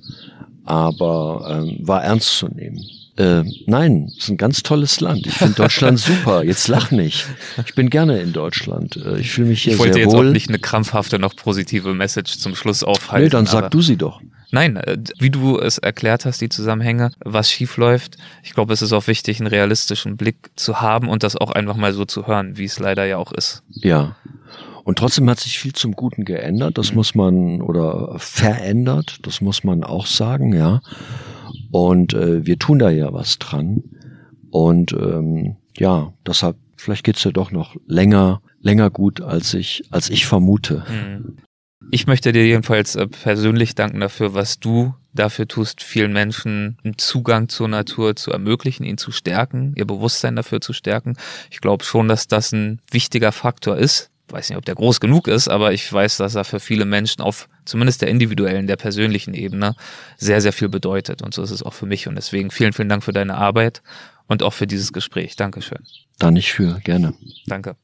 aber ähm, war ernst zu nehmen. Äh, nein, es ist ein ganz tolles Land. Ich finde Deutschland super. Jetzt lach nicht. Ich bin gerne in Deutschland. Äh, ich fühle mich hier sehr wohl. Ich wollte jetzt wohl. auch nicht eine krampfhafte, noch positive Message zum Schluss aufhalten. Nee, dann sag du sie doch. Nein, äh, wie du es erklärt hast, die Zusammenhänge, was schief läuft. Ich glaube, es ist auch wichtig, einen realistischen Blick zu haben und das auch einfach mal so zu hören, wie es leider ja auch ist. Ja. Und trotzdem hat sich viel zum Guten geändert. Das muss man, oder verändert. Das muss man auch sagen, ja. Und äh, wir tun da ja was dran. Und ähm, ja, deshalb, vielleicht geht's ja doch noch länger, länger gut, als ich, als ich vermute. Hm. Ich möchte dir jedenfalls äh, persönlich danken dafür, was du dafür tust, vielen Menschen einen Zugang zur Natur zu ermöglichen, ihn zu stärken, ihr Bewusstsein dafür zu stärken. Ich glaube schon, dass das ein wichtiger Faktor ist, weiß nicht, ob der groß genug ist, aber ich weiß, dass er für viele Menschen auf zumindest der individuellen, der persönlichen Ebene sehr, sehr viel bedeutet. Und so ist es auch für mich. Und deswegen vielen, vielen Dank für deine Arbeit und auch für dieses Gespräch. Dankeschön. Da nicht für, gerne. Danke.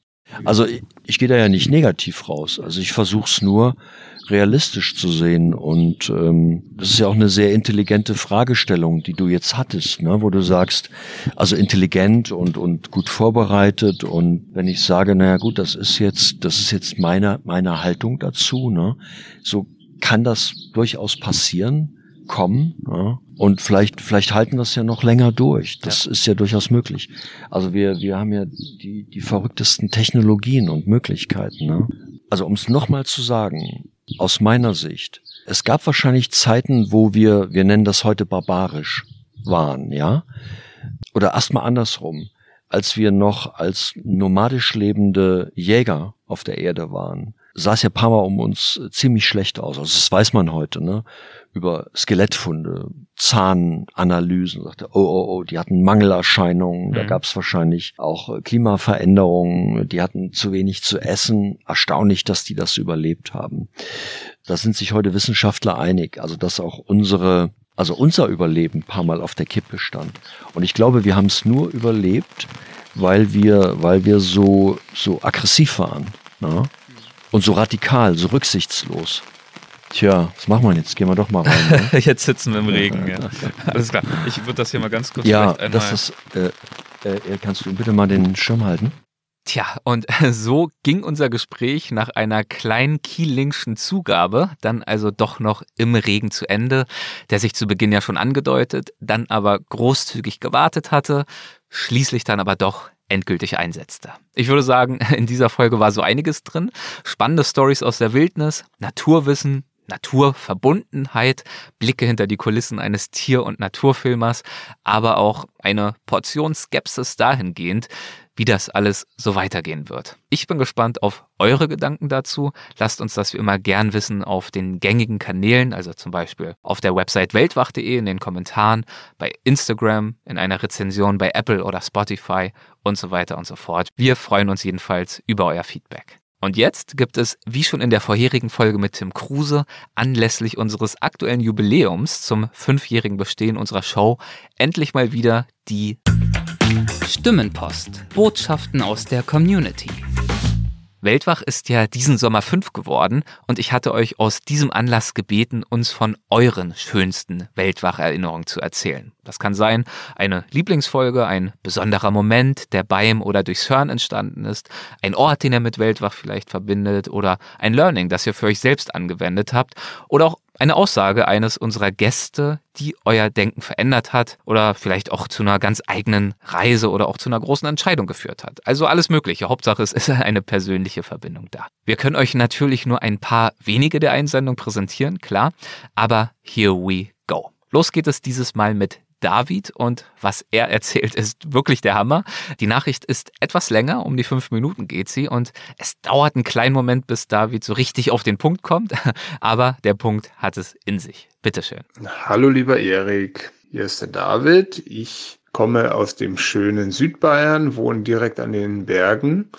Also ich, ich gehe da ja nicht negativ raus. Also ich versuche es nur realistisch zu sehen. Und ähm, das ist ja auch eine sehr intelligente Fragestellung, die du jetzt hattest, ne? wo du sagst, also intelligent und, und gut vorbereitet. Und wenn ich sage, naja gut, das ist jetzt, das ist jetzt meine, meine Haltung dazu, ne? so kann das durchaus passieren kommen. Ja? Und vielleicht, vielleicht halten es ja noch länger durch. Das ja. ist ja durchaus möglich. Also wir, wir haben ja die, die verrücktesten Technologien und Möglichkeiten. Ne? Also um es nochmal zu sagen, aus meiner Sicht, es gab wahrscheinlich Zeiten, wo wir, wir nennen das heute barbarisch, waren, ja? Oder erstmal andersrum, als wir noch als nomadisch lebende Jäger auf der Erde waren, sah es ja paar Mal um uns ziemlich schlecht aus. Also das weiß man heute, ne? Über Skelettfunde, Zahnanalysen, sagte, oh, oh, oh, die hatten Mangelerscheinungen, mhm. da gab es wahrscheinlich auch äh, Klimaveränderungen, die hatten zu wenig zu essen. Erstaunlich, dass die das überlebt haben. Da sind sich heute Wissenschaftler einig, also dass auch unsere also unser Überleben paar Mal auf der Kippe stand. Und ich glaube, wir haben es nur überlebt, weil wir, weil wir so, so aggressiv waren. Ne? Und so radikal, so rücksichtslos. Tja, was machen wir jetzt? Gehen wir doch mal rein. Ne? jetzt sitzen wir im Regen, ja. Alles klar. Ich würde das hier mal ganz kurz Ja, das ist, äh, äh, kannst du bitte mal den Schirm halten? Tja, und so ging unser Gespräch nach einer kleinen Kielingschen Zugabe dann also doch noch im Regen zu Ende, der sich zu Beginn ja schon angedeutet, dann aber großzügig gewartet hatte, schließlich dann aber doch endgültig einsetzte. Ich würde sagen, in dieser Folge war so einiges drin. Spannende Stories aus der Wildnis, Naturwissen, Naturverbundenheit, Blicke hinter die Kulissen eines Tier- und Naturfilmers, aber auch eine Portion Skepsis dahingehend, wie das alles so weitergehen wird. Ich bin gespannt auf eure Gedanken dazu. Lasst uns das wie immer gern wissen auf den gängigen Kanälen, also zum Beispiel auf der Website weltwach.de in den Kommentaren, bei Instagram, in einer Rezension bei Apple oder Spotify und so weiter und so fort. Wir freuen uns jedenfalls über euer Feedback. Und jetzt gibt es, wie schon in der vorherigen Folge mit Tim Kruse, anlässlich unseres aktuellen Jubiläums zum fünfjährigen Bestehen unserer Show endlich mal wieder die Stimmenpost. Botschaften aus der Community. Weltwach ist ja diesen Sommer fünf geworden und ich hatte euch aus diesem Anlass gebeten, uns von euren schönsten Weltwach-Erinnerungen zu erzählen. Das kann sein eine Lieblingsfolge, ein besonderer Moment, der beim oder durchs Hören entstanden ist, ein Ort, den ihr mit Weltwach vielleicht verbindet oder ein Learning, das ihr für euch selbst angewendet habt oder auch eine Aussage eines unserer Gäste, die euer Denken verändert hat oder vielleicht auch zu einer ganz eigenen Reise oder auch zu einer großen Entscheidung geführt hat. Also alles Mögliche. Hauptsache es ist eine persönliche Verbindung da. Wir können euch natürlich nur ein paar wenige der Einsendungen präsentieren, klar, aber here we go. Los geht es dieses Mal mit David und was er erzählt, ist wirklich der Hammer. Die Nachricht ist etwas länger, um die fünf Minuten geht sie und es dauert einen kleinen Moment, bis David so richtig auf den Punkt kommt, aber der Punkt hat es in sich. Bitteschön. Hallo lieber Erik, hier ist der David. Ich komme aus dem schönen Südbayern, wohne direkt an den Bergen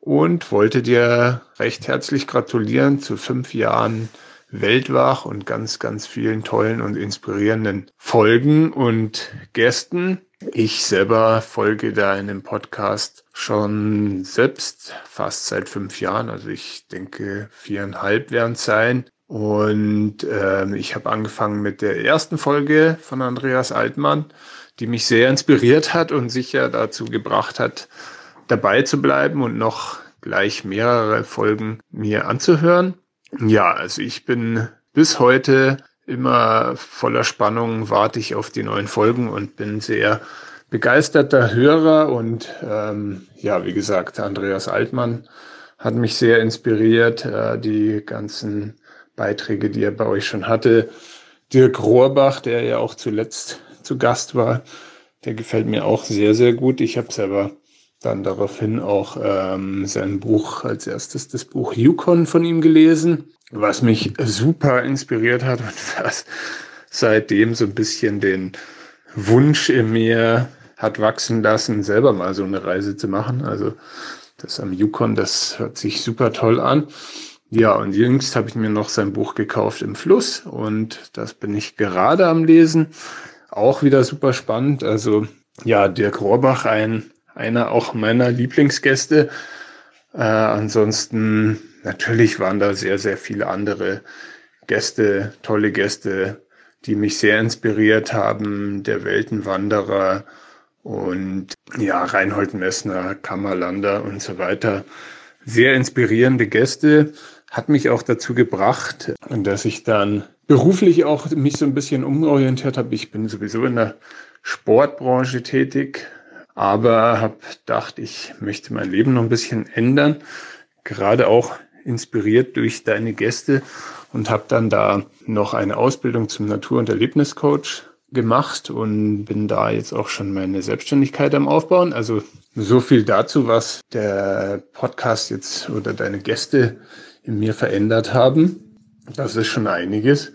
und wollte dir recht herzlich gratulieren zu fünf Jahren weltwach und ganz, ganz vielen tollen und inspirierenden Folgen und Gästen. Ich selber folge da in dem Podcast schon selbst fast seit fünf Jahren. Also ich denke, viereinhalb werden es sein. Und äh, ich habe angefangen mit der ersten Folge von Andreas Altmann, die mich sehr inspiriert hat und sicher dazu gebracht hat, dabei zu bleiben und noch gleich mehrere Folgen mir anzuhören. Ja, also ich bin bis heute immer voller Spannung, warte ich auf die neuen Folgen und bin sehr begeisterter Hörer und ähm, ja, wie gesagt, Andreas Altmann hat mich sehr inspiriert, äh, die ganzen Beiträge, die er bei euch schon hatte. Dirk Rohrbach, der ja auch zuletzt zu Gast war, der gefällt mir auch sehr, sehr gut. Ich habe selber dann daraufhin auch ähm, sein Buch als erstes das Buch Yukon von ihm gelesen, was mich super inspiriert hat und was seitdem so ein bisschen den Wunsch in mir hat wachsen lassen, selber mal so eine Reise zu machen. Also das am Yukon, das hört sich super toll an. Ja, und jüngst habe ich mir noch sein Buch gekauft im Fluss und das bin ich gerade am Lesen. Auch wieder super spannend. Also ja, Dirk Rohrbach, ein einer auch meiner Lieblingsgäste. Äh, ansonsten natürlich waren da sehr, sehr viele andere Gäste, tolle Gäste, die mich sehr inspiriert haben. Der Weltenwanderer und ja, Reinhold Messner, Kammerlander und so weiter. Sehr inspirierende Gäste hat mich auch dazu gebracht, dass ich dann beruflich auch mich so ein bisschen umorientiert habe. Ich bin sowieso in der Sportbranche tätig, aber habe gedacht, ich möchte mein Leben noch ein bisschen ändern, gerade auch inspiriert durch deine Gäste und habe dann da noch eine Ausbildung zum Natur- und Erlebniscoach gemacht und bin da jetzt auch schon meine Selbstständigkeit am Aufbauen. Also so viel dazu, was der Podcast jetzt oder deine Gäste in mir verändert haben. Das ist schon einiges.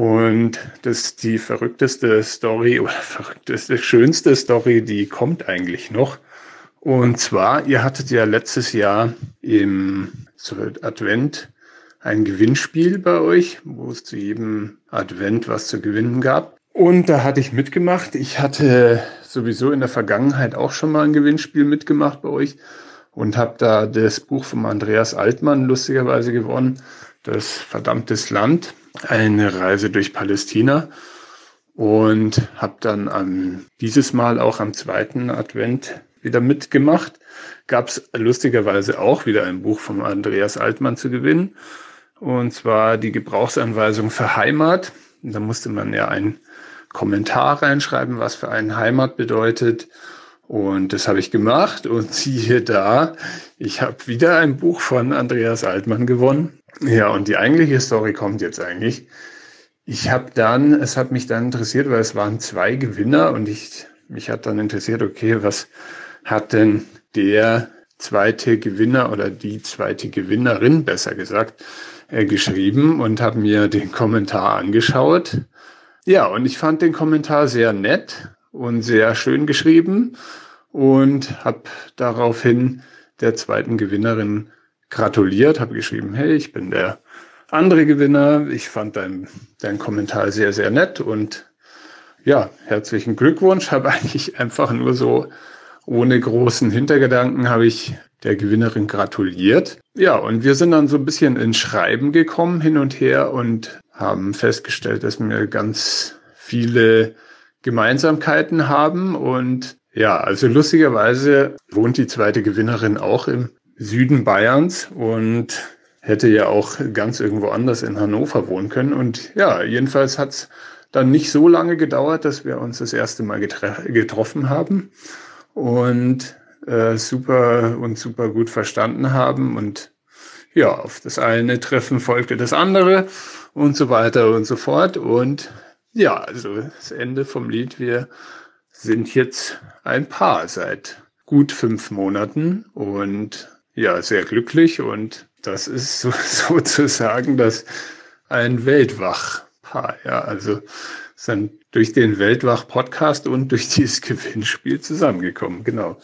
Und das ist die verrückteste Story oder verrückteste, schönste Story, die kommt eigentlich noch. Und zwar, ihr hattet ja letztes Jahr im Advent ein Gewinnspiel bei euch, wo es zu jedem Advent was zu gewinnen gab. Und da hatte ich mitgemacht. Ich hatte sowieso in der Vergangenheit auch schon mal ein Gewinnspiel mitgemacht bei euch und habe da das Buch von Andreas Altmann lustigerweise gewonnen, das verdammtes Land, eine Reise durch Palästina und habe dann am, dieses Mal auch am zweiten Advent wieder mitgemacht. Gab es lustigerweise auch wieder ein Buch von Andreas Altmann zu gewinnen und zwar die Gebrauchsanweisung für Heimat. Da musste man ja ein Kommentar reinschreiben, was für einen Heimat bedeutet. Und das habe ich gemacht und siehe da, ich habe wieder ein Buch von Andreas Altmann gewonnen. Ja, und die eigentliche Story kommt jetzt eigentlich. Ich habe dann, es hat mich dann interessiert, weil es waren zwei Gewinner und ich, mich hat dann interessiert, okay, was hat denn der zweite Gewinner oder die zweite Gewinnerin, besser gesagt, äh, geschrieben und habe mir den Kommentar angeschaut ja, und ich fand den Kommentar sehr nett und sehr schön geschrieben und habe daraufhin der zweiten Gewinnerin gratuliert, habe geschrieben, hey, ich bin der andere Gewinner. Ich fand dein, dein Kommentar sehr, sehr nett und ja, herzlichen Glückwunsch. Habe eigentlich einfach nur so ohne großen Hintergedanken habe ich der Gewinnerin gratuliert. Ja, und wir sind dann so ein bisschen ins Schreiben gekommen hin und her und haben festgestellt, dass wir ganz viele Gemeinsamkeiten haben. Und ja, also lustigerweise wohnt die zweite Gewinnerin auch im Süden Bayerns und hätte ja auch ganz irgendwo anders in Hannover wohnen können. Und ja, jedenfalls hat's dann nicht so lange gedauert, dass wir uns das erste Mal getroffen haben und äh, super und super gut verstanden haben. Und ja, auf das eine Treffen folgte das andere und so weiter und so fort. Und ja, also das Ende vom Lied, wir sind jetzt ein Paar seit gut fünf Monaten und ja, sehr glücklich und das ist so, sozusagen das ein Weltwach-Paar. Ja, also sind durch den Weltwach-Podcast und durch dieses Gewinnspiel zusammengekommen. Genau.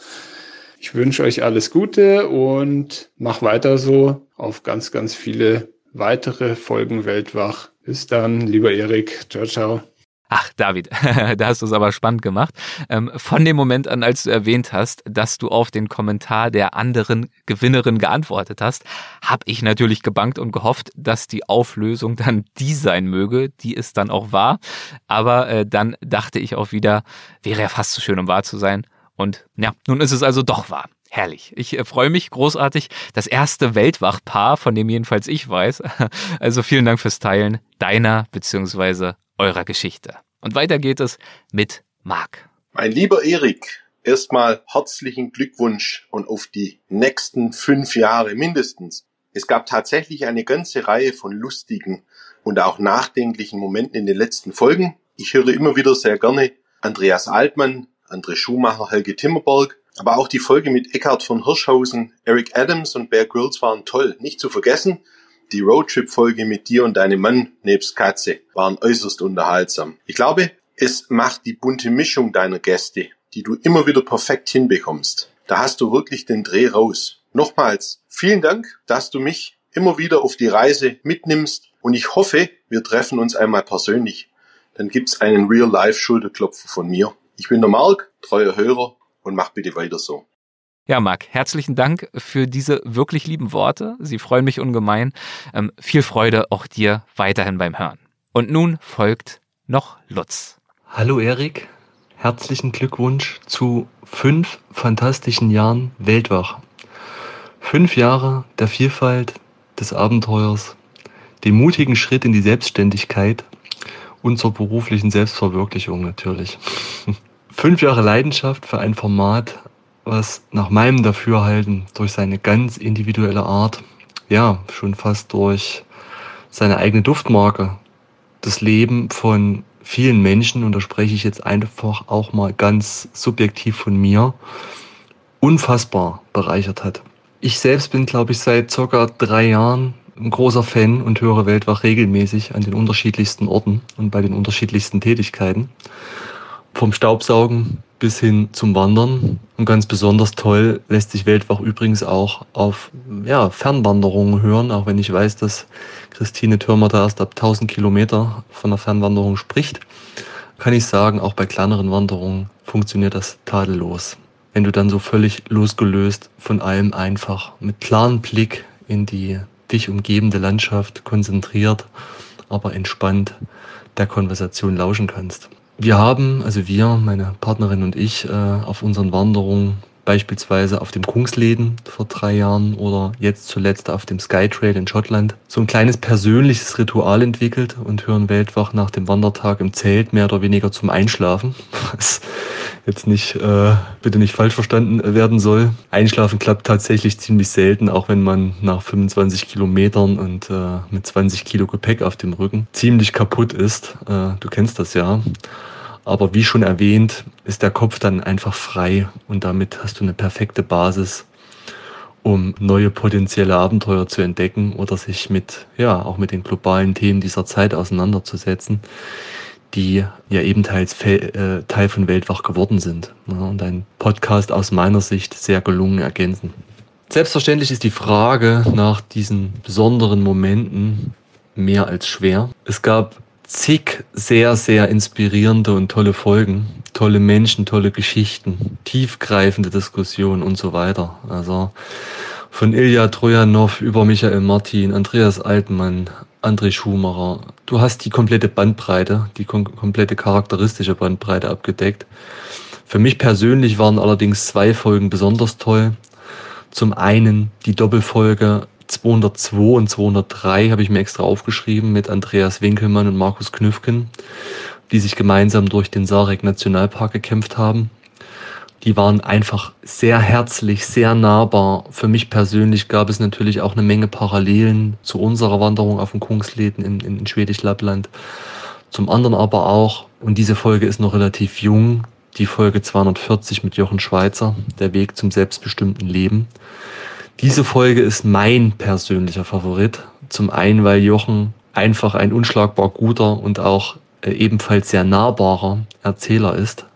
Ich wünsche euch alles Gute und mach weiter so auf ganz, ganz viele weitere Folgen Weltwach. Bis dann, lieber Erik. Ciao, ciao. Ach, David, da hast du es aber spannend gemacht. Ähm, von dem Moment an, als du erwähnt hast, dass du auf den Kommentar der anderen Gewinnerin geantwortet hast, habe ich natürlich gebankt und gehofft, dass die Auflösung dann die sein möge, die es dann auch war. Aber äh, dann dachte ich auch wieder, wäre ja fast zu schön, um wahr zu sein. Und ja, nun ist es also doch wahr. Herrlich. Ich äh, freue mich großartig. Das erste Weltwachpaar, von dem jedenfalls ich weiß. Also vielen Dank fürs Teilen deiner bzw. eurer Geschichte. Und weiter geht es mit Marc. Mein lieber Erik, erstmal herzlichen Glückwunsch und auf die nächsten fünf Jahre mindestens. Es gab tatsächlich eine ganze Reihe von lustigen und auch nachdenklichen Momenten in den letzten Folgen. Ich höre immer wieder sehr gerne Andreas Altmann, André Schumacher, Helge Timmerberg. Aber auch die Folge mit Eckhard von Hirschhausen, Eric Adams und Bear Grylls waren toll. Nicht zu vergessen, die Roadtrip-Folge mit dir und deinem Mann nebst Katze waren äußerst unterhaltsam. Ich glaube, es macht die bunte Mischung deiner Gäste, die du immer wieder perfekt hinbekommst. Da hast du wirklich den Dreh raus. Nochmals, vielen Dank, dass du mich immer wieder auf die Reise mitnimmst und ich hoffe, wir treffen uns einmal persönlich. Dann gibt's einen Real-Life-Schulterklopfer von mir. Ich bin der Mark, treuer Hörer und mach bitte weiter so. Ja, Marc, herzlichen Dank für diese wirklich lieben Worte. Sie freuen mich ungemein. Ähm, viel Freude auch dir weiterhin beim Hören. Und nun folgt noch Lutz. Hallo Erik, herzlichen Glückwunsch zu fünf fantastischen Jahren Weltwach. Fünf Jahre der Vielfalt, des Abenteuers, dem mutigen Schritt in die Selbstständigkeit und zur beruflichen Selbstverwirklichung natürlich. Fünf Jahre Leidenschaft für ein Format, was nach meinem Dafürhalten durch seine ganz individuelle Art, ja, schon fast durch seine eigene Duftmarke, das Leben von vielen Menschen, und da spreche ich jetzt einfach auch mal ganz subjektiv von mir, unfassbar bereichert hat. Ich selbst bin, glaube ich, seit circa drei Jahren ein großer Fan und höre Weltwach regelmäßig an den unterschiedlichsten Orten und bei den unterschiedlichsten Tätigkeiten. Vom Staubsaugen bis hin zum Wandern. Und ganz besonders toll lässt sich Weltwach übrigens auch auf ja, Fernwanderungen hören, auch wenn ich weiß, dass Christine Türmer da erst ab 1000 Kilometer von der Fernwanderung spricht, kann ich sagen, auch bei kleineren Wanderungen funktioniert das tadellos wenn du dann so völlig losgelöst von allem einfach mit klarem Blick in die dich umgebende Landschaft konzentriert, aber entspannt der Konversation lauschen kannst. Wir haben, also wir, meine Partnerin und ich, äh, auf unseren Wanderungen beispielsweise auf dem Kungsläden vor drei Jahren oder jetzt zuletzt auf dem Skytrail in Schottland so ein kleines persönliches Ritual entwickelt und hören Weltwach nach dem Wandertag im Zelt mehr oder weniger zum Einschlafen, was jetzt nicht, äh, bitte nicht falsch verstanden werden soll. Einschlafen klappt tatsächlich ziemlich selten, auch wenn man nach 25 Kilometern und äh, mit 20 Kilo Gepäck auf dem Rücken ziemlich kaputt ist. Äh, du kennst das ja. Aber wie schon erwähnt, ist der Kopf dann einfach frei und damit hast du eine perfekte Basis, um neue potenzielle Abenteuer zu entdecken oder sich mit, ja, auch mit den globalen Themen dieser Zeit auseinanderzusetzen, die ja ebenteils äh, Teil von Weltwach geworden sind und ein Podcast aus meiner Sicht sehr gelungen ergänzen. Selbstverständlich ist die Frage nach diesen besonderen Momenten mehr als schwer. Es gab zig sehr, sehr inspirierende und tolle Folgen. Tolle Menschen, tolle Geschichten, tiefgreifende Diskussionen und so weiter. Also von Ilja Trojanov über Michael Martin, Andreas Altmann, André Schumacher. Du hast die komplette Bandbreite, die kom komplette charakteristische Bandbreite abgedeckt. Für mich persönlich waren allerdings zwei Folgen besonders toll. Zum einen die Doppelfolge 202 und 203 habe ich mir extra aufgeschrieben mit Andreas Winkelmann und Markus Knüffken, die sich gemeinsam durch den Sarek Nationalpark gekämpft haben. Die waren einfach sehr herzlich, sehr nahbar. Für mich persönlich gab es natürlich auch eine Menge Parallelen zu unserer Wanderung auf dem Kungsläden in, in, in Schwedisch-Lappland. Zum anderen aber auch, und diese Folge ist noch relativ jung, die Folge 240 mit Jochen Schweizer, der Weg zum selbstbestimmten Leben. Diese Folge ist mein persönlicher Favorit. Zum einen, weil Jochen einfach ein unschlagbar guter und auch äh, ebenfalls sehr nahbarer Erzähler ist.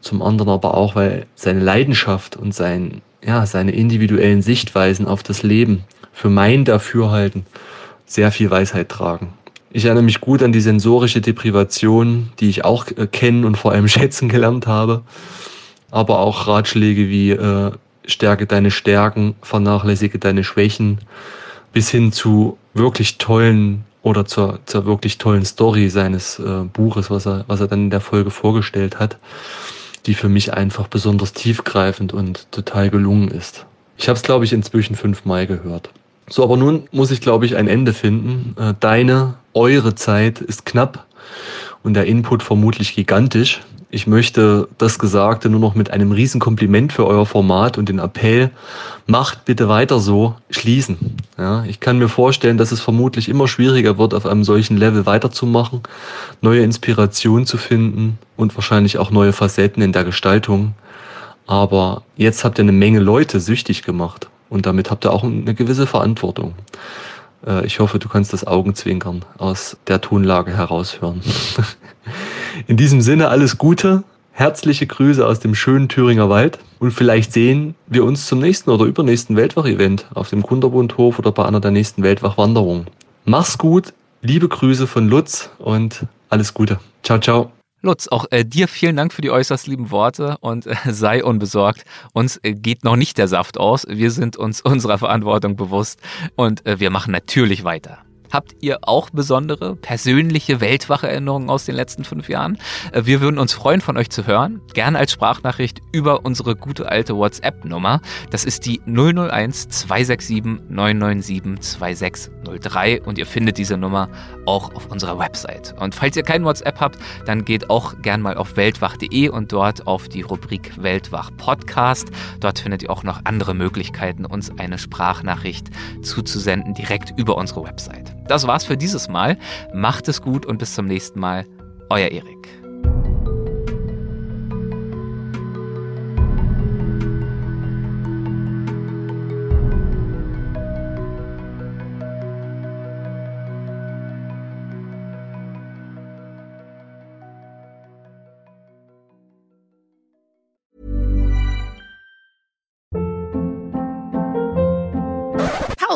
Zum anderen aber auch, weil seine Leidenschaft und sein, ja, seine individuellen Sichtweisen auf das Leben für mein Dafürhalten sehr viel Weisheit tragen. Ich erinnere mich gut an die sensorische Deprivation, die ich auch äh, kennen und vor allem schätzen gelernt habe. Aber auch Ratschläge wie äh, stärke deine Stärken, vernachlässige deine Schwächen, bis hin zu wirklich tollen oder zur, zur wirklich tollen Story seines äh, Buches, was er, was er dann in der Folge vorgestellt hat, die für mich einfach besonders tiefgreifend und total gelungen ist. Ich habe es, glaube ich, inzwischen fünfmal gehört. So, aber nun muss ich, glaube ich, ein Ende finden. Äh, deine, eure Zeit ist knapp und der Input vermutlich gigantisch. Ich möchte das Gesagte nur noch mit einem riesen Kompliment für euer Format und den Appell, macht bitte weiter so, schließen. Ja, ich kann mir vorstellen, dass es vermutlich immer schwieriger wird, auf einem solchen Level weiterzumachen, neue Inspirationen zu finden und wahrscheinlich auch neue Facetten in der Gestaltung. Aber jetzt habt ihr eine Menge Leute süchtig gemacht und damit habt ihr auch eine gewisse Verantwortung. Äh, ich hoffe, du kannst das Augenzwinkern aus der Tonlage heraushören. In diesem Sinne alles Gute, herzliche Grüße aus dem schönen Thüringer Wald und vielleicht sehen wir uns zum nächsten oder übernächsten Weltwach-Event auf dem Kunderbundhof oder bei einer der nächsten Weltwach-Wanderungen. Mach's gut, liebe Grüße von Lutz und alles Gute. Ciao, ciao. Lutz, auch äh, dir vielen Dank für die äußerst lieben Worte und äh, sei unbesorgt. Uns äh, geht noch nicht der Saft aus. Wir sind uns unserer Verantwortung bewusst und äh, wir machen natürlich weiter. Habt ihr auch besondere persönliche Weltwache-Erinnerungen aus den letzten fünf Jahren? Äh, wir würden uns freuen, von euch zu hören. Gerne als Sprachnachricht über unsere gute alte WhatsApp-Nummer. Das ist die 001 267 997 2603 und ihr findet diese Nummer auch auf unserer Website. Und falls ihr kein WhatsApp habt, dann geht auch gern mal auf weltwach.de und dort auf die Rubrik Weltwach Podcast. Dort findet ihr auch noch andere Möglichkeiten, uns eine Sprachnachricht zuzusenden, direkt über unsere Website. Das war's für dieses Mal. Macht es gut und bis zum nächsten Mal. Euer Erik.